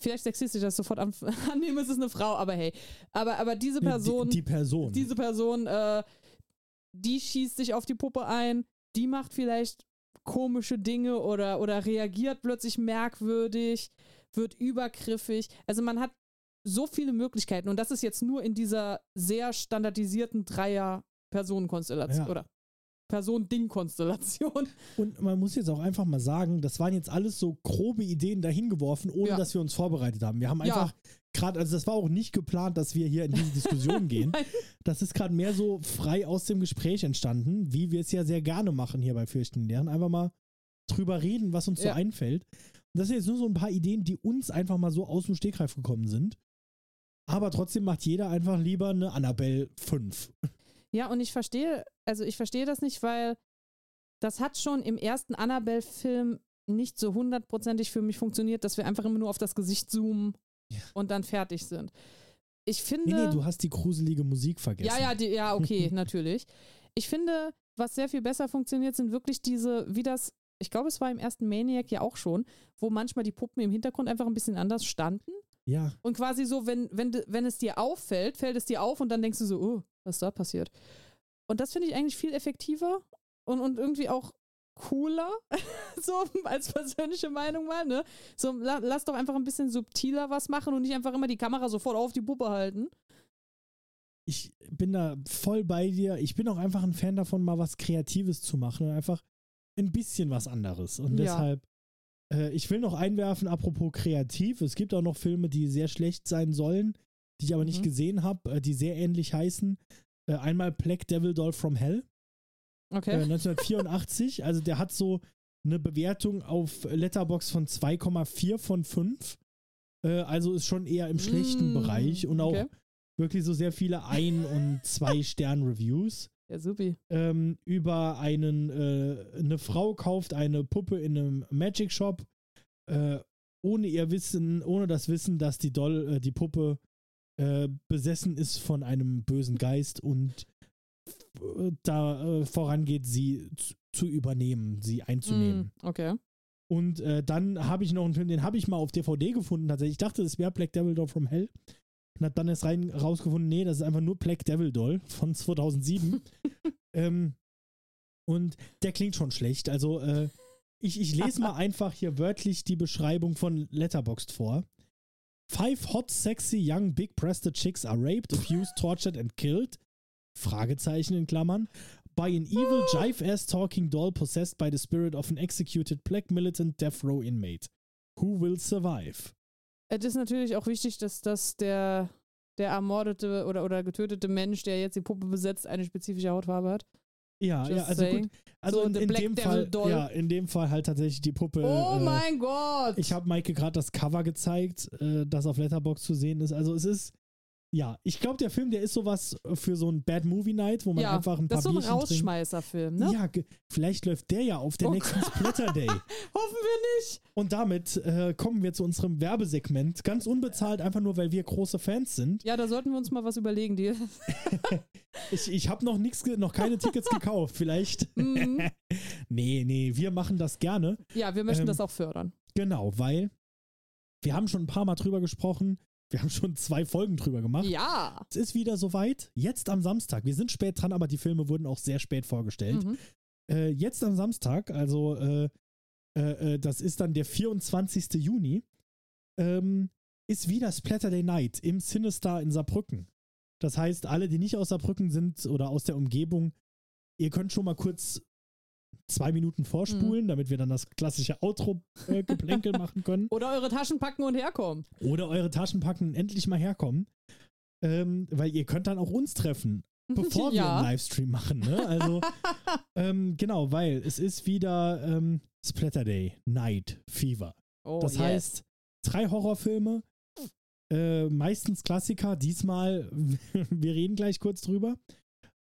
Vielleicht sexistisch, das sofort an, [laughs] annehme, es ist eine Frau, aber hey. Aber, aber diese Person. Die, die Person. Diese Person, äh, die schießt sich auf die Puppe ein, die macht vielleicht komische Dinge oder, oder reagiert plötzlich merkwürdig, wird übergriffig. Also man hat so viele Möglichkeiten und das ist jetzt nur in dieser sehr standardisierten Dreier-Personenkonstellation ja. oder Person-Ding-Konstellation. Und man muss jetzt auch einfach mal sagen, das waren jetzt alles so grobe Ideen dahingeworfen, ohne ja. dass wir uns vorbereitet haben. Wir haben einfach ja. gerade, also das war auch nicht geplant, dass wir hier in diese Diskussion [laughs] gehen. Das ist gerade mehr so frei aus dem Gespräch entstanden, wie wir es ja sehr gerne machen hier bei Fürchten Lehren. Einfach mal drüber reden, was uns ja. so einfällt. Und das sind jetzt nur so ein paar Ideen, die uns einfach mal so aus dem Stegreif gekommen sind. Aber trotzdem macht jeder einfach lieber eine Annabelle 5. Ja, und ich verstehe, also ich verstehe das nicht, weil das hat schon im ersten Annabelle-Film nicht so hundertprozentig für mich funktioniert, dass wir einfach immer nur auf das Gesicht zoomen ja. und dann fertig sind. Ich finde. Nee, nee, du hast die gruselige Musik vergessen. Ja, ja, die, ja, okay, [laughs] natürlich. Ich finde, was sehr viel besser funktioniert, sind wirklich diese, wie das, ich glaube, es war im ersten Maniac ja auch schon, wo manchmal die Puppen im Hintergrund einfach ein bisschen anders standen. Ja. Und quasi so, wenn, wenn, wenn es dir auffällt, fällt es dir auf und dann denkst du so, oh, was da passiert. Und das finde ich eigentlich viel effektiver und, und irgendwie auch cooler, [laughs] so als persönliche Meinung mal, ne? So, la, lass doch einfach ein bisschen subtiler was machen und nicht einfach immer die Kamera sofort auf die Puppe halten. Ich bin da voll bei dir. Ich bin auch einfach ein Fan davon, mal was Kreatives zu machen und einfach ein bisschen was anderes. Und ja. deshalb, ich will noch einwerfen, apropos kreativ, es gibt auch noch Filme, die sehr schlecht sein sollen, die ich aber nicht mhm. gesehen habe, äh, die sehr ähnlich heißen. Äh, einmal Black Devil Doll from Hell. Okay. 1984. [laughs] also der hat so eine Bewertung auf Letterbox von 2,4 von 5. also ist schon eher im schlechten mm, Bereich und auch okay. wirklich so sehr viele Ein- und Zwei-Stern-Reviews. Ja, supi. Ähm, über einen, äh, eine Frau kauft eine Puppe in einem Magic Shop, äh, ohne ihr Wissen, ohne das Wissen, dass die Doll, äh, die Puppe äh, besessen ist von einem bösen Geist und da äh, vorangeht, sie zu, zu, übernehmen, sie einzunehmen. Mm, okay. Und äh, dann habe ich noch einen Film, den habe ich mal auf DVD gefunden. Tatsächlich. Ich dachte, das wäre Black Devil Doll from Hell. Und habe dann erst rein rausgefunden, nee, das ist einfach nur Black Devil Doll von 2007. [laughs] ähm, und der klingt schon schlecht. Also, äh, ich, ich lese mal [laughs] einfach hier wörtlich die Beschreibung von Letterboxd vor. Five hot, sexy, young, big-breasted chicks are raped, abused, tortured and killed. Fragezeichen in Klammern. By an evil, jive-ass talking doll possessed by the spirit of an executed black militant death row inmate. Who will survive? Es ist natürlich auch wichtig, dass, dass der, der ermordete oder, oder getötete Mensch, der jetzt die Puppe besetzt, eine spezifische Hautfarbe hat. Ja, ja, also saying. gut. Also so in, in dem Fall, Doll. ja, in dem Fall halt tatsächlich die Puppe. Oh äh, mein Gott! Ich habe Maike gerade das Cover gezeigt, äh, das auf Letterbox zu sehen ist. Also es ist ja, ich glaube, der Film, der ist sowas für so ein Bad Movie Night, wo man ja, einfach ein paar Das ist so ein Rausschmeißerfilm, ne? Ja, vielleicht läuft der ja auf der oh nächsten Splatter Day. [laughs] Hoffen wir nicht. Und damit äh, kommen wir zu unserem Werbesegment. Ganz unbezahlt, einfach nur, weil wir große Fans sind. Ja, da sollten wir uns mal was überlegen, die. [laughs] ich ich habe noch nichts, noch keine Tickets gekauft. Vielleicht. [laughs] Mhm. nee, nee, wir machen das gerne. Ja, wir möchten ähm, das auch fördern. Genau, weil wir haben schon ein paar Mal drüber gesprochen. Wir haben schon zwei Folgen drüber gemacht. Ja. Es ist wieder soweit. Jetzt am Samstag. Wir sind spät dran, aber die Filme wurden auch sehr spät vorgestellt. Mhm. Äh, jetzt am Samstag, also äh, äh, äh das ist dann der 24. Juni, ähm, ist wieder Splatter Day Night im Sinister in Saarbrücken. Das heißt, alle, die nicht aus Saarbrücken sind oder aus der Umgebung, ihr könnt schon mal kurz zwei Minuten vorspulen, mhm. damit wir dann das klassische Outro-Geplänkel äh, [laughs] machen können. Oder eure Taschen packen und herkommen. Oder eure Taschen packen und endlich mal herkommen. Ähm, weil ihr könnt dann auch uns treffen, [laughs] bevor ja. wir einen Livestream machen. Ne? Also, [laughs] ähm, genau, weil es ist wieder, ähm, Splatter Day Night Fever. Oh, Das yes. heißt, drei Horrorfilme, äh, meistens Klassiker. Diesmal, wir reden gleich kurz drüber.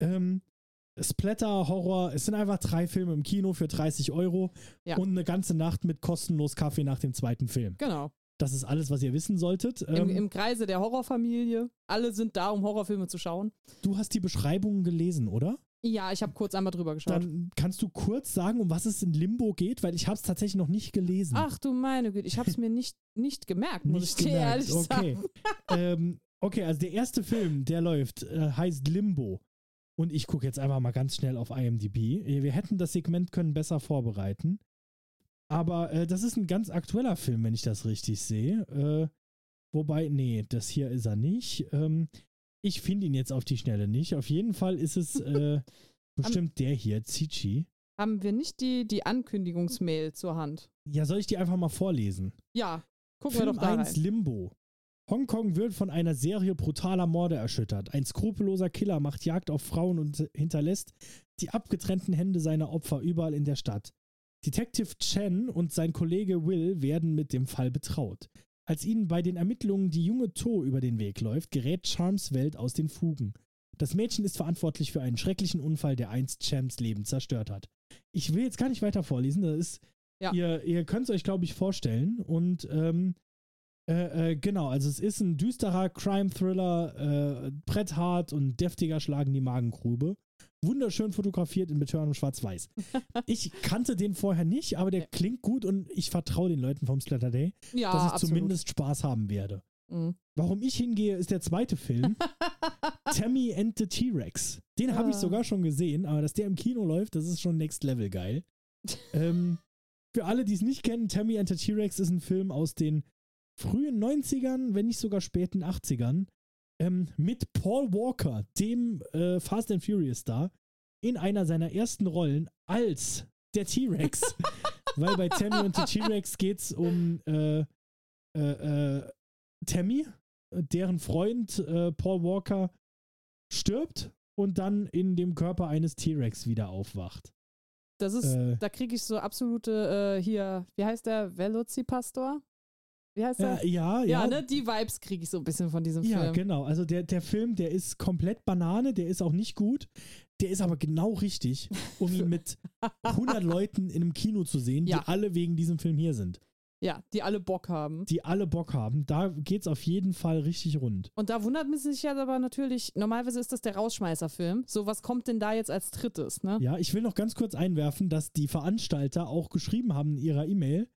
Ähm, Splatter, Horror, es sind einfach drei Filme im Kino für 30 Euro Ja. und eine ganze Nacht mit kostenlos Kaffee nach dem zweiten Film. Genau. Das ist alles, was ihr wissen solltet. Im, Ähm, Im Kreise der Horrorfamilie. Alle sind da, um Horrorfilme zu schauen. du hast die Beschreibungen gelesen, oder? Ja, ich habe kurz einmal drüber geschaut. Dann kannst du kurz sagen, um was es in Limbo geht, weil ich habe es tatsächlich noch nicht gelesen. Ach du meine Güte, ich habe es mir nicht, nicht gemerkt, muss nicht ich dir gemerkt. ehrlich okay. sagen. [laughs] ähm, okay, also der erste Film, der läuft, äh, heißt Limbo. Und ich gucke jetzt einfach mal ganz schnell auf IMDb. Äh, Wir hätten das Segment können besser vorbereiten. Aber äh, das ist ein ganz aktueller Film, wenn ich das richtig sehe. Äh, wobei, nee, das hier ist er nicht. Ähm, ich finde ihn jetzt auf die Schnelle nicht. Auf jeden Fall ist es [laughs] äh, bestimmt der hier, Zichi. Haben wir nicht die, die Ankündigungsmail zur Hand? Ja, soll ich die einfach mal vorlesen? Ja, gucken Film wir doch da 1 rein. Limbo. Hongkong wird von einer Serie brutaler Morde erschüttert. Ein skrupelloser Killer macht Jagd auf Frauen und hinterlässt die abgetrennten Hände seiner Opfer überall in der Stadt. Detective Chen und sein Kollege Will werden mit dem Fall betraut. Als ihnen bei den Ermittlungen die junge To über den Weg läuft, gerät Charms Welt aus den Fugen. Das Mädchen ist verantwortlich für einen schrecklichen Unfall, der einst Champs Leben zerstört hat. Ich will jetzt gar nicht weiter vorlesen, das ist, Ja. ihr, ihr könnt es euch, glaube ich, vorstellen. Und ähm, äh, äh, genau, also es ist ein düsterer Crime-Thriller, äh, bretthart und deftiger Schlag in die Magengrube. Wunderschön fotografiert in betörenem Schwarz-Weiß. [laughs] ich kannte den vorher nicht, aber der Ja. klingt gut und ich vertraue den Leuten vom Splatter Day, Ja, dass ich absolut. zumindest Spaß haben werde. Mhm. Warum ich hingehe, ist der zweite Film. [laughs] Tammy and the T-Rex. Den habe ich Ah. sogar schon gesehen, aber dass der im Kino läuft, das ist schon next level geil. [laughs] ähm, für alle, die es nicht kennen, Tammy and the T-Rex ist ein Film aus den frühen 90ern, wenn nicht sogar späten 80ern, ähm, mit Paul Walker, dem äh, Fast and Furious Star, in einer seiner ersten Rollen als der T-Rex. [laughs] Weil bei Tammy und the T-Rex geht es um äh, äh, äh, Tammy, deren Freund äh, Paul Walker stirbt und dann in dem Körper eines T-Rex wieder aufwacht. Das ist, Äh. da kriege ich so absolute, äh, hier, wie heißt der? Velocipastor? Wie heißt der? Äh, ja, ja, ja. ne? Die Vibes kriege ich so ein bisschen von diesem Ja, Film. genau. Also der, der Film, der ist komplett Banane, der ist auch nicht gut. Der ist aber genau richtig, um ihn mit [laughs] 100 Leuten in einem Kino zu sehen, Ja. die alle wegen diesem Film hier sind. Ja, die alle Bock haben. Die alle Bock haben. Da geht's auf jeden Fall richtig rund. Und da wundert man sich ja aber natürlich, normalerweise ist das der Rausschmeißerfilm. So, was kommt denn da jetzt als drittes, ne? Ja, ich will noch ganz kurz einwerfen, dass die Veranstalter auch geschrieben haben in ihrer E-Mail,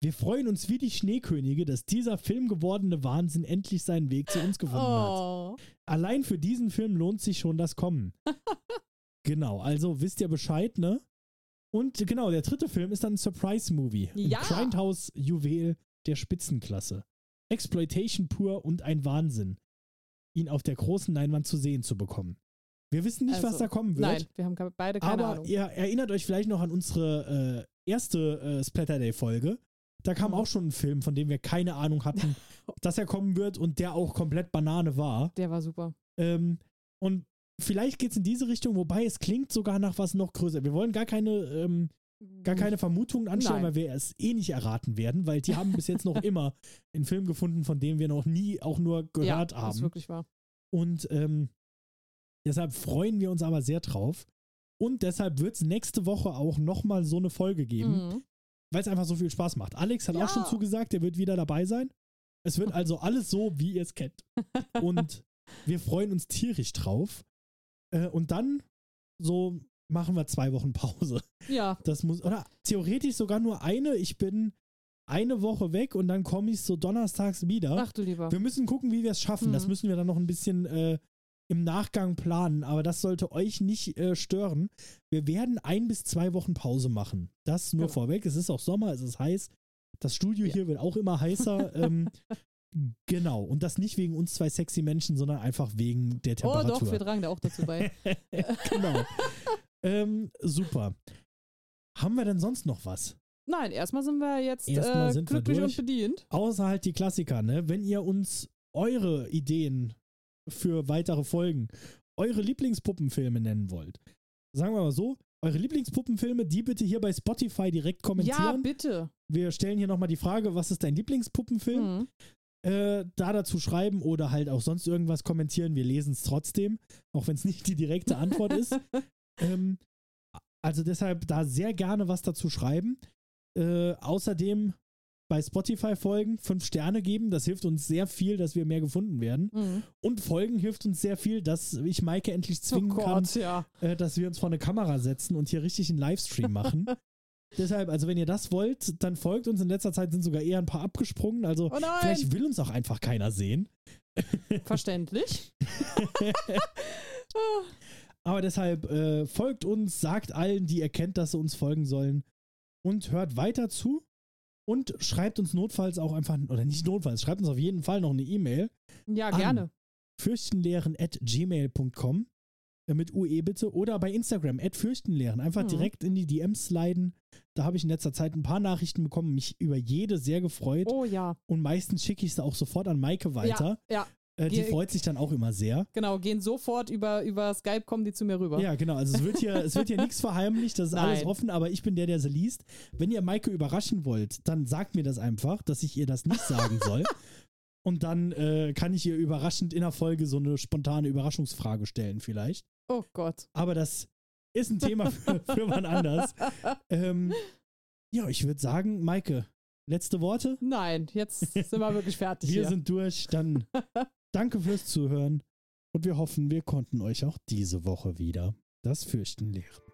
wir freuen uns wie die Schneekönige, dass dieser filmgewordene Wahnsinn endlich seinen Weg zu uns gefunden hat. Oh. Allein für diesen Film lohnt sich schon das Kommen. [laughs] genau, also wisst ihr Bescheid, ne? Und genau, der dritte Film ist dann ein Surprise-Movie. Ja. Ein Grindhouse-Juwel der Spitzenklasse. Exploitation pur und ein Wahnsinn, ihn auf der großen Leinwand zu sehen zu bekommen. Wir wissen nicht, was Also, da kommen wird. Nein, wir haben beide keine aber Ahnung. ihr erinnert euch vielleicht noch an unsere äh, erste äh, Splatter Day-Folge. Da kam auch schon ein Film, von dem wir keine Ahnung hatten, [laughs] dass er kommen wird und der auch komplett Banane war. Der war super. Ähm, und vielleicht geht es in diese Richtung, wobei es klingt sogar nach was noch größer. Wir wollen gar keine, ähm, gar keine Vermutungen anstellen, Nein. weil wir es eh nicht erraten werden, weil die haben bis jetzt noch [laughs] immer einen Film gefunden, von dem wir noch nie auch nur gehört ja, Das ist haben. wirklich wahr. Und ähm, deshalb freuen wir uns aber sehr drauf. Und deshalb wird es nächste Woche auch nochmal so eine Folge geben, Mhm. Weil es einfach so viel Spaß macht. Alex hat Ja. auch schon zugesagt, er wird wieder dabei sein. Es wird also alles so, wie ihr es kennt. [laughs] Und wir freuen uns tierisch drauf. Äh, und dann so machen wir zwei Wochen Pause. Ja, Das muss, oder theoretisch sogar nur eine. Ich bin eine Woche weg und dann komme ich so donnerstags wieder. ach du lieber. Wir müssen gucken, wie wir es schaffen. Das Mhm. müssen wir dann noch ein bisschen äh, im Nachgang planen. Aber das sollte euch nicht äh, stören. Wir werden ein bis zwei Wochen Pause machen. Das nur Genau. vorweg. Es ist auch Sommer, es ist heiß. Das Studio Ja. hier wird auch immer heißer. [laughs] ähm, genau. Und das nicht wegen uns zwei sexy Menschen, sondern einfach wegen der oh Temperatur. doch, wir tragen da auch dazu bei. [laughs] [laughs] genau. ähm, super. Haben wir denn sonst noch was? Nein, erstmal sind wir jetzt Erstmal äh, sind wir glücklich durch. und bedient. Außer halt die Klassiker, ne? Wenn ihr uns eure Ideen für weitere Folgen, eure Lieblingspuppenfilme nennen wollt, sagen wir mal so, eure Lieblingspuppenfilme, die bitte hier bei Spotify direkt kommentieren. Ja, bitte. Wir stellen hier nochmal die Frage, was ist dein Lieblingspuppenfilm? Mhm. Äh, da dazu schreiben oder halt auch sonst irgendwas kommentieren. Wir lesen es trotzdem, auch wenn es nicht die direkte Antwort ist. [laughs] Ähm, also deshalb da sehr gerne was dazu schreiben. Äh, außerdem bei Spotify folgen, fünf Sterne geben. Das hilft uns sehr viel, dass wir mehr gefunden werden. Mhm. Und folgen hilft uns sehr viel, dass ich Maike endlich zwingen oh kann, Gott, ja. äh, dass wir uns vor eine Kamera setzen und hier richtig einen Livestream machen. [laughs] Deshalb, also wenn ihr das wollt, dann folgt uns. In letzter Zeit sind sogar eher ein paar abgesprungen. Also Oh vielleicht will uns auch einfach keiner sehen. [laughs] Verständlich. [laughs] Aber deshalb äh, folgt uns, sagt allen, die ihr kennt, dass sie uns folgen sollen und hört weiter zu und schreibt uns notfalls auch einfach, oder nicht notfalls, schreibt uns auf jeden Fall noch eine E-Mail. Ja, gerne. fürchtenlehren at gmail.com äh, mit UE bitte oder bei Instagram at fürchtenlehren. Einfach Mhm. direkt in die DMs sliden. Da habe ich in letzter Zeit ein paar Nachrichten bekommen, mich über jede sehr gefreut Oh ja. und meistens schicke ich sie auch sofort an Maike weiter. Ja, Äh, die Ge- freut sich dann auch immer sehr. genau. Gehen sofort über, über Skype, kommen die zu mir rüber. Ja, genau. Also es wird hier, es wird hier nichts verheimlicht, das ist [laughs] alles Nein. offen, aber ich bin der, der sie liest. Wenn ihr Maike überraschen wollt, dann sagt mir das einfach, dass ich ihr das nicht sagen soll. [laughs] Und dann äh, kann ich ihr überraschend in der Folge so eine spontane Überraschungsfrage stellen, vielleicht. Oh Gott. Aber das ist ein Thema für, [laughs] für wann anders. Ähm, ja, ich würde sagen, Maike, letzte Worte. Nein, jetzt sind wir wirklich fertig Wir hier. sind durch. Dann danke fürs Zuhören und wir hoffen, wir konnten euch auch diese Woche wieder das Fürchten lehren.